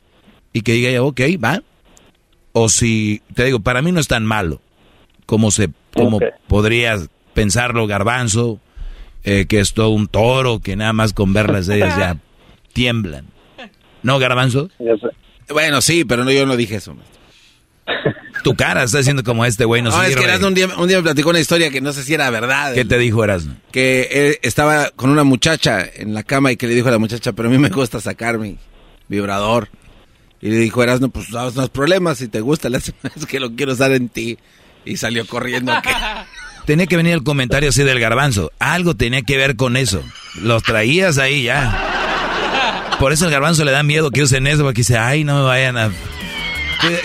y que diga, ok, va, o si, te digo, para mí no es tan malo como, se, como podrías pensarlo Garbanzo, eh, que es todo un toro, que nada más con verlas de ellas ya tiemblan. ¿No, Garbanzo? Bueno, sí, pero no, yo no dije eso. Tu cara está diciendo como este güey. No, no es que Erasmo un día, un día me platicó una historia que no sé si era verdad. ¿Qué te dijo Erasmo? Que él estaba con una muchacha en la cama y que le dijo a la muchacha, pero a mí me gusta sacar mi vibrador. Y le dijo Erasmo, pues no, hay problemas, si te gusta, es que lo quiero usar en ti. Y salió corriendo. Tenía que venir el comentario así del garbanzo. Algo tenía que ver con eso. Los traías ahí ya. Por eso el garbanzo le da miedo que usen eso, porque dice, ay, no me vayan a...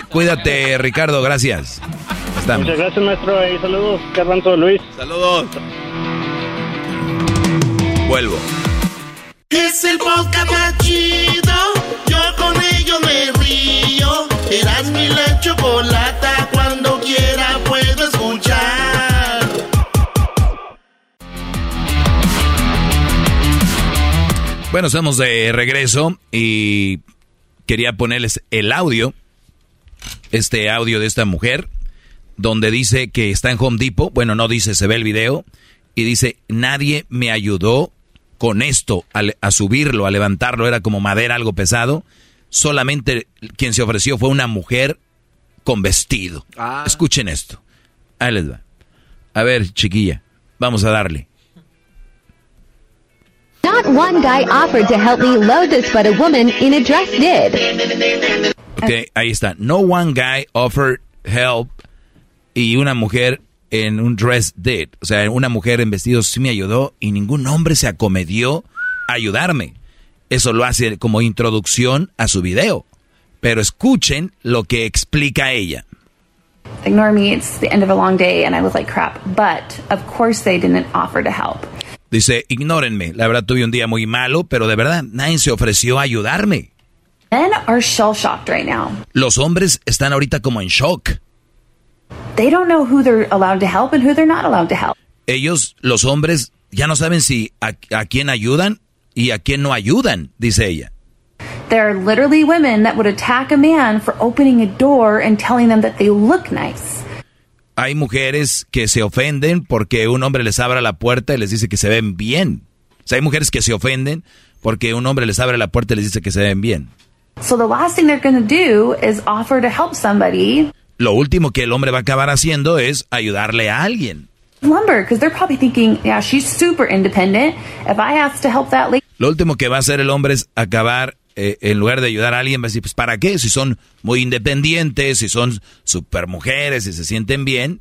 Cuídate, Ricardo, gracias. Muchas gracias, maestro. Y saludos, Garbanzo Luis. Saludos. Vuelvo. Es el podcast más chido. Yo con ello me río. Eras mi la chocolata. Cuando quiera puedo escuchar. Bueno, estamos de regreso y quería ponerles el audio, este audio de esta mujer, donde dice que está en Home Depot, bueno, no dice, se ve el video, y dice, nadie me ayudó con esto, a, a subirlo, a levantarlo, era como madera, algo pesado, solamente quien se ofreció fue una mujer con vestido. Ah. Escuchen esto. Ahí les va. A ver, chiquilla, vamos a darle. Not one guy offered to help me load this, but a woman in a dress did. Ok, ahí está. No one guy offered help y una mujer en un dress did. O sea, una mujer en vestido sí me ayudó y ningún hombre se acomedió a ayudarme. Eso lo hace como introducción a su video. Pero escuchen lo que explica ella. Ignore me, it's the end of a long day, and I was like, crap. But of course, they didn't offer to help. Dice, ignórenme. La verdad tuve un día muy malo, pero de verdad nadie se ofreció a ayudarme. Men are shell shocked right now. Los hombres están ahorita como en shock. They don't know who they're allowed to help and who they're not allowed to help. Ellos, los hombres, ya no saben si a, a quién ayudan y a quién no ayudan, dice ella. There are literally women that would attack a man for opening a door and telling them that they look nice. Hay mujeres que se ofenden porque un hombre les abra la puerta y les dice que se ven bien. O sea, hay mujeres que se ofenden porque un hombre les abre la puerta y les dice que se ven bien. So the last thing they're going to do is offer to help somebody Lo último que el hombre va a acabar haciendo es ayudarle a alguien. Lo último que va a hacer el hombre es acabar, eh, en lugar de ayudar a alguien, va a decir, pues ¿para qué? Si son muy independientes, si son super mujeres, si se sienten bien.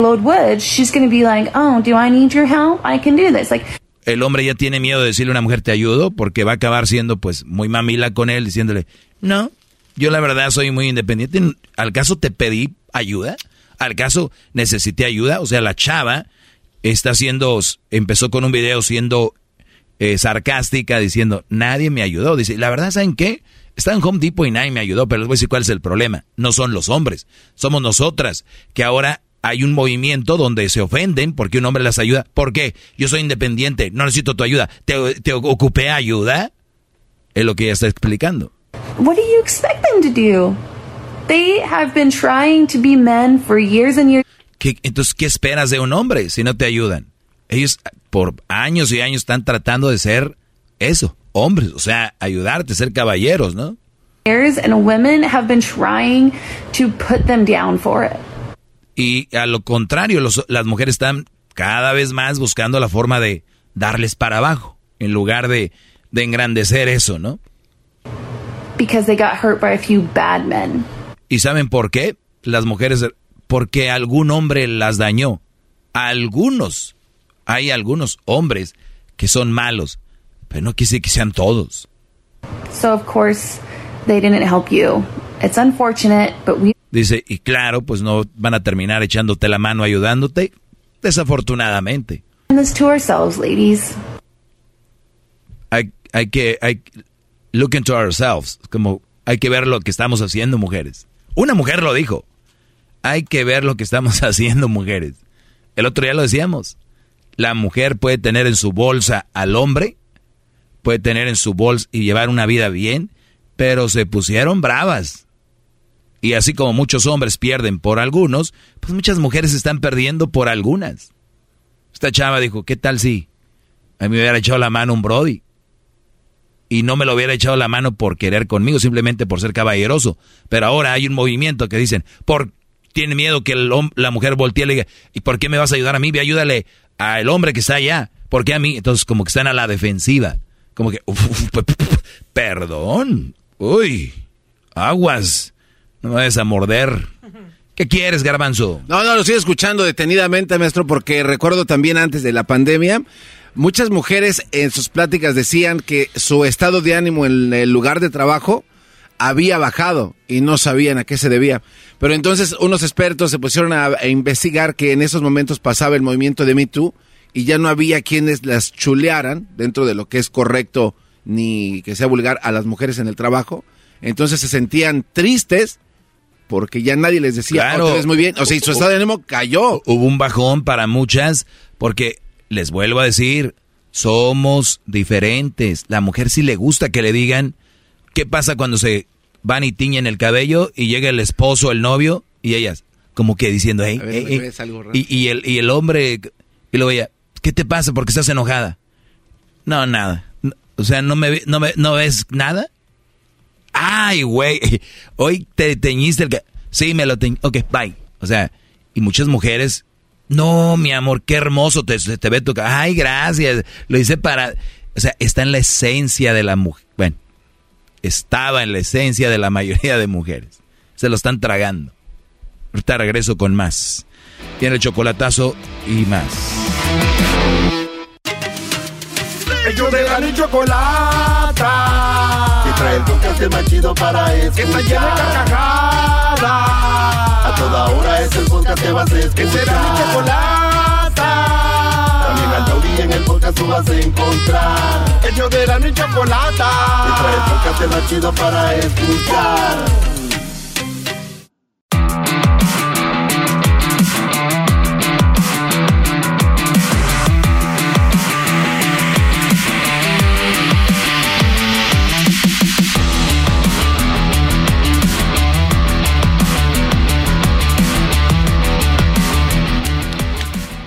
load wood, she's going to be like, oh, do I need your help? I can do this. Like, El hombre ya tiene miedo de decirle a una mujer te ayudo porque va a acabar siendo pues muy mamila con él diciéndole, no, yo la verdad soy muy independiente. ¿Al caso te pedí ayuda? ¿Al caso necesité ayuda? O sea, la chava está haciendo, empezó con un video siendo eh, sarcástica diciendo, nadie me ayudó. Dice, la verdad, ¿saben qué? Está en Home Depot y nadie me ayudó, pero les voy a decir cuál es el problema. No son los hombres, somos nosotras, que ahora hay un movimiento donde se ofenden porque un hombre las ayuda. ¿Por qué? Yo soy independiente, no necesito tu ayuda. ¿Te, te ocupé ayuda? Es lo que ella está explicando. What do you expect them to do? They have been trying to be men for years and years. ¿Qué- entonces, ¿qué esperas de un hombre si no te ayudan? Ellos por años y años están tratando de ser eso, hombres, o sea, ayudarte, ser caballeros, ¿no? and women have been trying to put them down for it. Y a lo contrario, los- las mujeres están cada vez más buscando la forma de darles para abajo, en lugar de, de engrandecer eso, ¿no? Because they got hurt by a few bad men. ¿Y saben por qué? Las mujeres, porque algún hombre las dañó. Algunos, hay algunos hombres que son malos, pero no quise que sean todos. So of course they didn't help you. It's unfortunate, but we Dice, y claro, pues no van a terminar echándote la mano ayudándote, desafortunadamente. this to ourselves, ladies. Hay, hay que, hay, look into ourselves, como hay que ver lo que estamos haciendo, mujeres. Una mujer lo dijo, hay que ver lo que estamos haciendo, mujeres. El otro día lo decíamos, la mujer puede tener en su bolsa al hombre, puede tener en su bolsa y llevar una vida bien, pero se pusieron bravas. Y así como muchos hombres pierden por algunos, pues muchas mujeres están perdiendo por algunas. Esta chava dijo, ¿qué tal si a mí me hubiera echado la mano un Brody? Y no me lo hubiera echado la mano por querer conmigo, simplemente por ser caballeroso. Pero ahora hay un movimiento que dicen, por tiene miedo que el la mujer voltee y le diga, ¿y por qué me vas a ayudar a mí? Ve, ayúdale al hombre que está allá. ¿Por qué a mí? Entonces como que están a la defensiva. Como que, uf, uf, pe- pe- pe- perdón. Uy, aguas. No me vayas a morder. ¿Qué quieres, garbanzo? No, no, lo estoy escuchando detenidamente, maestro, porque recuerdo también antes de la pandemia, muchas mujeres en sus pláticas decían que su estado de ánimo en el lugar de trabajo había bajado y no sabían a qué se debía. Pero entonces unos expertos se pusieron a, a investigar que en esos momentos pasaba el movimiento de Me Too y ya no había quienes las chulearan dentro de lo que es correcto ni que sea vulgar a las mujeres en el trabajo. Entonces se sentían tristes porque ya nadie les decía, Claro. "Oh, te ves muy bien. O sea, y su estado de ánimo cayó. Hubo un bajón para muchas porque, les vuelvo a decir, Somos diferentes. La mujer sí le gusta que le digan qué pasa cuando se van y tiñen el cabello y llega el esposo, el novio, y ellas, como que diciendo, hey, ver, hey, hey". raro. y, y el, y el hombre, y luego ella, ¿qué te pasa? ¿Por qué estás enojada? No, nada. O sea, ¿no, me, no, me- ¿no ves nada? Ay, güey, hoy te teñiste el cabello. Sí, me lo teñí. Ok, bye. O sea, y muchas mujeres, no, mi amor, qué hermoso te, te ve tu. Ay, gracias. Lo hice para... O sea, está en la esencia de la mujer. Bueno, estaba en la esencia de la mayoría de mujeres. Se lo están tragando. Ahorita regreso con más. Tiene el chocolatazo y más. Ellos de la chocolata. El podcast más chido para escuchar. Que está llena de carcajadas. A toda hora es el podcast que vas a escuchar. Que será mi chocolata. También al taurí en el podcast tú vas a encontrar. Ellos de la ni chocolata. Que trae el podcast más chido para escuchar.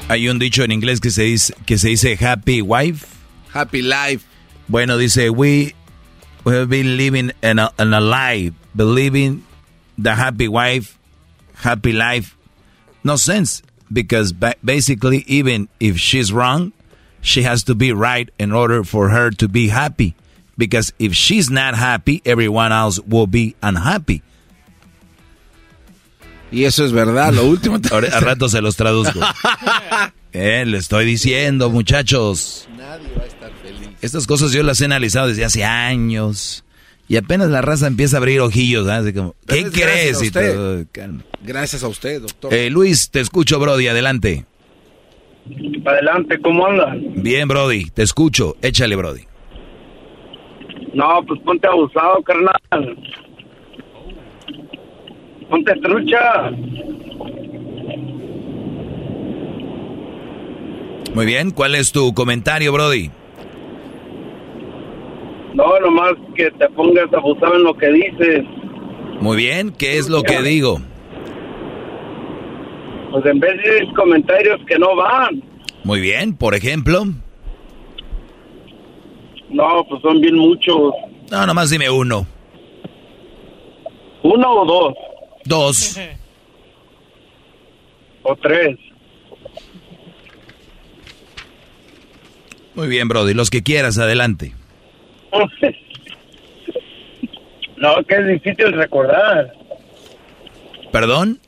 Hay un dicho en inglés que se dice, que se dice happy wife. Happy life. Bueno, dice, we, we have been living in a, in a lie, believing the happy wife, happy life. No sense, because ba- basically, even if she's wrong, she has to be right in order for her to be happy. Because if she's not happy, everyone else will be unhappy. Y eso es verdad, lo último. Ahora- a rato se los traduzco. Eh, le estoy diciendo, muchachos. Nadie va a estar feliz. Estas cosas yo las he analizado desde hace años. Y apenas la raza empieza a abrir ojillos, ¿no? Así como, ¿qué Pero es gracias crees? a Y usted. todo, calma. Gracias a usted, doctor. Eh, Luis, te escucho, Brody, adelante. Adelante, ¿cómo andan? Bien, Brody, te escucho. Échale, Brody. No, pues ponte abusado, carnal. Ponte trucha. Muy bien, ¿cuál es tu comentario, Brody? No, nomás que te pongas abusado en lo que dices. Muy bien, ¿qué es lo que digo? Pues en vez de comentarios que no van. Muy bien, por ejemplo. No, pues son bien muchos. No, nomás dime uno. ¿Uno o dos? Dos. O tres. Muy bien, Brody, los que quieras, adelante. No, que es difícil recordar. ¿Perdón?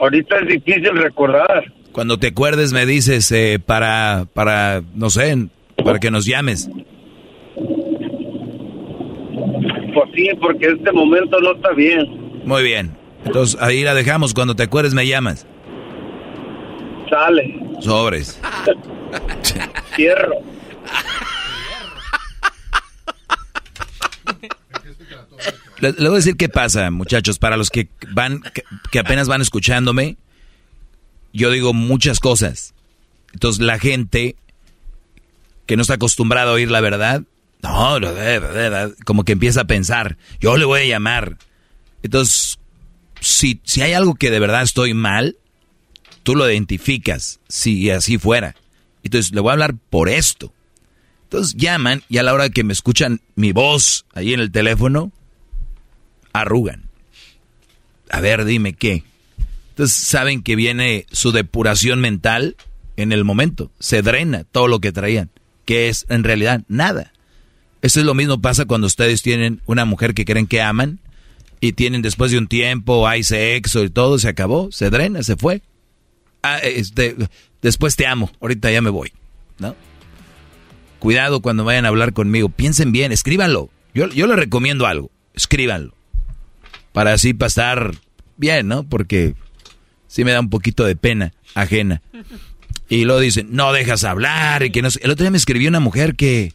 Ahorita es difícil recordar. Cuando te acuerdes me dices eh, para, para, no sé, para que nos llames. Pues sí, porque este momento no está bien. Muy bien. Entonces ahí la dejamos. Cuando te acuerdes me llamas. Sale. Sobres. Cierro. Le, le voy a decir qué pasa, muchachos, para los que van, que, que apenas van escuchándome, yo digo muchas cosas. Entonces la gente que no está acostumbrada a oír la verdad, no, como que empieza a pensar, yo le voy a llamar. Entonces, si, si hay algo que de verdad estoy mal, tú lo identificas, si así fuera. Entonces, le voy a hablar por esto. Entonces llaman y a la hora que me escuchan mi voz ahí en el teléfono, arrugan. A ver, dime qué. Entonces saben que viene su depuración mental en el momento. Se drena todo lo que traían, que es en realidad nada. Eso es lo mismo pasa cuando ustedes tienen una mujer que creen que aman y tienen después de un tiempo, hay sexo y todo, se acabó, se drena, se fue. Ah, este, después te amo, ahorita ya me voy, ¿no? Cuidado cuando vayan a hablar conmigo, piensen bien, escríbanlo. Yo, yo les recomiendo algo, escríbanlo. Para así pasar bien, ¿no? Porque sí me da un poquito de pena ajena. Y luego dicen, no dejas hablar y que no. El otro día me escribió una mujer que,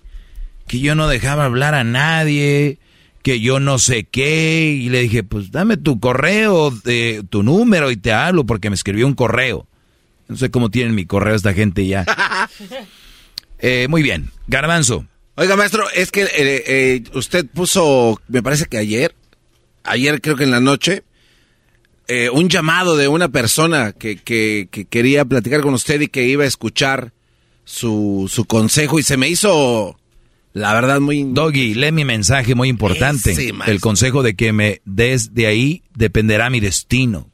que yo no dejaba hablar a nadie, que yo no sé qué. Y le dije, pues dame tu correo, de, tu número y te hablo porque me escribió un correo. No sé cómo tienen mi correo esta gente ya. Eh, muy bien. Garbanzo. Oiga, maestro, es que eh, eh, usted puso, me parece que ayer, ayer creo que en la noche, eh, un llamado de una persona que, que, que quería platicar con usted y que iba a escuchar su, su consejo y se me hizo, la verdad, muy... Doggy, lee mi mensaje muy importante. Ese, el consejo de que me des de ahí dependerá mi destino.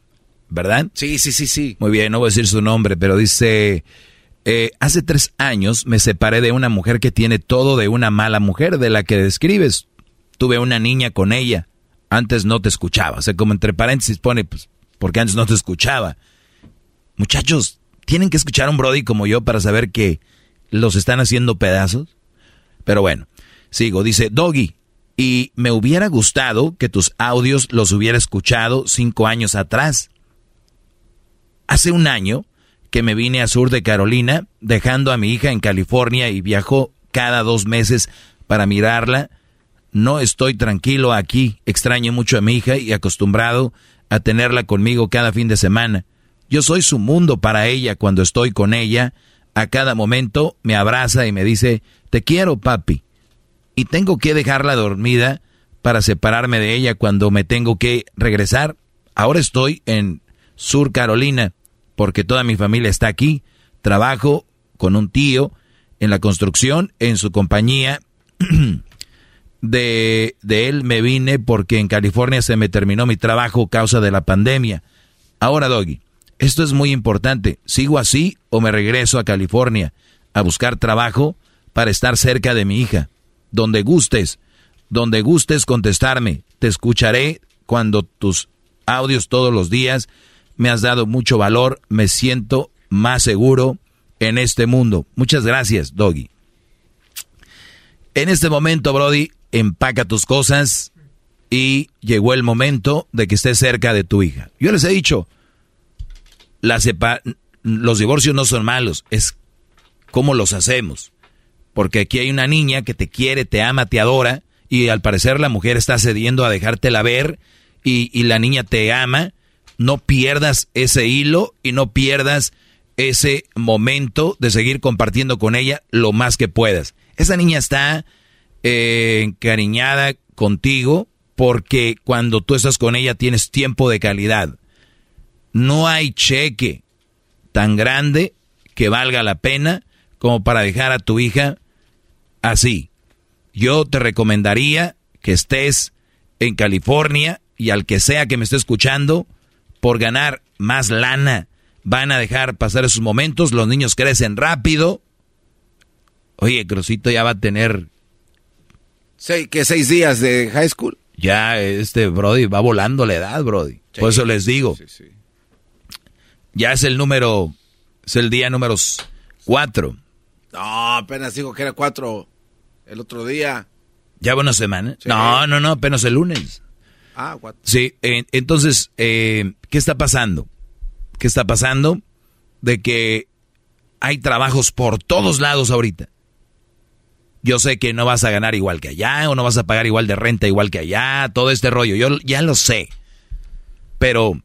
¿Verdad? Sí, sí, sí, sí. Muy bien, no voy a decir su nombre, pero dice, eh, hace tres años me separé de una mujer que tiene todo de una mala mujer, de la que describes. Tuve una niña con ella. Antes no te escuchaba. O sea, como entre paréntesis pone, pues, porque antes no te escuchaba. Muchachos, tienen que escuchar a un Brody como yo para saber que los están haciendo pedazos. Pero bueno, sigo. Dice, Doggy, y me hubiera gustado que tus audios los hubiera escuchado cinco años atrás. Hace un año que me vine a sur de Carolina, dejando a mi hija en California y viajo cada dos meses para mirarla. No estoy tranquilo aquí, extraño mucho a mi hija y acostumbrado a tenerla conmigo cada fin de semana. Yo soy su mundo para ella cuando estoy con ella. A cada momento me abraza y me dice, te quiero, papi. Y tengo que dejarla dormida para separarme de ella cuando me tengo que regresar. Ahora estoy en Sur Carolina porque toda mi familia está aquí. Trabajo con un tío en la construcción, en su compañía. De, de él me vine porque en California se me terminó mi trabajo causa de la pandemia. Ahora, Doggy, esto es muy importante. ¿Sigo así o me regreso a California a buscar trabajo para estar cerca de mi hija? Donde gustes, donde gustes contestarme. Te escucharé cuando tus audios todos los días me has dado mucho valor, me siento más seguro en este mundo. Muchas gracias, Doggy. En este momento, Brody, empaca tus cosas y llegó el momento de que estés cerca de tu hija. Yo les he dicho, la sepa los divorcios no son malos, es cómo los hacemos. Porque aquí hay una niña que te quiere, te ama, te adora, y al parecer la mujer está cediendo a dejártela ver, y, y la niña te ama. No pierdas ese hilo y no pierdas ese momento de seguir compartiendo con ella lo más que puedas. Esa niña está eh, encariñada contigo porque cuando tú estás con ella tienes tiempo de calidad. No hay cheque tan grande que valga la pena como para dejar a tu hija así. Yo te recomendaría que estés en California y al que sea que me esté escuchando, por ganar más lana, van a dejar pasar esos momentos, los niños crecen rápido. Oye, Crosito ya va a tener... ¿Seis, ¿Qué seis días de high school? Ya, este Brody va volando la edad, Brody. Por eso les digo. Sí, sí. Ya es el número, es el día número cuatro. No, apenas dijo que era cuatro el otro día. ¿Ya va una semana? No, no, no, apenas el lunes. Ah, cuatro. Sí, eh, entonces, eh, ¿qué está pasando? ¿Qué está pasando? De que hay trabajos por todos lados ahorita. Yo sé que no vas a ganar igual que allá, o no vas a pagar igual de renta igual que allá, todo este rollo, yo ya lo sé. Pero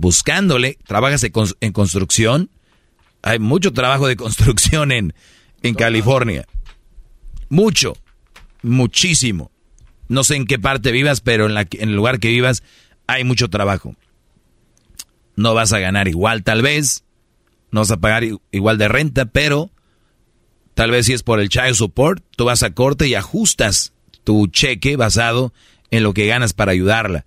buscándole, trabajas en, cons- en construcción, hay mucho trabajo de construcción en, en California. Mucho, muchísimo. No sé en qué parte vivas, pero en, la, en el lugar que vivas hay mucho trabajo. No vas a ganar igual tal vez, no vas a pagar igual de renta, pero tal vez si es por el child support, tú vas a corte y ajustas tu cheque basado en lo que ganas para ayudarla.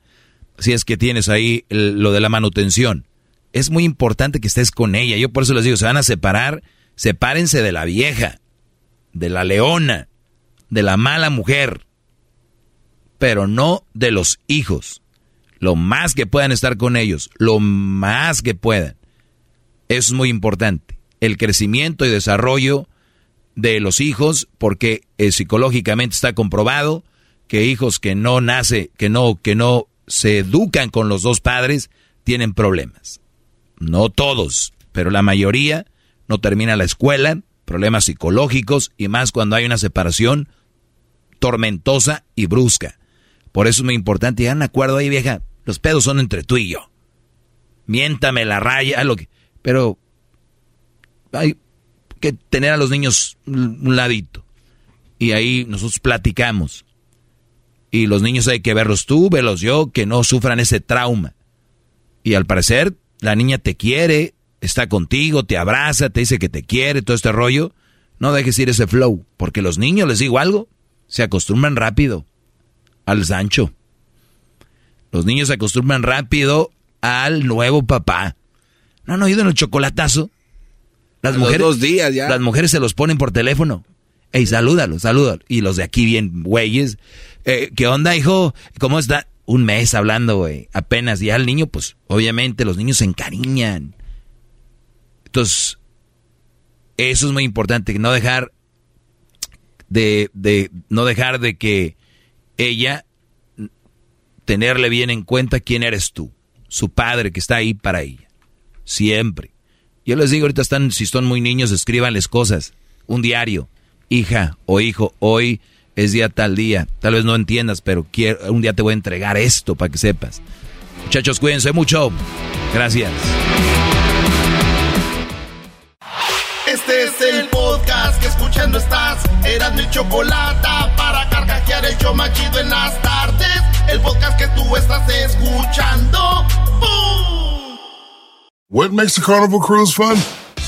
Si es que tienes ahí lo de la manutención. Es muy importante que estés con ella. Yo por eso les digo, se van a separar, sepárense de la vieja, de la leona, de la mala mujer, pero no de los hijos. Lo más que puedan estar con ellos, lo más que puedan. Eso es muy importante. El crecimiento y desarrollo de los hijos, porque eh, psicológicamente está comprobado que hijos que no nace, que no, que no se educan con los dos padres, tienen problemas. No todos, pero la mayoría no termina la escuela, problemas psicológicos y más cuando hay una separación tormentosa y brusca. Por eso es muy importante llegar a un acuerdo ahí, vieja. Los pedos son entre tú y yo. Miéntame la raya, lo que... Pero hay que tener a los niños un ladito. Y ahí nosotros platicamos. Y los niños hay que verlos tú, verlos yo, que no sufran ese trauma. Y al parecer, la niña te quiere, está contigo, te abraza, te dice que te quiere, todo este rollo. No dejes ir ese flow, porque los niños, les digo algo, se acostumbran rápido al Sancho. Los niños se acostumbran rápido al nuevo papá. ¿No han oído en el chocolatazo? Las mujeres, dos días ya. Las mujeres se los ponen por teléfono. Ey, salúdalo, salúdalo. Y los de aquí bien, güeyes. Eh, ¿Qué onda, hijo? ¿Cómo está? Un mes hablando, güey. Apenas. Ya el niño, pues, obviamente, los niños se encariñan. Entonces, eso es muy importante. No dejar de, de, no dejar de que ella tenerle bien en cuenta quién eres tú. Su padre que está ahí para ella. Siempre. Yo les digo, ahorita están, si son muy niños, escríbanles cosas. Un diario. Hija o hijo, hoy es día tal día. Tal vez no entiendas, pero quiero, un día te voy a entregar esto para que sepas. Muchachos, cuídense mucho. Gracias. Este es el podcast que escuchando estás. Eran mi chocolate para carcajear el yo machido en las tardes. El podcast que tú estás escuchando. ¡Bum! What makes a carnival cruise fun?